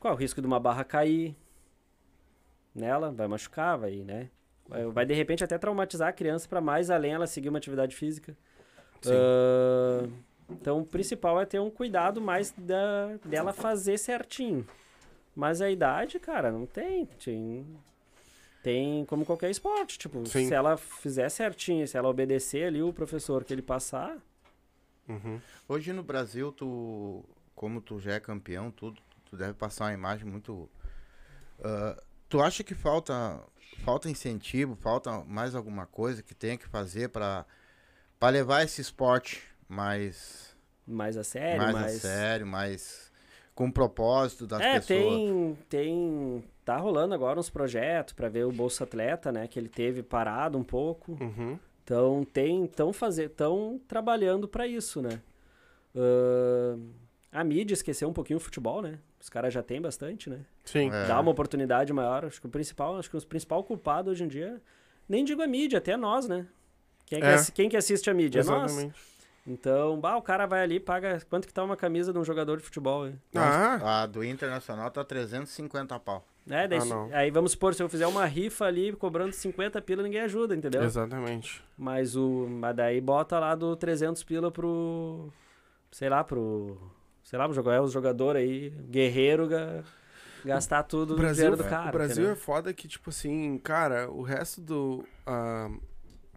Qual é o risco de uma barra cair nela? Vai machucar, vai, né? Vai, vai, de repente até traumatizar a criança para mais além ela seguir uma atividade física. Sim. Ah, então o principal é ter um cuidado mais da, dela fazer certinho. Mas a idade, cara, não tem. Tem, tem como qualquer esporte. Tipo, Sim. se ela fizer certinho, se ela obedecer ali o professor que ele passar, Uhum. Hoje no Brasil, tu, como tu já é campeão, tudo, tu deve passar uma imagem muito. ah, tu acha que falta, falta incentivo, falta mais alguma coisa que tenha que fazer para para levar esse esporte mais, mais a sério, mais, mais. a sério, mais com propósito das é, pessoas? tem, tem. Tá rolando agora uns projetos para ver o Bolsa Atleta, né? Que ele teve parado um pouco. Uhum. Então tem, tão fazer, tão trabalhando para isso, né? Ahn, a mídia esqueceu um pouquinho o futebol, né? Os caras já têm bastante, né? Sim. É. Dá uma oportunidade maior. Acho que o principal, acho que o principal culpado hoje em dia, nem digo a mídia, até nós, né? Quem, que, É. assi- quem que assiste a mídia? É nós. Exatamente. Então, bah, o cara vai ali, paga. Quanto que tá uma camisa de um jogador de futebol? hein? Ah, A do Internacional tá 350 pau. É, daí, Ah, aí vamos supor, se eu fizer uma rifa ali cobrando 50 pila, ninguém ajuda, entendeu? exatamente. Mas o. Mas daí bota lá do 300 pila pro. Sei lá, pro. Sei lá, pro jogar os jogador aí, guerreiro, ga- gastar tudo O Brasil, dinheiro do cara. o Brasil entendeu? é foda que, tipo assim, cara, o resto do, ah,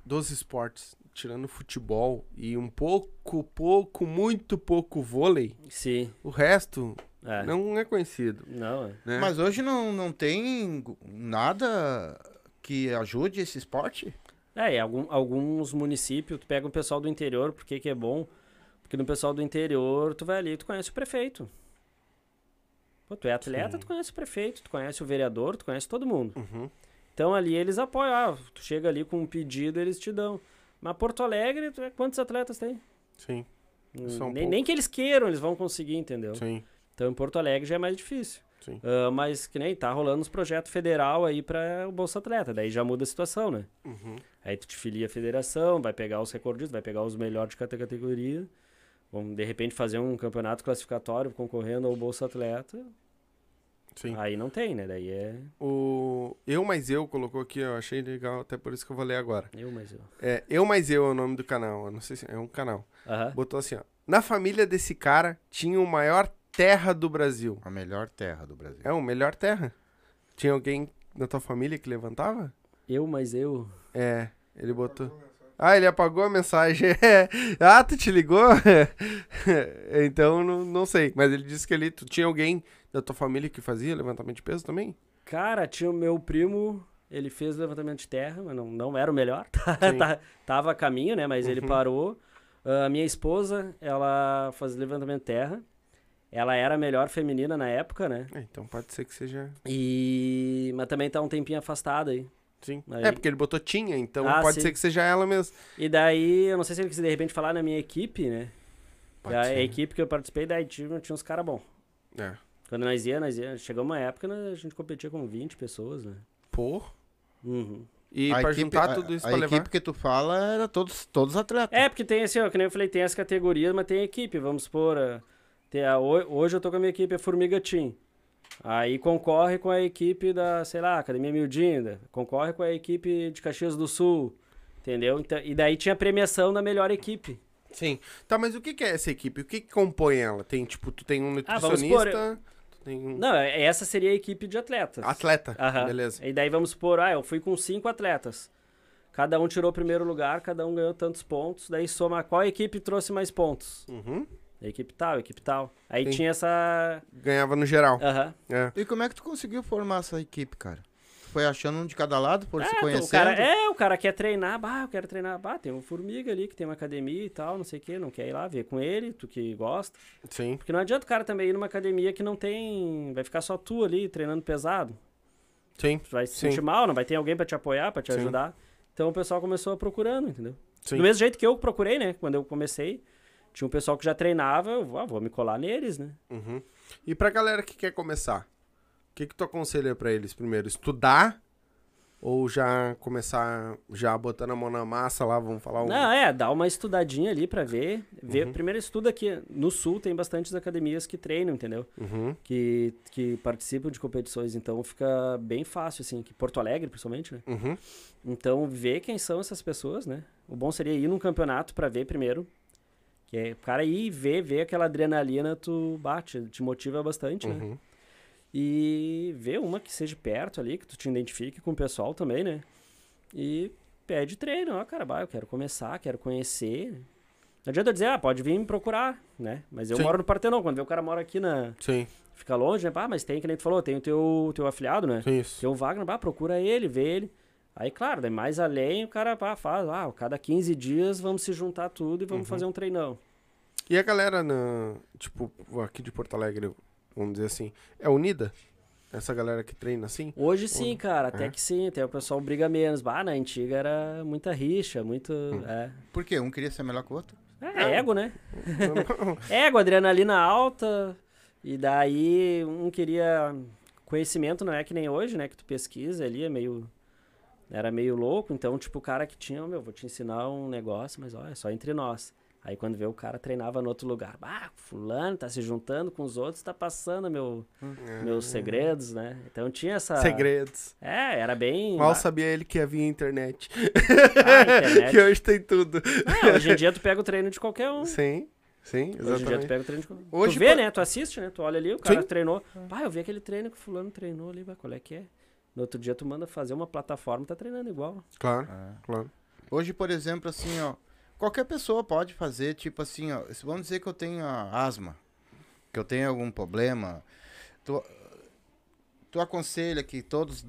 dos esportes, tirando futebol e um pouco, pouco, muito pouco vôlei, Sim. o resto É. não é conhecido. Não, é. Né? Mas hoje não, não tem nada que ajude esse esporte? É, e algum- alguns municípios, tu pega um pessoal do interior, por que é bom? Porque no pessoal do interior, tu vai ali, tu conhece o prefeito. Pô, tu é atleta, Sim. tu conhece o prefeito, tu conhece o vereador, tu conhece todo mundo. Uhum. Então ali eles apoiam, ah, tu chega ali com um pedido, eles te dão. Mas Porto Alegre, tu- quantos atletas tem? Sim, Hum, nem, nem que eles queiram, eles vão conseguir, entendeu? sim, Então em Porto Alegre já é mais difícil. Ah, mas que nem tá rolando uns projetos federal aí para o Bolsa Atleta, daí já muda a situação, né? Uhum. Aí tu te filia a federação, vai pegar os recordistas, vai pegar os melhores de cada categoria. Vamos, de repente, fazer um campeonato classificatório concorrendo ao Bolsa Atleta. Sim. Aí não tem, né? Daí é O Eu Mais Eu colocou aqui, eu achei legal, até por isso que eu vou ler agora. eu, mas eu. É, Eu Mais Eu é o nome do canal, eu não sei se é um canal. Aham. Botou assim, ó. Na família desse cara tinha o maior terra do Brasil. A melhor terra do Brasil. É o melhor terra. Tinha alguém na tua família que levantava? Eu, mas eu. É, ele botou. Ah, ele apagou a mensagem. ah, tu te ligou? então, não, não sei. Mas ele disse que ele. Tu tinha alguém da tua família que fazia levantamento de peso também? Cara, tinha o meu primo, ele fez levantamento de terra, mas não, não era o melhor. Sim. Tá- Tava a caminho, né? Mas ele Uhum. parou. Ah, A minha esposa, ela fazia levantamento de terra. Ela era a melhor feminina na época, né? É, então pode ser que seja. E... Mas também tá um tempinho afastada aí. Sim. Aí- É, porque ele botou tinha, então Ah, pode sim. ser que seja ela mesmo. E daí, eu não sei se ele quis de repente falar na minha equipe, né? Pode a, ser. a equipe que eu participei, daí tinha, tinha uns caras bons. É. Quando nós ia, nós ia. Chegou uma época, né, a gente competia com 20 pessoas, né? Pô. Uhum. E A pra equipe- juntar a- tudo isso a pra equipe levar. que tu fala era todos, todos atletas. É, porque tem assim, ó, que nem eu falei, tem as categorias, mas tem equipe. Vamos supor, a, hoje eu tô com a minha equipe, a Formiga Team. Aí concorre com a equipe da, sei lá, Academia Mildinda. Concorre com a equipe de Caxias do Sul. Entendeu? Então, e daí tinha a premiação da melhor equipe. Sim. Tá, mas o que que é essa equipe? O que que compõe ela? Tem, tipo, tu tem um Ah, nutricionista, um Não, é- essa seria a equipe de atletas. atleta. Aham. Beleza. E daí vamos supor, ah, eu fui com cinco atletas. Cada um tirou o primeiro lugar, cada um ganhou tantos pontos. Daí soma qual equipe trouxe mais pontos. Uhum. Equipe tal, equipe tal. Aí Sim. tinha essa. Ganhava no geral. Aham. É. E como é que tu conseguiu formar essa equipe, cara? Tu foi achando um de cada lado por se É, conhecendo? o cara, é, o cara quer treinar, bah, eu quero treinar, bah, tem um formiga ali que tem uma academia e tal, não sei o que, não quer ir lá ver com ele, tu que gosta. Sim. Porque não adianta o cara também ir numa academia que não tem. Vai ficar só tu ali treinando pesado. Sim. Tu vai se Sim. sentir mal, não vai ter alguém pra te apoiar, pra te Sim. ajudar. Então o pessoal começou procurando, entendeu? Sim. Do mesmo jeito que eu procurei, né? Quando eu comecei, tinha um pessoal que já treinava, eu vou, ah, vou me colar neles, né? Uhum. E pra galera que quer começar, o que que tu aconselha pra eles primeiro? Estudar ou já começar já botando a mão na massa lá, vamos falar um... Não, é, dá uma estudadinha ali pra ver. ver Uhum. Primeiro estuda aqui. No sul tem bastantes academias que treinam, entendeu? Uhum. Que, que participam de competições, então fica bem fácil, assim. Que Porto Alegre, principalmente, né? Uhum. Então, ver quem são essas pessoas, né? O bom seria ir num campeonato pra ver primeiro. Que é o cara ir e ver, ver aquela adrenalina, tu bate, te motiva bastante, né? Uhum. E ver uma que seja perto ali, que tu te identifique com o pessoal também, né? E pede treino, ó, cara, bah, eu quero começar, quero conhecer. Não adianta eu dizer, ah, pode vir me procurar, né? Mas eu Sim. moro no Partenon, quando vê o cara mora aqui na... Sim, Fica longe, né? Ah, mas tem, que nem tu falou, tem o teu, teu afiliado, né? isso. Tem o Wagner, bah, procura ele, vê ele. Aí, claro, daí mais além, o cara pá, faz, ah, cada 15 dias vamos se juntar tudo e vamos Uhum. fazer um treinão. E a galera, na, tipo, aqui de Porto Alegre, vamos dizer assim, é unida? Essa galera que treina assim? Hoje sim, cara, até É. que sim, até o pessoal briga menos. Bah, na antiga era muita rixa, muito. Hum. É. Por quê? Um queria ser melhor que o outro? É, ego, né? ego, adrenalina alta. E daí um queria. Conhecimento não é que nem hoje, né? Que tu pesquisa ali, é meio. Era meio louco. Então, tipo, o cara que tinha, meu, vou te ensinar um negócio, mas olha, é só entre nós. Aí quando vê o cara treinava no outro lugar. Ah, fulano tá se juntando com os outros, tá passando meu, meus segredos, né? Então tinha essa. Segredos. É, era bem. Mal sabia ele que havia internet. Ah, internet. que hoje tem tudo. É, hoje em dia tu pega o treino de qualquer um. Sim, sim, Hoje em dia tu exatamente. pega o treino de qualquer um. Hoje tu vê, pa- né? Tu assiste, né? Tu olha ali, o cara Sim. treinou. Pai, eu vi aquele treino que o fulano treinou ali, vai, qual é que é? No outro dia tu manda fazer uma plataforma, tá treinando igual. Claro, É. claro. Hoje, por exemplo, assim, ó, qualquer pessoa pode fazer, tipo assim, ó, se vamos dizer que eu tenho asma, que eu tenho algum problema, tu, tu aconselha que todos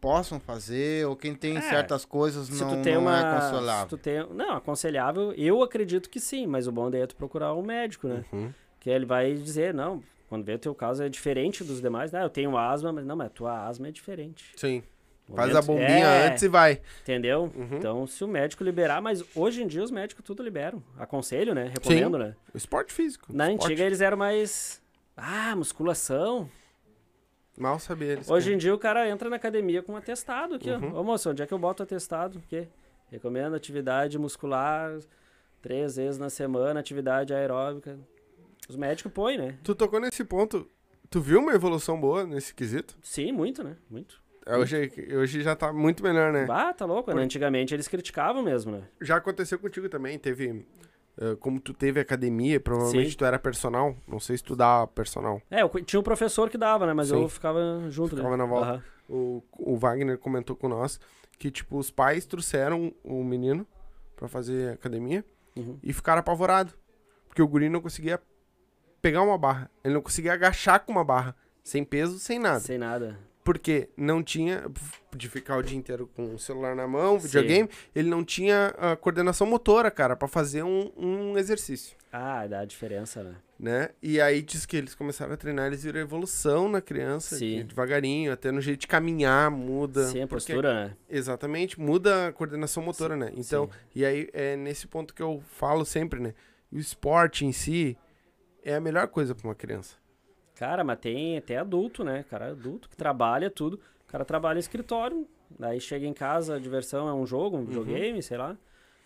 possam fazer, ou quem tem É, certas coisas não, tu tem não uma. é se consolável. tu tem, não, aconselhável, eu acredito que sim, mas o bom daí é tu procurar um médico, né? Uhum. Que ele vai dizer, não, quando vê o teu caso é diferente dos demais. Ah, eu tenho asma, mas não, mas a tua asma é diferente. Sim. O Faz a bombinha é, antes e vai. Entendeu? Uhum. Então, se o médico liberar, mas hoje em dia os médicos tudo liberam. Aconselho, né? Recomendo, né? Esporte físico. Na esporte. antiga eles eram mais. Ah, musculação. Mal sabia eles. Hoje que- em dia o cara entra na academia com um atestado aqui, Uhum. ó. Ô moço, onde é que eu boto atestado? O quê? Recomendo atividade muscular três vezes na semana, atividade aeróbica. Os médicos põem, né? Tu tocou nesse ponto. Tu viu uma evolução boa nesse quesito? Sim, muito, né? Muito. Hoje, hoje já tá muito melhor, né? Ah, tá louco. Por- Antigamente eles criticavam mesmo, né? Já aconteceu contigo também. Teve. eh, como tu teve academia, provavelmente Sim. tu era personal. Não sei se tu dá personal. É, eu tinha um professor que dava, né? Mas Sim. eu ficava junto Ficava dele. na volta. Aham. O, o Wagner comentou com nós que, tipo, os pais trouxeram o menino pra fazer academia Uhum. e ficaram apavorados. Porque o guri não conseguia pegar uma barra. Ele não conseguia agachar com uma barra. Sem peso, sem nada. Sem nada. Porque não tinha. De ficar o dia inteiro com o celular na mão, Sim. videogame, ele não tinha a coordenação motora, cara, pra fazer um, um exercício. Ah, dá a diferença, né? Né? E aí diz que eles começaram a treinar, eles viram evolução na criança, Sim. que devagarinho, até no jeito de caminhar, muda. Sim, a porque- postura, né? Exatamente, muda a coordenação motora, né? Então, Sim. e aí é nesse ponto que eu falo sempre, né? O esporte em si é a melhor coisa pra uma criança. Cara, mas tem até adulto, né? Cara adulto que trabalha tudo. O cara trabalha em escritório, daí chega em casa, a diversão é um jogo, um videogame, sei lá.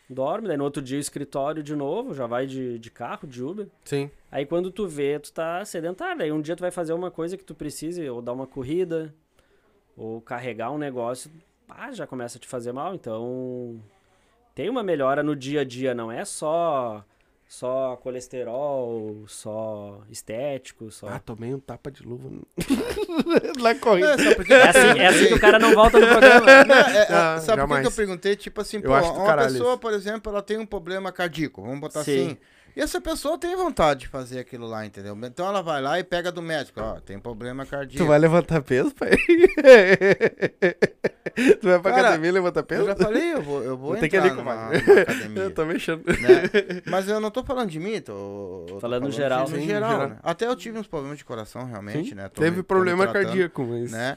Dorme, daí no outro dia escritório de novo, já vai de, de carro, de Uber. Sim. Aí quando tu vê, tu tá sedentário. Aí um dia tu vai fazer uma coisa que tu precise, ou dar uma corrida, ou carregar um negócio, pá, já começa a te fazer mal. Então, tem uma melhora no dia a dia, não é só só colesterol, só estético, só... Ah, tomei um tapa de luva na corrida. É, sabe por quê? É assim, é assim que o cara não volta no programa. Não, é- é- Ah, sabe por que eu perguntei? Tipo assim, pô, uma caralho pessoa, por exemplo, ela tem um problema cardíaco, vamos botar Sim. assim. E essa pessoa tem vontade de fazer aquilo lá, entendeu? Então ela vai lá e pega do médico, ó, tem problema cardíaco. Tu vai levantar peso, pai? tu vai pra Cara, academia e levantar peso? Eu já falei, eu vou, eu vou Vou ter que entrar ir ali com o numa, numa academia. Eu tô mexendo. né? Mas eu não tô falando de mim, tô, tô Falando no geral. Sim, geral, geral. né? Até eu tive uns problemas de coração, realmente, Sim, né? Tô Teve me- problema tratando, cardíaco, mas... Né?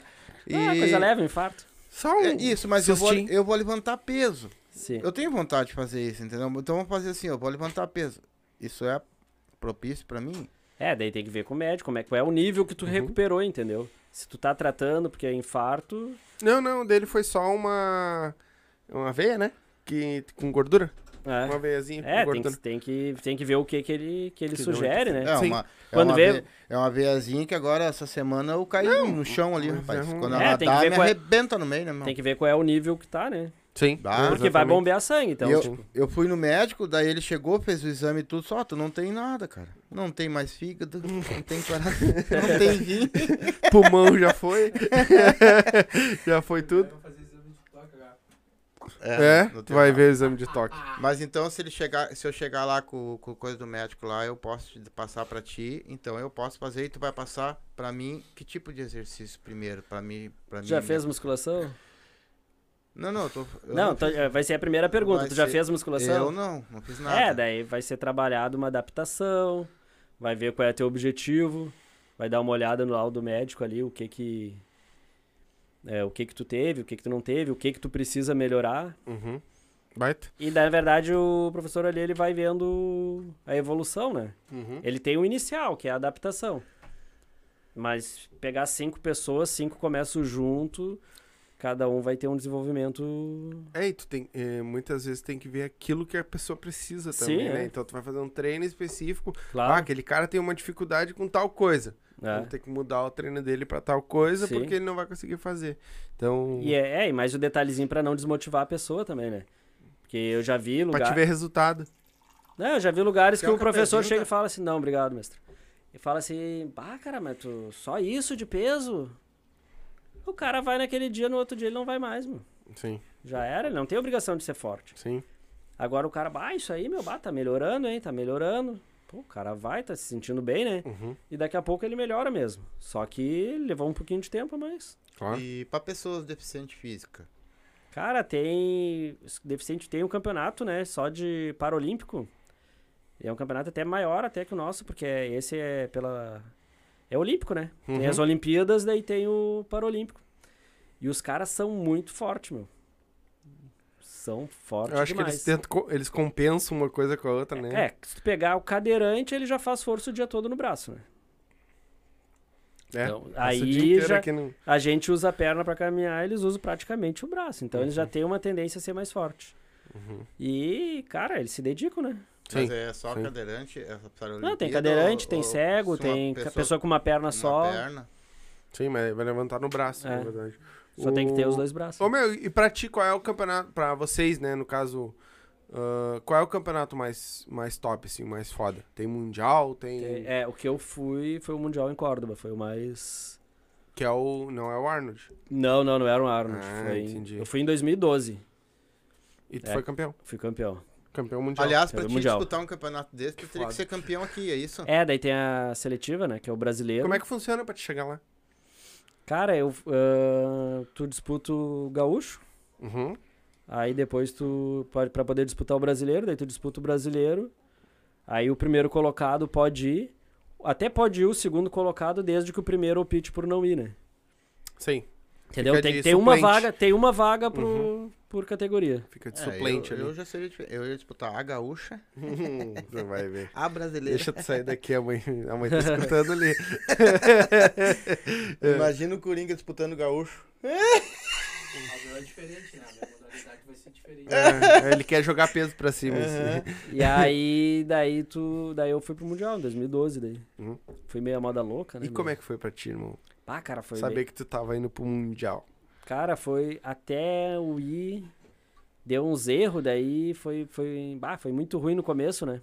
Ah, coisa leve, infarto. Só um... É isso, mas eu vou, eu vou levantar peso. Sim. Eu tenho vontade de fazer isso, entendeu? Então vamos fazer assim, eu vou levantar peso. Isso é propício pra mim? É, daí tem que ver com o médico, como é, qual é o nível que tu Uhum. recuperou, entendeu? Se tu tá tratando porque é infarto, Não, não, dele foi só uma... Uma veia, né? Que... Com gordura. é, Uma veiazinha é com tem, gordura. que, tem, que, tem que ver o que, que ele, que ele Que sugere, né? É Sim. uma, é Quando uma, vê- ve- é uma veiazinha que agora, essa semana, eu caí no chão ali, rapaz. é um- Quando É, ela tem que dá, ver me é- arrebenta no meio, né, meu? Tem que ver qual é o nível que tá, né? Sim. Dá. Porque vai exatamente. bombear sangue, então, eu, tipo, eu fui no médico, daí ele chegou, fez o exame e tudo, só, tu não tem nada, cara. Não tem mais fígado, não tem coração, não tem rim. Pulmão já foi. já foi tudo. Vou fazer exame de toque agora. É, tem vai ver o exame de toque. Mas então, se ele chegar, se eu chegar lá com, com coisa do médico lá, eu posso te passar pra ti, então eu posso fazer e tu vai passar pra mim que tipo de exercício primeiro, pra mim, para mim. já fez musculação? Não, não, eu tô eu não, fiz- tá- vai ser a primeira pergunta. Vai tu já ser- fez musculação? Eu não, não fiz nada. É, daí vai ser trabalhado uma adaptação, vai ver qual é teu objetivo, vai dar uma olhada no laudo médico ali, o que que é, o que que tu teve, o que que tu não teve, o que que tu precisa melhorar. Uhum. Baita. E na verdade o professor ali ele vai vendo a evolução, né? Uhum. Ele tem o inicial, que é a adaptação. Mas pegar cinco pessoas, cinco começam junto, cada um vai ter um desenvolvimento. É, e tu tem, é, muitas vezes tem que ver aquilo que a pessoa precisa Sim, também, né? é. Então tu vai fazer um treino específico. Ah, Claro. aquele cara tem uma dificuldade com tal coisa. É. Vamos ter que mudar o treino dele pra tal coisa, Sim. porque ele não vai conseguir fazer. Então, E é, é, e mais o detalhezinho pra não desmotivar a pessoa também, né? Porque eu já vi pra lugar... te ver resultado. Não, eu já vi lugares que o que a professor chega e fala assim, não, obrigado, mestre. E fala assim, ah, cara, mas tu, só isso de peso? O cara vai naquele dia, no outro dia ele não vai mais, meu. Sim, Já era, ele não tem obrigação de ser forte. sim. Agora o cara, ah, isso aí, meu, bah, tá melhorando, hein, tá melhorando. Pô, o cara vai, tá se sentindo bem, né? Uhum, E daqui a pouco ele melhora mesmo. Só que levou um pouquinho de tempo, mas... claro. E pra pessoas deficientes física? Cara, tem... Deficiente tem um campeonato, né, só de Paralímpico. E é um campeonato até maior até que o nosso, porque esse é pela... É olímpico, né? Tem Uhum. as Olimpíadas, daí tem o Paralímpico. E os caras são muito fortes, meu. São fortes Eu acho demais. que eles tentam, eles compensam uma coisa com a outra, né? É, se tu pegar o cadeirante, ele já faz força o dia todo no braço, né? É, Então, aí já- no- A gente usa a perna pra caminhar, eles usam praticamente o braço. Então eles já Uhum. têm uma tendência a ser mais forte. Uhum. E, cara, eles se dedicam, né? Mas Sim, é só sim. cadeirante? Para Não, tem cadeirante, ou- tem cego, tem ca- pessoa, com uma perna uma só. perna? Sim, mas vai levantar no braço, É. na verdade. Só tem que ter O- os dois braços. Ô, meu, e pra ti, qual é o campeonato, pra vocês, né, no caso, ah, qual é o campeonato mais, mais top, assim, mais foda? Tem mundial, tem... Tem- É, o que eu fui foi o Mundial em Córdoba, foi o mais. Que é o... não é o Arnold. Não, não, não era um Arnold. Ah, foi... entendi. Eu fui em 2012, E tu É. foi campeão. fui campeão. Campeão mundial. Aliás, pra te Mundial. disputar um campeonato desse, tu teria foda. que ser campeão aqui, é isso? É, daí tem a seletiva, né? Que é o brasileiro. Como é que funciona pra te chegar lá? Cara, eu, ah, tu disputa o gaúcho, Uhum. aí depois tu pode para poder disputar o brasileiro, daí tu disputa o brasileiro. Aí o primeiro colocado pode ir, até pode ir o segundo colocado desde que o primeiro opte por não ir, né? Sim, Entendeu? Tem ter uma vaga, tem uma vaga pro, Uhum. por categoria. fica de É, suplente eu, ali. eu já seria. Eu ia disputar a gaúcha, Você vai ver. a brasileira. Deixa tu sair daqui, a mãe, a mãe tá escutando ali. Imagina o Coringa disputando o gaúcho. Mas é diferente, né? A minha modalidade vai ser diferente. É, ele quer jogar peso pra cima. assim. E aí, daí tu, daí eu fui pro mundial em 2012 daí. Uhum. Fui meio a moda louca, né? E como é que foi pra ti, irmão? Ah, cara, foi Saber que tu tava indo pro mundial. Cara, foi até o ir. Deu uns erros, daí foi, foi, bah, foi muito ruim no começo, né?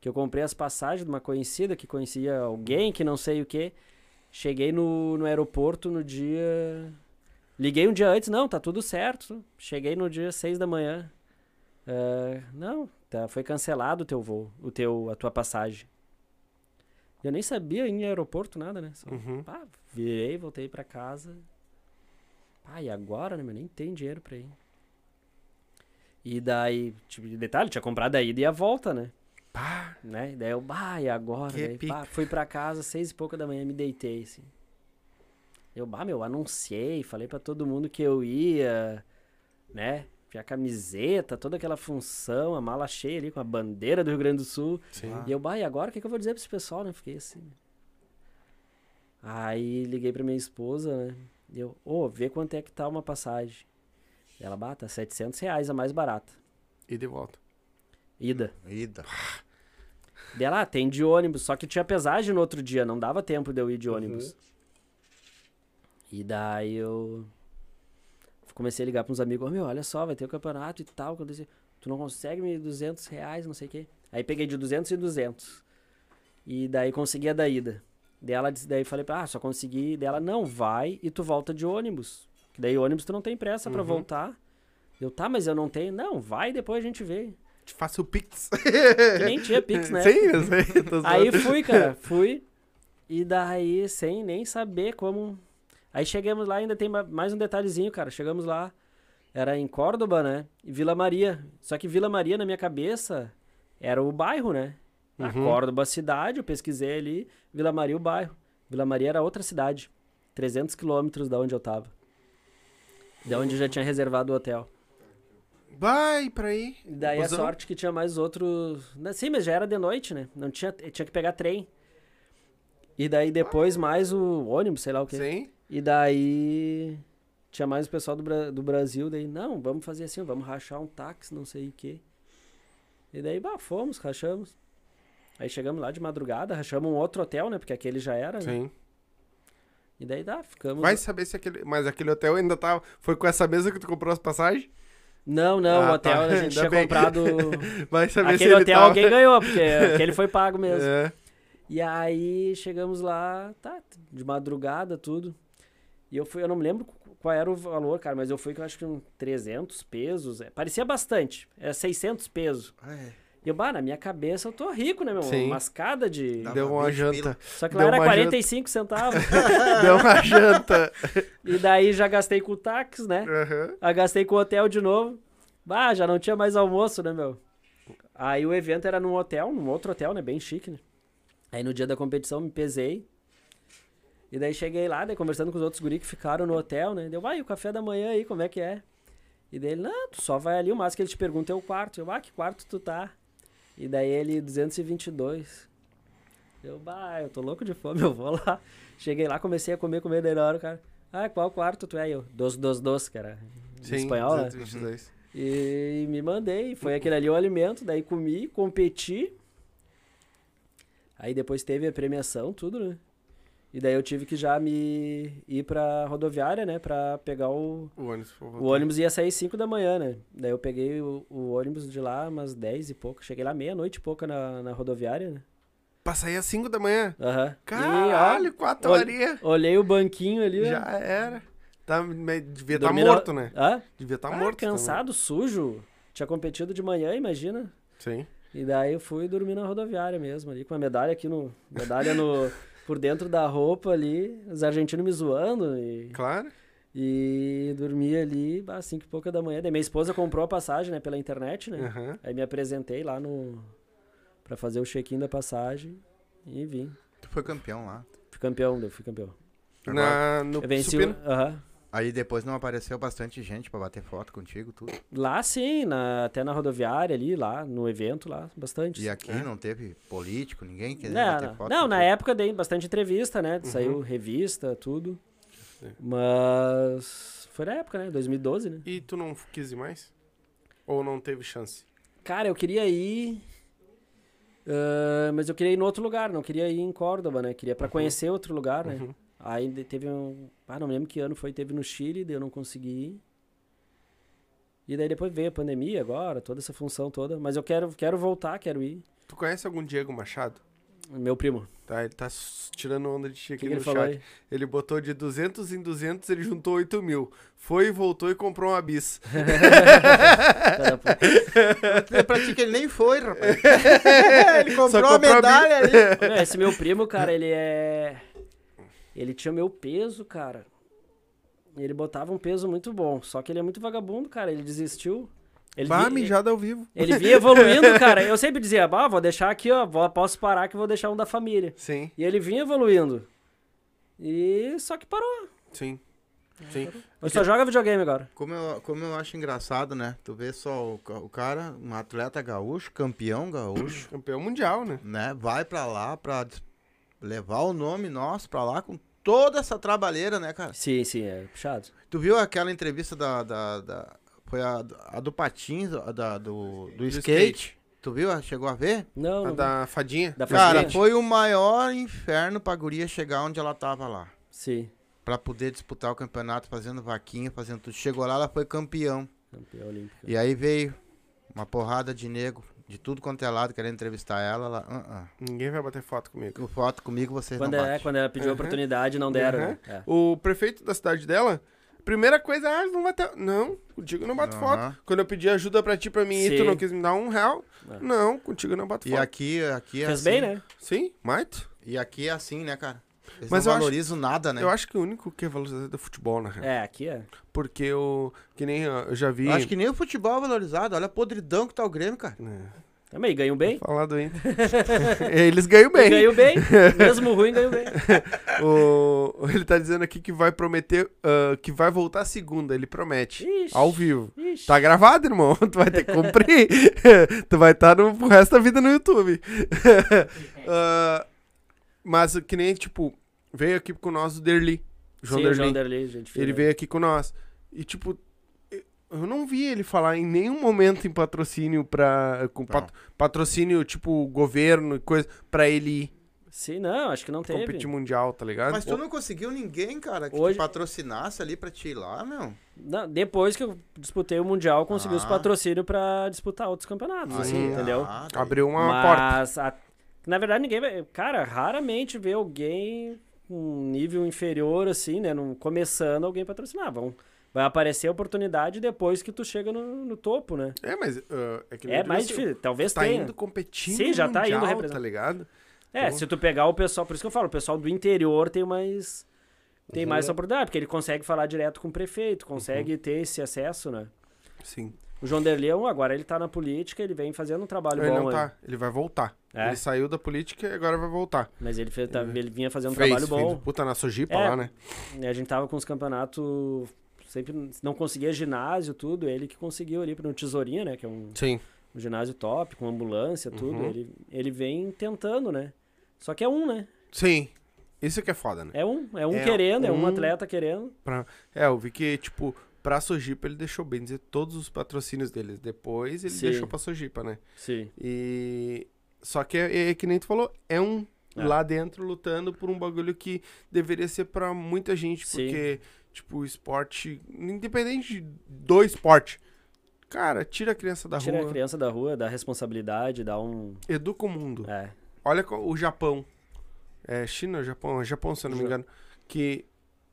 Que eu comprei as passagens de uma conhecida que conhecia alguém que não sei o que. Cheguei no, no aeroporto no dia. Liguei um dia antes, não, tá tudo certo. Cheguei no dia 6 da manhã. Ah, não, tá, foi cancelado o teu voo, o teu, a tua passagem. Eu nem sabia ir em aeroporto, nada, né? Só, Uhum. pá, virei, voltei pra casa. Ah, e agora, né, meu? Nem tem dinheiro pra ir. E daí, tipo, detalhe, tinha comprado a ida e a volta, né? Pá, né? E daí eu, bah, e agora? Que Daí, pá, fui pra casa, seis e pouca da manhã, me deitei, assim. Eu, bah, meu, anunciei, falei pra todo mundo que eu ia, né? Tinha a camiseta, toda aquela função, a mala cheia ali com a bandeira do Rio Grande do Sul. sim. E eu, bah, e agora o que, que eu vou dizer pra esse pessoal, né? Fiquei assim. Aí liguei pra minha esposa, né? E eu, ô, vê quanto é que tá uma passagem. Ela, bah, tá 700 reais a mais barata. E de volta. Ida. Ida. Dela, ah, tem de ônibus, só que tinha pesagem no outro dia, não dava tempo de eu ir de Uhum. ônibus. E daí eu comecei a ligar pros amigos, ô meu, olha só, vai ter o campeonato e tal. eu disse, tu não consegue me 200 reais, não sei o quê. Aí peguei de 200 e 200. E daí consegui a da ida. Dela, daí falei pra ah, só consegui. Dela, não, vai e tu volta de ônibus. Que daí ônibus tu não tem pressa pra Uhum. voltar. Eu, tá, mas eu não tenho. Não, vai depois a gente vê. Te faço o Pix. Que nem tinha Pix, né? Sim, eu sei. eu Aí fui, cara, fui. E daí, sem nem saber como. Aí chegamos lá, ainda tem ma- mais um detalhezinho, cara. Chegamos lá, era em Córdoba, né? E Vila Maria. Só que Vila Maria, na minha cabeça, era o bairro, né? A Uhum. Córdoba, a cidade, eu pesquisei ali. Vila Maria, o bairro. Vila Maria era outra cidade. 300 quilômetros da onde eu tava. Da onde eu já tinha reservado o hotel. Vai pra aí. Daí a sorte que tinha mais outros. né, Sim, mas já era de noite, né? Não tinha, tinha que pegar trem. E daí depois mais o ônibus, sei lá o quê. Sim. E daí tinha mais o pessoal do, Bra- do Brasil, daí, não, vamos fazer assim, vamos rachar um táxi, não sei o quê. E daí, bah, fomos, rachamos. Aí chegamos lá de madrugada, rachamos um outro hotel, né? Porque aquele já era, né? Sim. E daí, dá, ficamos... Vai saber se aquele. Mas aquele hotel ainda tá. Foi com essa mesa que tu comprou as passagens? Não, não, Ah, o hotel tá. a gente Ainda tinha bem. comprado... Vai saber se aquele ele hotel tava- alguém ganhou, porque aquele foi pago mesmo. É. E aí chegamos lá, tá, de madrugada, tudo. E eu fui, eu não me lembro qual era o valor, cara, mas eu fui com acho que uns 300 pesos. é, parecia bastante, era 600 pesos. É. E eu, bah, na minha cabeça eu tô rico, né, meu? Sim. Uma mascada de. Deu uma uma 20 janta. pila. Só que deu lá era uma 45 centavos. Deu uma janta. e daí já gastei com o táxi, né? Aham. Aí gastei com o hotel de novo. Bah, já não tinha mais almoço, né, meu? Aí o evento era num hotel, num outro hotel, né? Bem chique, né? Aí no dia da competição me pesei. E daí cheguei lá, daí conversando com os outros guri que ficaram no hotel, né? Deu, vai, o café da manhã aí, como é que é? E daí ele, não, tu só vai ali, o máximo que ele te pergunta é o quarto. Eu, ah, que quarto tu tá? E daí ele, 222. Eu, bah, eu tô louco de fome, eu vou lá. Cheguei lá, comecei a comer, comer, daí na hora o cara, ah, qual quarto tu é? E Eu, dos, dos, dos, cara. Em Sim, espanhol, né? 222. E me mandei, foi aquele ali o alimento, daí comi, competi. Aí depois teve a premiação, tudo, né? E daí eu tive que já me ir pra rodoviária, né? Pra pegar o. O ônibus. O ônibus ia sair 5 da manhã, né? Daí eu peguei o, o ônibus de lá umas 10 e pouco. Cheguei lá meia-noite e pouca na, na rodoviária, né? Pra sair às 5 da manhã. Aham. Caralho, olha- horinhas. E, ó, olhei o banquinho ali. ó. Já era. Tá, devia estar na- morto, né? Hã? Devia estar Ah, morto. também. cansado, sujo. Tinha competido de manhã, imagina. Sim. E daí eu fui dormir na rodoviária mesmo, ali, com a medalha aqui no. Medalha no. por dentro da roupa ali, os argentinos me zoando e. Claro. E dormi ali às cinco e pouca da manhã. Daí minha esposa comprou a passagem, né, pela internet, né? Aham. Aí me apresentei lá no. pra fazer o check-in da passagem e vim. Tu foi campeão lá. Fui campeão, eu fui campeão. Na, no Eu venci supino. o. Aham. Aí depois não apareceu bastante gente pra bater foto contigo, tudo. Lá sim, na, até na rodoviária ali, lá, no evento lá, bastante. E aqui não teve político, ninguém querendo Não, bater não. foto. não na época dei bastante entrevista, né? Saiu revista, tudo. Mas foi na época, né? 2012, né? E tu não quis ir mais? Ou não teve chance? Cara, eu queria ir. ah, mas eu queria ir em outro lugar, não queria ir em Córdoba, né? Queria pra conhecer outro lugar, né? Uhum. Aí teve um. Ah, não lembro que ano foi, teve no Chile, daí eu não consegui ir. E daí depois veio a pandemia agora, toda essa função toda. Mas eu quero, quero voltar, quero ir. Tu conhece algum Diego Machado? Meu primo. Tá, ele tá tirando onda de ti aqui que, no ele falou chat. aí? Ele botou de 200 em 200, ele juntou 8 mil. Foi, voltou e comprou uma bis. É pra ti que ele nem foi, rapaz. ele comprou a comprou a medalha ali. Meu, esse meu primo, cara, ele é. Ele tinha meu peso, cara. Ele botava um peso muito bom. Só que ele é muito vagabundo, cara. Ele desistiu. Ele, Bah, vi- mijada ao vivo. ele vinha evoluindo, cara. Eu sempre dizia, bah, vou deixar aqui, ó. vou- Posso parar que vou deixar um da família. Sim, E ele vinha evoluindo. E só que parou. sim. Sim. Ele só joga videogame agora. Como eu, como eu acho engraçado, né? Tu vê só o, o cara, um atleta gaúcho, campeão gaúcho, Campeão mundial, né? né? Vai pra lá pra levar o nome nosso pra lá com toda essa trabalheira, né, cara? Sim, sim, é puxado. Tu viu aquela entrevista da. da, da- foi a, a do Patins, a da, do, do, skate. skate. Tu viu? Chegou a ver? Não, A não- da fadinha. Da Cara, fadinha? foi o maior inferno pra guria chegar onde ela tava lá. Sim. Pra poder disputar o campeonato, fazendo vaquinha, fazendo tudo. Chegou lá, ela foi campeão. Campeão olímpico. E aí veio uma porrada de nego, de tudo quanto é lado, querendo entrevistar ela. Ela, ah, Ninguém vai bater foto comigo. foto comigo vocês Quando, não é, batem. quando ela pediu a Uhum. oportunidade, não deram, Uhum. né? É. O prefeito da cidade dela, primeira coisa, ah, não vai ter. Não, contigo eu não bato Aham. foto. Quando eu pedi ajuda pra ti, pra mim, e tu Sim. não quis me dar um real, É. não, contigo eu não bato E foto. aqui, aqui é Fez assim. bem, né? Sim, muito. E aqui é assim, né, cara? Eles Mas não eu acho- valorizam nada, né? Eu acho que o único que é valorizado é o futebol, na real. É, aqui é. Porque eu, que nem eu já vi... Eu acho que nem o futebol é valorizado. Olha a podridão que tá o Grêmio, cara. É. Também ganham bem. Falar do Inter. Eles ganham bem. Ganham bem. Mesmo ruim, ganham bem. O, ele tá dizendo aqui que vai prometer, ah, que vai voltar segunda, ele promete. Ixi. Ao vivo. Ixi. Tá gravado, irmão. Tu vai ter que cumprir. tu vai estar no pro resto da vida no YouTube. Ah, mas que nem, tipo, veio aqui com nós o Derli. João Sim, Derli. João Derli, gente. Ele veio aqui com nós. E, tipo, eu não vi ele falar em nenhum momento em patrocínio pra. Com pat- patrocínio, tipo, governo e coisa, pra ele ir Sim, não, acho que não teve. competir mundial, tá ligado? Mas tu não conseguiu ninguém, cara, que Hoje- te patrocinasse ali pra te ir lá, meu? Não, depois que eu disputei o Mundial, eu consegui os Ah. patrocínios pra disputar outros campeonatos, assim, Aí, entendeu? ah, daí- Abriu uma porta. Mas, a- na verdade, ninguém vai. Cara, raramente vê alguém um nível inferior, assim, né? Não, começando alguém patrocinar. Vão, vai aparecer a oportunidade depois que tu chega no, no topo, né? É, mas ah, é que É mais disse, difícil. Talvez Tá tenha. indo competindo Sim, já tá indo mundial, tá representando. ligado? É, Então- se tu pegar o pessoal, por isso que eu falo, o pessoal do interior tem mais. Tem Uhum. mais oportunidade, porque ele consegue falar direto com o prefeito, consegue ter esse acesso, né? Sim. O João Derleão, agora ele tá na política, ele vem fazendo um trabalho Ele bom. não aí. tá, ele vai voltar. É. Ele saiu da política e agora vai voltar. Mas ele, fez, tá- ele vinha fazendo um trabalho bom. puta na Sojipa É. lá, né? A gente tava com os campeonatos. Sempre não conseguia ginásio, tudo. Ele que conseguiu ali no Tesourinha, né? Que é um, Sim. um ginásio top, com ambulância, tudo. Uhum. Ele, ele vem tentando, né? Só que é um, né? Sim. Isso que é foda, né? É um. É um É querendo, é um um- atleta querendo. Pra- É, eu vi que, tipo, pra Sojipa ele deixou bem dizer todos os patrocínios deles. Depois ele Sim. deixou pra Sojipa, né? Sim. E. Só que é, é que nem tu falou, é um É. lá dentro lutando por um bagulho que deveria ser pra muita gente, Sim. porque, tipo, o esporte, independente do esporte, cara, tira a criança da Tira rua, a criança da rua, dá responsabilidade, dá um. educa o mundo. É. Olha o Japão. É China ou Japão? É Japão, se eu não me engano. Que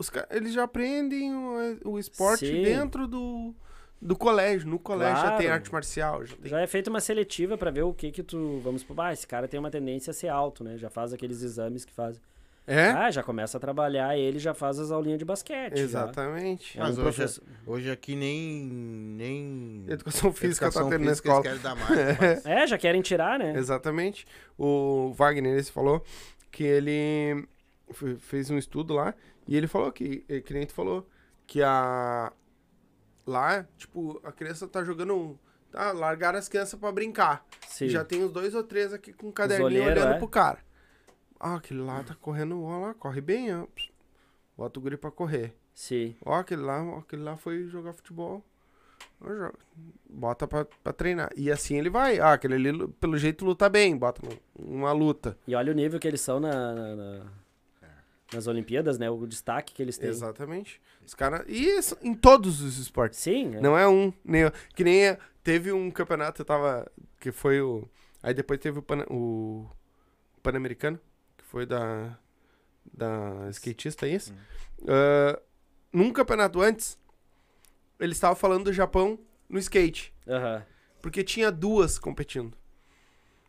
os, eles já aprendem o, o esporte Sim. dentro do, do colégio. No colégio já tem Claro. arte marcial. Já tem... Já é feita uma seletiva pra ver o que que tu. Vamos supor, ah, esse cara tem uma tendência a ser alto, né? Já faz aqueles exames que faz. É? Ah, já começa a trabalhar, ele já faz as aulinhas de basquete. já. Exatamente. É um Mas hoje, professor- hoje aqui nem. nem... Educação física educação tá tendo na escola. eles querem dar mais, rapaz. É, já querem tirar, né? Exatamente. O Wagner, ele falou que ele fe- fez um estudo lá e ele falou que, eh, que nem tu falou, que a. Lá, tipo, a criança tá jogando. um- Tá, largaram as crianças pra brincar. Sim. E já tem uns dois ou três aqui com um caderninho olheiro, olhando é? pro cara. Ah, aquele lá tá correndo, ó lá, corre bem, ó. Bota o guri pra correr. Sim. Ó, aquele lá, ó, aquele lá foi jogar futebol. Bota pra, pra treinar. E assim ele vai. Ah, aquele ali, pelo jeito, luta bem. Bota uma luta. E olha o nível que eles são na, na- na- nas Olimpíadas, né? O destaque que eles têm. Exatamente. Os caras. E isso em todos os esportes. Sim, é. Não é um. Nem, que nem. é- Teve um campeonato, eu tava. Que foi o. Aí depois teve o, Pan, o Pan-Americano, que foi da. Da skatista, é isso? Ah, num campeonato antes, eles estavam falando do Japão no skate. Aham. Porque tinha duas competindo.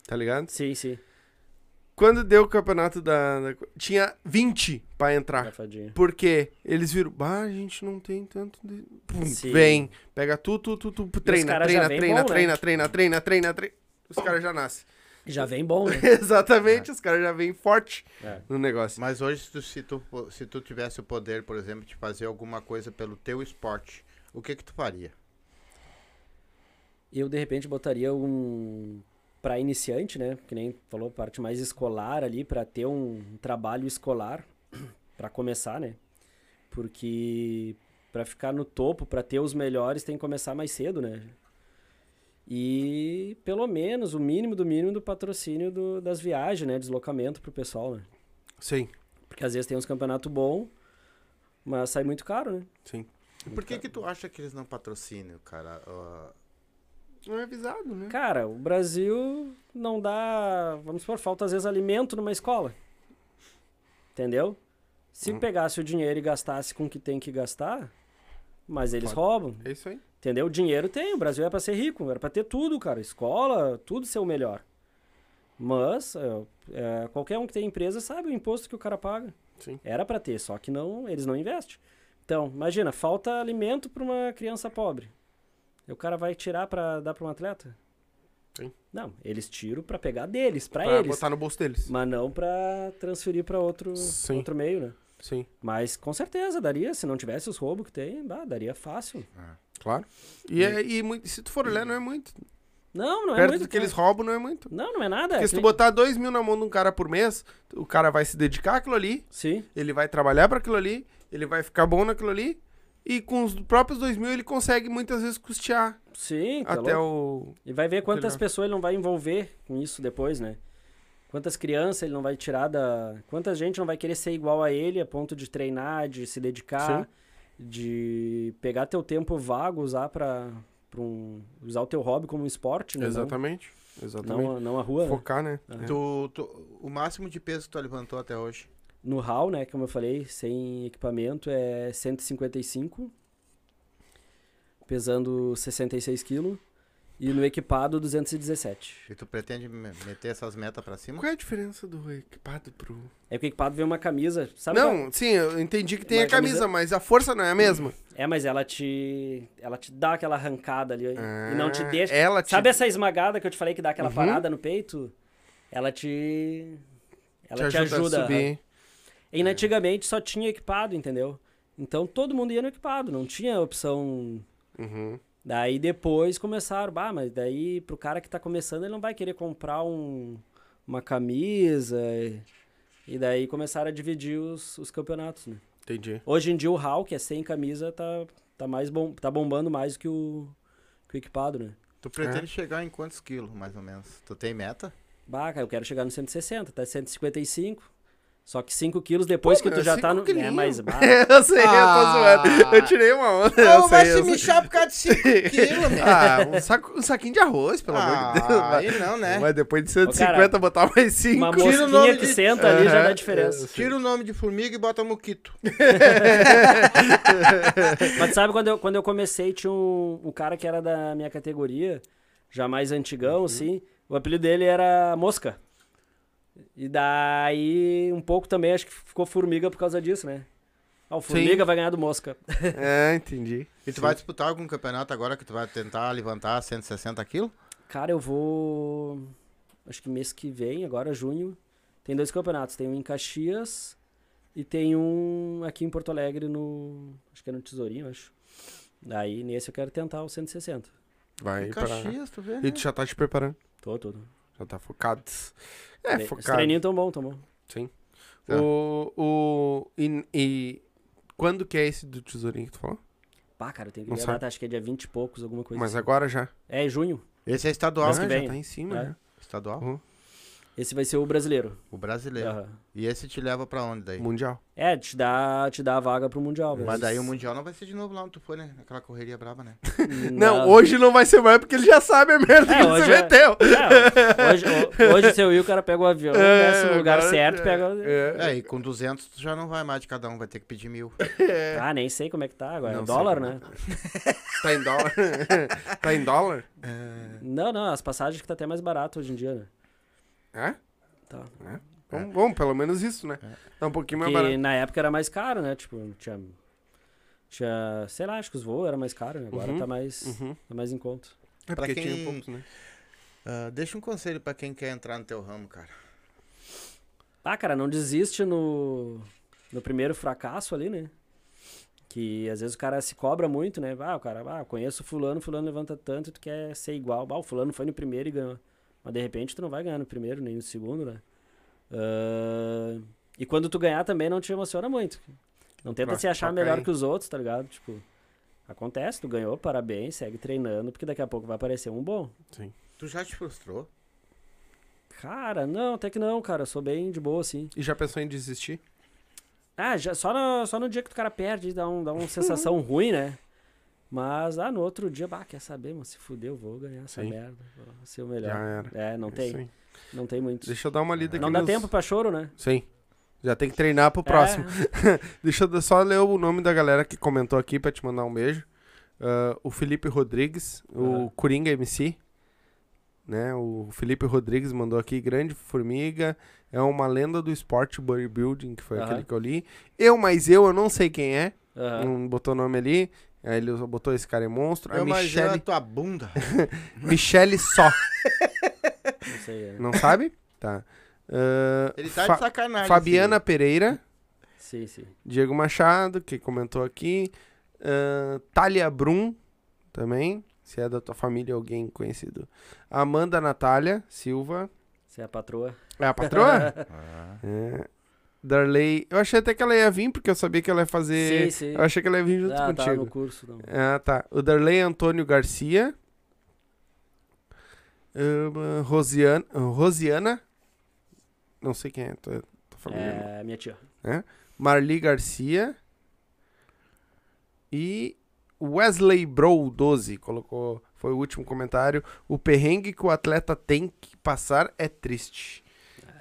Tá ligado? Sim, sim. Quando deu o campeonato da. da- tinha 20 pra entrar. Safadinho. Porque eles viram, bah, a gente não tem tanto. De... Pum, Sim. vem, pega tu, tu, tu, tu, treina, treina, treina, bom, né? treina, treina, treina, treina, treina. Os caras já nascem. Já vem bom, né? Exatamente, os caras já vêm forte É. no negócio. Mas hoje, se tu, se, tu, po- se tu tivesse o poder, por exemplo, de fazer alguma coisa pelo teu esporte, o que que tu faria? Eu, de repente, botaria um. Pra iniciante, né? Que nem falou, parte mais escolar ali, pra ter um trabalho escolar, pra começar, né? Porque pra ficar no topo, pra ter os melhores, tem que começar mais cedo, né? E pelo menos o mínimo do mínimo do patrocínio do- das viagens, né? Deslocamento pro pessoal, né? Sim, Porque às vezes tem uns campeonatos bons, mas sai muito caro, né? sim. Por que que tu acha que eles não patrocinam, cara? Ah, Não é avisado, né? Cara, o Brasil não dá, vamos supor, falta às vezes alimento numa escola. Entendeu? Se Hum. pegasse o dinheiro e gastasse com o que tem que gastar, mas eles Pode. roubam. É isso aí. Entendeu? O dinheiro tem, o Brasil é pra ser rico, era pra ter tudo, cara. Escola, tudo ser o melhor. Mas é, é, qualquer um que tem empresa sabe o imposto que o cara paga. Sim. Era pra ter, só que não, eles não investem. Então, imagina, falta alimento pra uma criança pobre. O cara vai tirar pra dar pra um atleta? Sim. Não, eles tiram pra pegar deles, pra, Pra eles. botar no bolso deles. Mas não pra transferir pra outro, Sim. outro meio, né? Sim, Mas com certeza daria, se não tivesse os roubos que tem, bah, daria fácil. claro. E, é, e muito- se tu for olhar, não é muito. Não, não é Perto muito. do que eles roubam, não é muito. Não, não é nada. Porque é se que tu botar dois mil na mão de um cara por mês, o cara vai se dedicar àquilo ali, Sim, ele vai trabalhar para aquilo ali, ele vai ficar bom naquilo ali, e com os próprios dois mil ele consegue muitas vezes custear sim. tá até louco. o. E vai ver quantas Entendeu? pessoas ele não vai envolver com isso depois, né? Quantas crianças ele não vai tirar da. Quanta gente não vai querer ser igual a ele a ponto de treinar, de se dedicar, de pegar teu tempo vago, usar pra, pra um. usar o teu hobby como um esporte, né? Não- Exatamente. Exatamente. Não, não a rua, né? Focar, né? Aham. Tu, tu- o máximo de peso que tu levantou até hoje? No RAL, né, como eu falei, sem equipamento é 155, pesando 66 quilos, e no equipado 217. E tu pretende me- meter essas metas pra cima? Qual é a diferença do equipado pro. É que o equipado vem uma camisa, sabe? não, sim, eu entendi que tem Uma a camisa, camisa- mas a força não é a mesma. É, mas ela te ela te dá aquela arrancada ali e não te Ah, deixa. Ela te... Sabe essa esmagada que eu te falei que dá aquela Uhum. parada no peito? Ela te ela te, ajuda. a subir. E antigamente só tinha equipado, entendeu? Então todo mundo ia no equipado, não tinha opção Uhum. Daí depois começaram, bah, mas daí pro cara que tá começando, ele não vai querer comprar um, uma camisa. E, e daí começaram a dividir os, os campeonatos, né? Entendi. Hoje em dia o HAL, que é sem camisa, tá, tá, mais bom, tá bombando mais que o, que o equipado, né? Tu pretende chegar em quantos quilos, mais ou menos? Tu tem meta? Bah, cara, eu quero chegar no 160, tá 155. Só que 5 quilos depois Pô, que tu meu, já tá no. É, quilinhos. mas. Bah, eu sei, eu tô Ah. zoando. Eu tirei uma onda. eu sei, eu sei. por causa de 5 quilos, meu. Ah, um, saco, um saquinho de arroz, pelo amor de Deus. Ah, vai. aí não, né? Mas depois de Ô, 150, cara, botar mais 5. uma Tira o nome que de- senta ali já Aham, dá diferença. Tira o nome de formiga e bota moquito. Mas sabe quando eu, quando eu comecei, tinha um, um cara que era da minha categoria, já mais antigão, Uhum. assim. O apelido dele era Mosca. E daí, um pouco também, acho que ficou formiga por causa disso, né? Ah, o Formiga Sim. vai ganhar do Mosca. É, entendi. E tu vai disputar algum campeonato agora que tu vai tentar levantar 160 quilos? Cara, eu vou. Acho que mês que vem, agora junho, tem dois campeonatos. Tem um em Caxias e tem um aqui em Porto Alegre no. Acho que é no Tesourinho, acho. Daí nesse eu quero tentar o 160. Vai Em pra... Caxias, tu vê, E né? tu já tá te preparando. Tô, tô. tô. Já tá focado. É, Tre- Os focado. treininhos tão bom, tão bom. Sim. Tá. O, o, e, e quando que é esse do tesourinho que tu falou? Pá, cara, eu tenho que ver a data, acho que é dia 20 e poucos, alguma coisa Mas assim. agora já. É, junho. Esse é estadual. Ah, que já vem. tá em cima, É. né? Estadual. Esse vai ser o brasileiro. O brasileiro. Aham. E esse te leva pra onde daí? Mundial. É, te dá, te dá a vaga pro Mundial. Mas daí o Mundial não vai ser de novo lá onde tu foi, né? Naquela correria brava, né? Não, hoje não vai ser mais porque ele já sabe a merda É, que ele hoje se é- meteu. É, hoje, ho- hoje se eu ir, o cara pega o avião, desce no lugar agora- certo, pega. o- É. É, e com 200 tu já não vai mais de cada um, vai ter que pedir mil. Ah, nem sei como é que tá agora. Não É sei dólar, como é né? Tá em dólar? tá em dólar? Não, não, as passagens que tá até mais barato hoje em dia, né? É? Tá. Bom, bom, pelo menos isso, né? Tá um pouquinho mais Porque barato. na época era mais caro, né? Tipo, tinha. Tinha. Sei lá, acho que os voos eram mais caros, né? Agora Uhum, tá mais. Uhum. Tá mais em conta. É Pra porque quem- tinha poucos, né? Ah, deixa um conselho pra quem quer entrar no teu ramo, cara. Ah, cara, não desiste no, no primeiro fracasso ali, né? Que às vezes o cara se cobra muito, né? Ah, o cara, ah, conheço fulano, fulano levanta tanto e tu quer ser igual. Ah, o fulano foi no primeiro e ganhou. Mas de repente tu não vai ganhar no primeiro, nem no segundo, né? Ah, e quando tu ganhar também não te emociona muito. Não tenta Pra- se achar melhor cair. que os outros, tá ligado? Tipo, acontece, tu ganhou, parabéns, segue treinando, porque daqui a pouco vai aparecer um bom. Tu já te frustrou? Cara, não, até que não, cara. Eu sou bem de boa, assim. E já pensou em desistir? Ah, já, só, no, só no dia que o cara perde, dá, um, dá uma sensação ruim, né? Mas, ah, no outro dia, bah, quer saber, mano, se fudeu, vou ganhar essa Sim. merda. Vou ser o melhor. Já era. É, não tem, Sim. não tem muito. Deixa eu dar uma lida aqui Não dá nos- tempo pra choro, né? Sim. Já tem que treinar pro próximo. É, Deixa eu só ler o nome da galera que comentou aqui pra te mandar um beijo. Ah, o Felipe Rodrigues, o Aham. Coringa MC. Né? O Felipe Rodrigues mandou aqui, grande formiga, é uma lenda do esporte bodybuilding, que foi Aham. aquele que eu li. Eu, mas eu, eu não sei quem é, aham. não botou nome ali. Aí ele botou esse cara é monstro. Eu a imagino a Michelle, tua bunda. Michelle Só. Não sei. é. Não sabe? Tá. Ah, Ele tá Fa- de sacanagem. Fabiana Pereira. Sim, sim. Diego Machado, que comentou aqui. Ah, Thalia Brum, também. Se é da tua família, alguém conhecido. Amanda Natália Silva. Você é a patroa. É a patroa? Ah. é. Darley. Eu achei até que ela ia vir, porque eu sabia que ela ia fazer. Sim, sim. Eu achei que ela ia vir junto Ah, tá contigo. no curso. Não. Ah, tá. O Darley Antônio Garcia. Rosiana, Rosiana. Não sei quem é. Tô, tô falando. É, minha tia. Marli Garcia. E Wesley Bro 12 colocou, foi o último comentário. O perrengue que o atleta tem que passar é triste.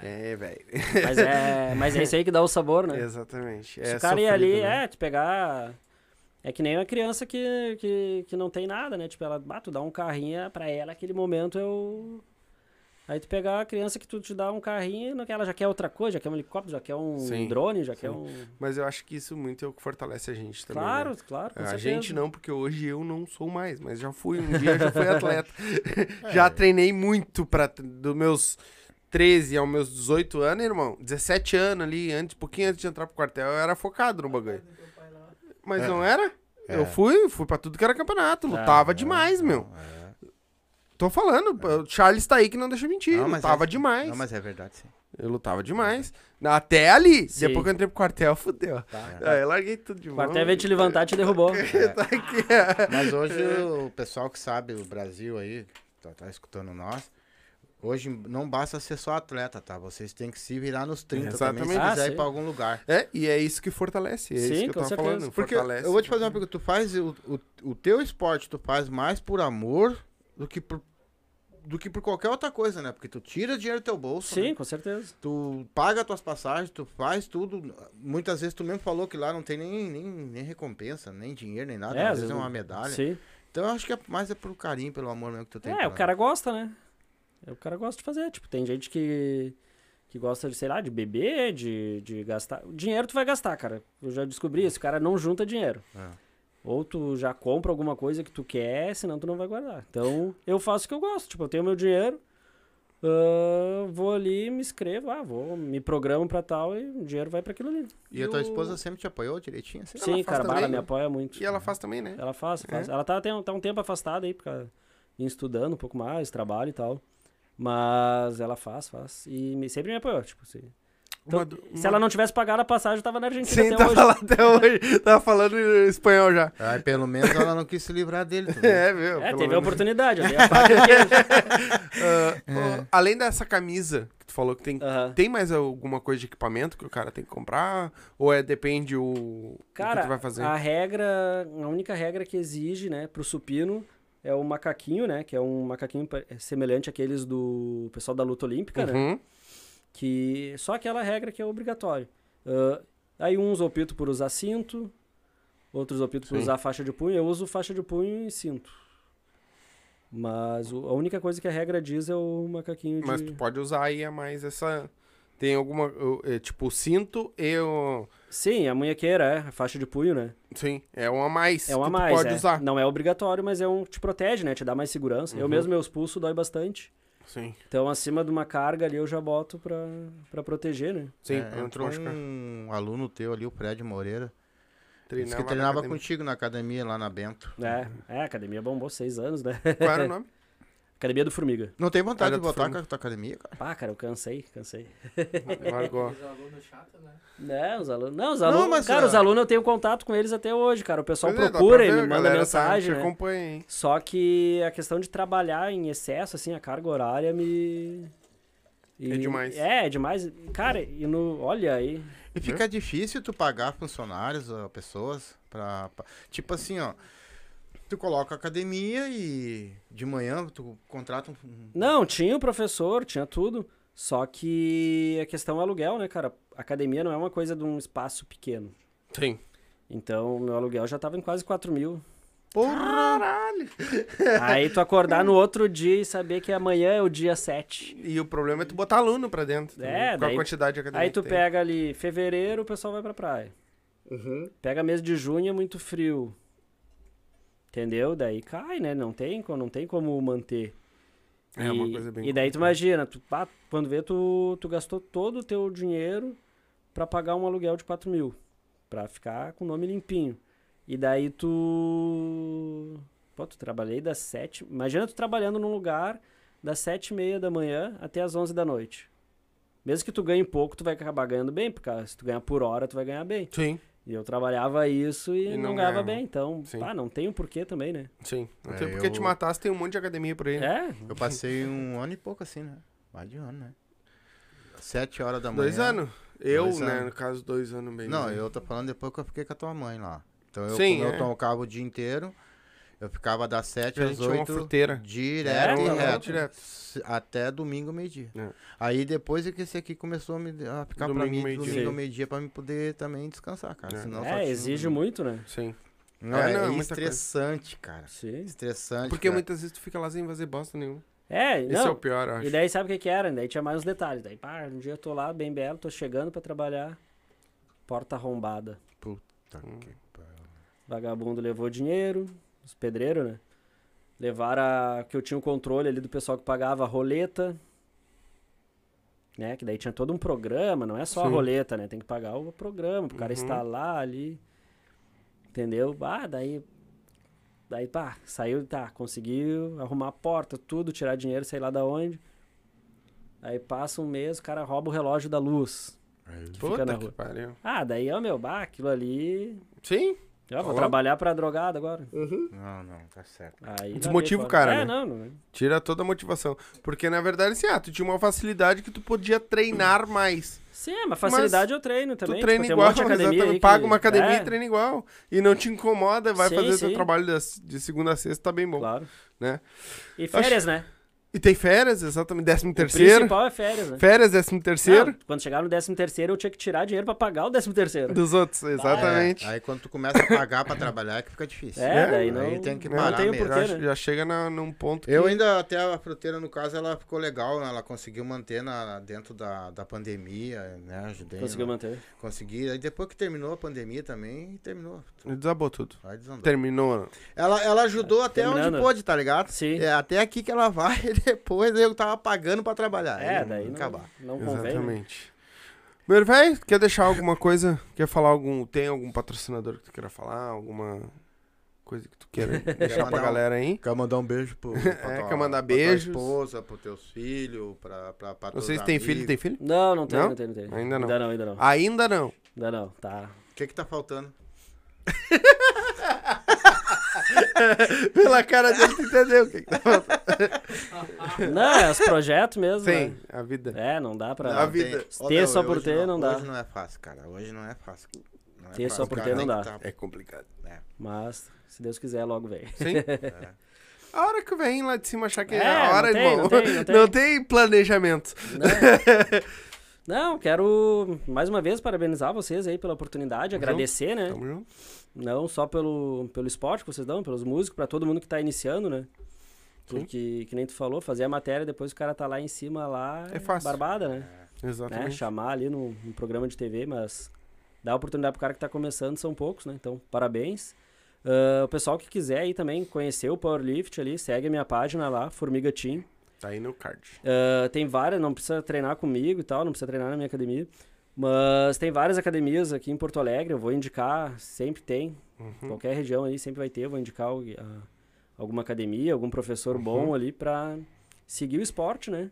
É, velho. Mas é, mas é isso aí que dá o sabor, né? Exatamente. Se É o cara ir ali, né? é, te pegar. É que nem uma criança que, que, que não tem nada, né? Tipo, ela, bah, tu dá um carrinho, pra ela aquele momento é o. Aí tu pegar a criança que tu te dá um carrinho, ela já quer outra coisa, já quer um helicóptero, já quer um Sim, drone, já quer sim. um. Mas eu acho que isso muito é o que fortalece a gente também. Claro, né? claro. A certeza. gente não, porque hoje eu não sou mais, mas já fui um dia, já fui atleta. É. Já treinei muito para dos meus 13 aos meus 18 anos, irmão. 17 anos ali, antes, pouquinho antes de entrar pro quartel, eu era focado no bagulho. Mas É. não era? É. Eu fui, fui pra tudo que era campeonato, lutava É, demais, meu. é. Tô falando, o Charles tá aí que não deixa mentir, Não, lutava é- demais. Não, mas é verdade, sim. Eu lutava demais. Até ali, Sim. depois que eu entrei pro quartel, fudeu. Tá. Aí eu larguei tudo de O mão. quartel veio te levantar e te derrubou. Tá aqui, é. Mas hoje o pessoal que sabe o Brasil aí, tá, tá escutando nós, hoje não basta ser só atleta, tá? Vocês têm que se virar nos 30 também, se Exatamente. Ah, quiser sim. ir pra algum lugar. É, e é isso que fortalece. É Sim, isso que eu tava certeza. falando. Porque fortalece. eu vou te fazer uma pergunta, tu faz o, o, o teu esporte, tu faz mais por amor do que por, do que por qualquer outra coisa, né? Porque tu tira dinheiro do teu bolso, Sim, né? com certeza. tu paga tuas passagens, tu faz tudo. Muitas vezes tu mesmo falou que lá não tem nem, nem, nem recompensa, nem dinheiro, nem nada. É, às às vezes é uma medalha. Sim. Então eu acho que é mais é pro carinho, pelo amor mesmo que tu tem. É, o cara gosta, né? É, O cara gosta de fazer. Tipo, tem gente que, que gosta de, sei lá, de beber, de, de gastar. O dinheiro tu vai gastar, cara. Eu já descobri isso. O cara não junta dinheiro. É. Ou tu já compra alguma coisa que tu quer, senão tu não vai guardar. Então, eu faço o que eu gosto. Tipo, eu tenho meu dinheiro, ah, vou ali, me inscrevo, ah, vou, me programo pra tal e o dinheiro vai pra aquilo ali. E a tua o- esposa sempre te apoiou direitinho? Assim? Sim, cara, também, ela né? me apoia muito. E ela faz também, né? Ela faz, faz. É? Ela tá, tem, tá um tempo afastada aí, porque estudando um pouco mais, trabalho e tal. Mas ela faz, faz. E me- sempre me apoiou, tipo, se, então, Uma se ela não tivesse pagado a passagem, eu tava na Argentina Sim, até tava hoje. lá até hoje. Tava falando espanhol já. Aí pelo menos ela não quis se livrar dele. tu viu? É, meu. É, pelo teve a menos. oportunidade, a faca e o queijo. Ah, ó, além dessa camisa que tu falou que tem. Aham. Tem mais alguma coisa de equipamento que o cara tem que comprar? Ou é depende o, o que Cara, tu vai fazer? a regra, a única regra que exige, né, pro supino é o macaquinho, né, que é um macaquinho pa- semelhante àqueles do pessoal da luta olímpica, né, Uhum. que só aquela regra que é obrigatório. Ah, aí uns optam por usar cinto, outros optam por Sim. usar faixa de punho. Eu uso faixa de punho e cinto. Mas o- a única coisa que a regra diz é o macaquinho de... Mas tu pode usar aí a mais essa. Tem alguma. é, tipo, o cinto e o. Sim, a munhequeira, é, a faixa de punho, né? Sim, é um a mais. É uma a que tu mais, pode é. usar. Não é obrigatório, mas é um te protege, né? Te dá mais segurança. Eu Uhum. mesmo, meus pulsos dói bastante. Sim. Então, acima de uma carga ali, eu já boto pra, pra proteger, né? Sim, É, entrou um aluno teu ali, o Fred Moreira. Treinava que na treinava contigo na academia lá na Bento. É, é, a academia bombou seis anos, né? Qual era o nome? Academia do Formiga. Não tem vontade de voltar com a tua academia, cara? Pá, cara, eu cansei, cansei. Largou. Os alunos chatos, né? Não, os alunos. Não, os Não, alunos. mas, cara, ah, os alunos eu tenho contato com eles até hoje, cara. O pessoal Pois é, procura pra e me manda galera tá- mensagem, te né? acompanha, hein? Só que a questão de trabalhar em excesso, assim, a carga horária me. e- É demais. É, é demais. Cara, e no. Olha aí. E fica difícil tu pagar funcionários, pessoas, pra, pra- Tipo assim, ó. Tu coloca a academia e de manhã tu contrata um... Não, tinha o professor, tinha tudo. Só que a questão é aluguel, né, cara? Academia não é uma coisa de um espaço pequeno. Sim. Então, meu aluguel já tava em quase 4 mil. Caralho! Aí tu acordar no outro dia e saber que amanhã é o dia 7. E o problema é tu botar aluno pra dentro. É, também, com a quantidade de academia Aí tu que tem. pega ali fevereiro, o pessoal vai pra praia. Uhum. Pega mês de junho, é muito frio. Entendeu? Daí cai, né? Não tem, não tem como manter. É e, uma coisa bem E daí tu imagina, tu, pá, quando vê, tu, tu gastou todo o teu dinheiro pra pagar um aluguel de 4 mil. Pra ficar com o nome limpinho. E daí tu. Pô, tu trabalhei das 7. Imagina tu trabalhando num lugar das 7 e meia da manhã até as 11 da noite. Mesmo que tu ganhe pouco, tu vai acabar ganhando bem, porque se tu ganhar por hora, tu vai ganhar bem. Sim, E eu trabalhava isso e, E não, não ganhava bem. Então, Sim. pá, não tem o porquê também, né? sim. Não É, tem porque eu- te matar, você tem um monte de academia por aí. né? É, Eu passei um ano e pouco assim, né? Mais de um ano, né? Sete horas da manhã. Dois anos. Eu, Dois né, anos. no caso, dois anos bem. Não, né? eu tô falando depois que eu fiquei com a tua mãe lá. Então eu, Sim, é. eu tocava o dia inteiro, eu ficava das sete A às gente tinha uma oito, fruteira. direto É, e reto. Direto. Até domingo, meio-dia. É. Aí depois é que esse aqui começou a, me, a ficar pra Domingo, mim meio-dia. domingo ao Sim. meio-dia pra me poder também descansar, cara. É. Senão é exige muito, né? Sim. Não, É, é, não, é é muita coisa. estressante, cara. Sim. Estressante. Porque cara. muitas vezes tu fica lá sem fazer bosta nenhuma. É, Esse não. é o pior, eu acho. E daí sabe o que que era? Daí tinha mais uns detalhes. Daí, pá, um dia eu tô lá, bem belo, tô chegando pra trabalhar, porta arrombada. Tá, Hum. que pariu. Vagabundo levou dinheiro, os pedreiros, né? Levaram a, que eu tinha o controle ali do pessoal que pagava a roleta. Né? Que daí tinha todo um programa, não é só a Sim. roleta, né? Tem que pagar o programa pro cara Uhum. instalar ali. Entendeu? Ah, daí. Daí, pá, saiu, tá, conseguiu arrumar a porta, tudo, tirar dinheiro, sei lá da onde. Aí passa um mês, o cara rouba o relógio da luz. Que Puta fica na rua. Ah, daí, ó, meu, bah, aquilo ali. Sim, Ó, vou Falou? trabalhar pra drogado agora. Não, não, tá certo. Aí Desmotiva o cara, né? É, não, não. tira toda a motivação. Porque, na verdade, assim, ah, tu tinha uma facilidade que tu podia treinar mais. Sim, é, mas facilidade eu treino Tu também. treina tipo, tem um igual, academia exatamente. que- Paga uma academia é, e treina igual. E não te incomoda, vai Sim, fazer teu sim. trabalho das- de segunda a sexta, tá bem bom. Claro. né? E férias, né? E tem férias, exatamente, décimo O terceiro. principal é férias, né? Férias, décimo terceiro. Não, quando chegar no décimo terceiro, eu tinha que tirar dinheiro pra pagar o décimo terceiro. Dos outros, exatamente. É, aí quando tu começa a pagar pra trabalhar é que fica difícil. É, É, daí não, aí tem que não parar tem o mesmo. porquê, já, né? já chega na, num ponto que... Eu ainda, até a fruteira, no caso, ela ficou legal, né? Ela conseguiu manter na, dentro da, da pandemia, né? Ajudei. Conseguiu né? manter. Consegui. Aí depois que terminou a pandemia também, terminou. Desabou tudo. Aí desandou. Terminou. Ela, ela ajudou até Terminando. onde pôde, tá ligado? Sim. É, até aqui que ela vai e depois eu tava pagando pra trabalhar. É, Aí daí não, acabar. não convém. né? Exatamente. Meu velho, quer deixar alguma coisa? Quer falar algum... Tem algum patrocinador que tu queira falar? Alguma coisa que tu queira deixar pra galera aí? Quer mandar um beijo pro, pra É, quer mandar pra beijos. tua esposa, pros teus filhos, pra, pra, pra Vocês têm filho? Tem filho? Não, não tem, Não? não tem, não tem. Ainda não. Ainda não, ainda não. Ainda não. Ainda não, tá. O que que tá faltando? Pela cara dele, tu entendeu o que, que tá faltando. Não, é os projetos mesmo, Sim, né? a vida. É, não dá pra... A vida. Ô, Ter meu, só por ter não dá. Hoje não é fácil, cara. Hoje não é fácil. Não é Ter só fácil, por cara. ter não Tem dá. tá- É complicado. Mas, se Deus quiser, logo vem. Sim. A hora que vem lá de cima achar que é, É, a hora, não tem, irmão. não tem, não tem. Não tem planejamento. Não, quero mais uma vez parabenizar vocês aí pela oportunidade, Tamo agradecer, né? Tamo junto. Não só pelo, pelo esporte que vocês dão, pelos músicos, pra todo mundo que tá iniciando, né? Porque, que nem tu falou, fazer a matéria, depois o cara tá lá em cima, lá... É fácil. Barbada, né? né? Exatamente. Chamar ali no, no programa de TV, mas dar oportunidade pro cara que tá começando são poucos, né? Então, parabéns. Ah, o pessoal que quiser aí também conhecer o Powerlift ali, segue a minha página lá, Formiga Team. Tá aí no card. Ah, tem várias, não precisa treinar comigo e tal, não precisa treinar na minha academia. Mas tem várias academias aqui em Porto Alegre, eu vou indicar, sempre tem. Uhum. Qualquer região aí sempre vai ter, eu vou indicar ah, alguma academia, algum professor Uhum. bom ali pra seguir o esporte, né?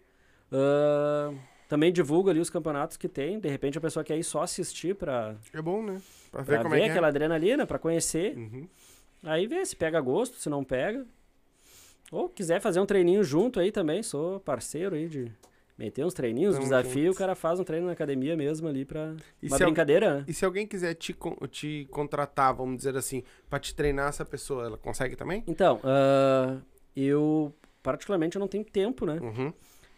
Ah, também divulgo ali os campeonatos que tem, de repente a pessoa quer ir só assistir pra, É bom, né? Pra ver pra como ver é que aquela adrenalina, pra conhecer. é. Uhum. Aí vê se pega gosto, se não pega. Ou quiser fazer um treininho junto aí também, sou parceiro aí de meter uns treininhos, Tamo desafio, o cara faz um treino na academia mesmo ali pra E uma se, al- brincadeira, né? e se alguém quiser te, te contratar, vamos dizer assim, pra te treinar essa pessoa, ela consegue também? Então, ah, eu particularmente eu não tenho tempo, né? Uhum.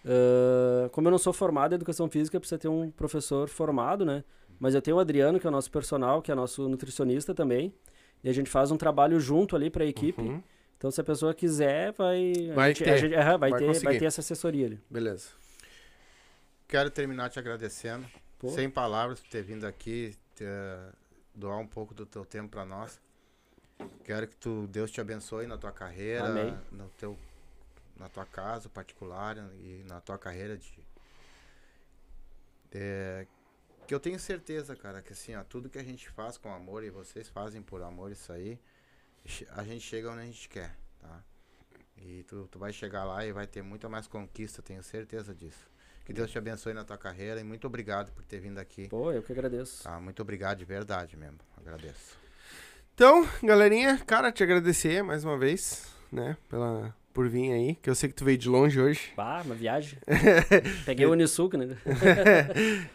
Ah, como eu não sou formado em educação física, precisa ter um professor formado, né? Mas eu tenho o Adriano, que é o nosso personal, que é nosso nutricionista também. E a gente faz um trabalho junto ali pra equipe. Uhum. Então, se a pessoa quiser, vai. a Vai gente- ter. a gente- vai, Vai ter, vai ter essa assessoria ali. Beleza. Quero terminar te agradecendo. Pô. Sem palavras por ter vindo aqui, ter, doar um pouco do teu tempo pra nós. Quero que tu, Deus te abençoe na tua carreira, Amém. no teu, na tua casa particular e na tua carreira de. É, que eu tenho certeza, cara, que assim, ó, tudo que a gente faz com amor e vocês fazem por amor isso aí, a gente chega onde a gente quer, tá? E tu, tu vai chegar lá e vai ter muita mais conquista, tenho certeza disso. Que Deus te abençoe na tua carreira e muito obrigado por ter vindo aqui. Pô, eu que agradeço. Tá, muito obrigado de verdade mesmo. Agradeço. Então, galerinha, cara, te agradecer mais uma vez, né, pela, por vir aí, que eu sei que tu veio de longe hoje. Pá, uma viagem. Peguei o Unisuc, né?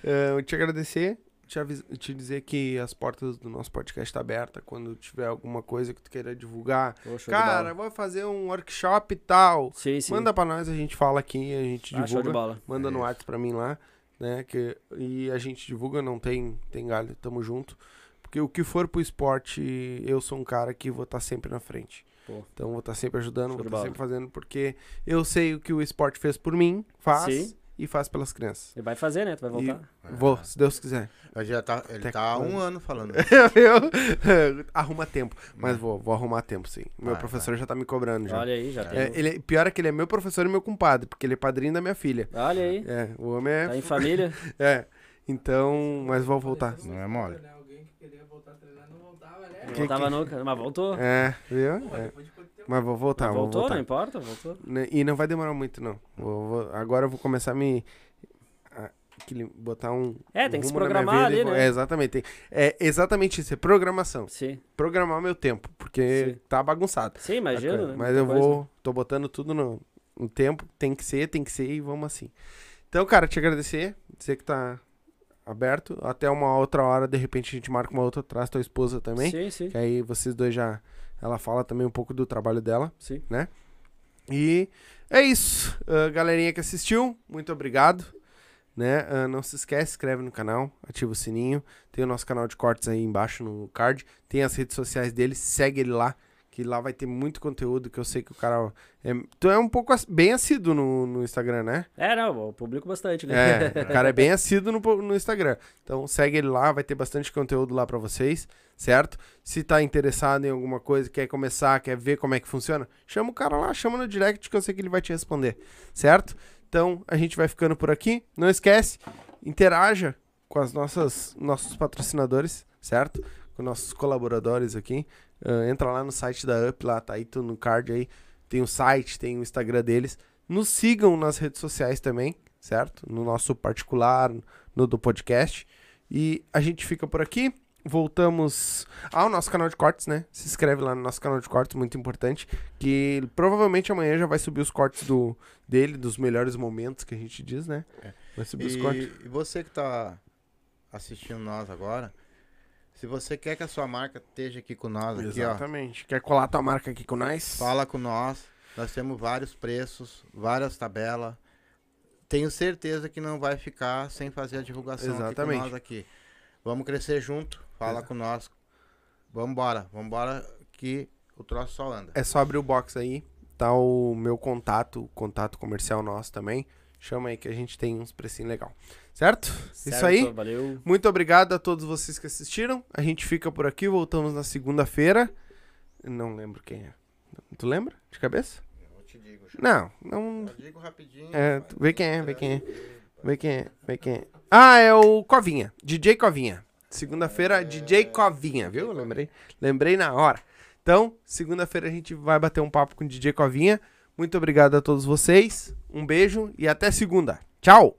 Eh, eu te agradecer, te, te dizer que as portas do nosso podcast estão abertas quando tiver alguma coisa que tu queira divulgar. De Cara, vou fazer um workshop e tal. Sim, sim. Manda pra nós, a gente fala aqui, a gente ah, divulga. Manda no É isso. WhatsApp pra mim lá, né? Que, e a gente divulga, não tem, tem galho, tamo junto. Porque o que for pro esporte, eu sou um cara que vou estar sempre na frente. Pô. Então vou estar sempre ajudando, Show vou estar bola. sempre fazendo, porque eu sei o que o esporte fez por mim, faz Sim. E faz pelas crianças. Ele vai fazer, né? Tu vai voltar. Vou, se Deus quiser. Ele já tá, ele Até tá há um ano falando. Eu- Arruma tempo. Mas Né? vou, vou arrumar tempo, sim. Meu Vai, professor já tá me cobrando já. Olha aí, já tem. É, ele, pior é que ele é meu professor e meu compadre, porque ele é padrinho da minha filha. Olha aí. É, o homem é. Tá em família. É. Então, mas vou voltar. Não é mole. Alguém que queria voltar a treinar não voltava, né? Não voltava nunca, mas voltou. É, viu? É. Mas vou voltar, Mas vou voltou, voltar. não importa, voltou. Né, E não vai demorar muito, não. Vou- vou- agora eu vou começar a me. a- botar um. É, tem que se programar e ali, vou- né? É, exatamente. tem- É exatamente isso, é programação. Sim. Programar meu tempo, porque Sim. tá bagunçado. Sim, Bacana. né? Mas eu coisa. vou. Tô botando tudo no, no tempo. Tem que ser, tem que ser e vamos assim. Então, cara, te agradecer. Dizer que tá aberto. Até uma outra hora, de repente, a gente marca uma outra, traz tua esposa também. Sim, sim. Que aí vocês dois já. Ela fala também um pouco do trabalho dela. Sim. E é isso. Ah, galerinha que assistiu, muito obrigado. Né? Ah, não se esquece, inscreve no canal, ativa o sininho. Tem o nosso canal de cortes aí embaixo no card. Tem as redes sociais dele, segue ele lá. Que lá vai ter muito conteúdo que eu sei que o cara. É, tu é um pouco bem assíduo no, no Instagram, né? É, não, eu publico bastante, né? É, o cara é bem assíduo no, no Instagram. Então segue ele lá, vai ter bastante conteúdo lá pra vocês, certo? Se tá interessado em alguma coisa, quer começar, quer ver como é que funciona, chama o cara lá, chama no direct que eu sei que ele vai te responder, certo? Então a gente vai ficando por aqui. Não esquece, interaja com as nossas nossos patrocinadores, certo? Com nossos colaboradores aqui. Ah, entra lá no site da Up, lá tá aí tudo no card aí. Tem o site, tem o Instagram deles. Nos sigam nas redes sociais também, certo? No nosso particular, no do podcast. E a gente fica por aqui. Voltamos ao nosso canal de cortes, né? Se inscreve lá no nosso canal de cortes, muito importante. Que provavelmente amanhã já vai subir os cortes do, dele, dos melhores momentos que a gente diz, né? É. Vai subir os cortes. E, e você que tá assistindo nós agora, se você quer que a sua marca esteja aqui com nós, aqui, ó, Exatamente. Quer colar tua marca aqui com nós? fala com nós. Nós temos vários preços, várias tabelas. Tenho certeza que não vai ficar sem fazer a divulgação aqui Exatamente. com nós aqui. Vamos crescer junto, fala Exa- com nós. Vambora, vambora que o troço só anda. É só abrir o box aí. Tá o meu contato, o contato comercial nosso também. Chama aí que a gente tem uns precinhos legal. Certo? Isso Certo, aí. Valeu. Muito obrigado a todos vocês que assistiram. A gente fica por aqui, voltamos na segunda-feira. Não lembro quem é. Tu lembra? De cabeça? Eu te digo, Não, não. Eu digo rapidinho. É, tu- vê quem é, vê quem é. Vê quem é, vê quem é. Ah, é o Covinha. DJ Covinha. Segunda-feira, DJ Covinha, viu? Lembrei. Lembrei na hora. Então, segunda-feira a gente vai bater um papo com o DJ Covinha. Muito obrigado a todos vocês. Um beijo e até segunda. Tchau!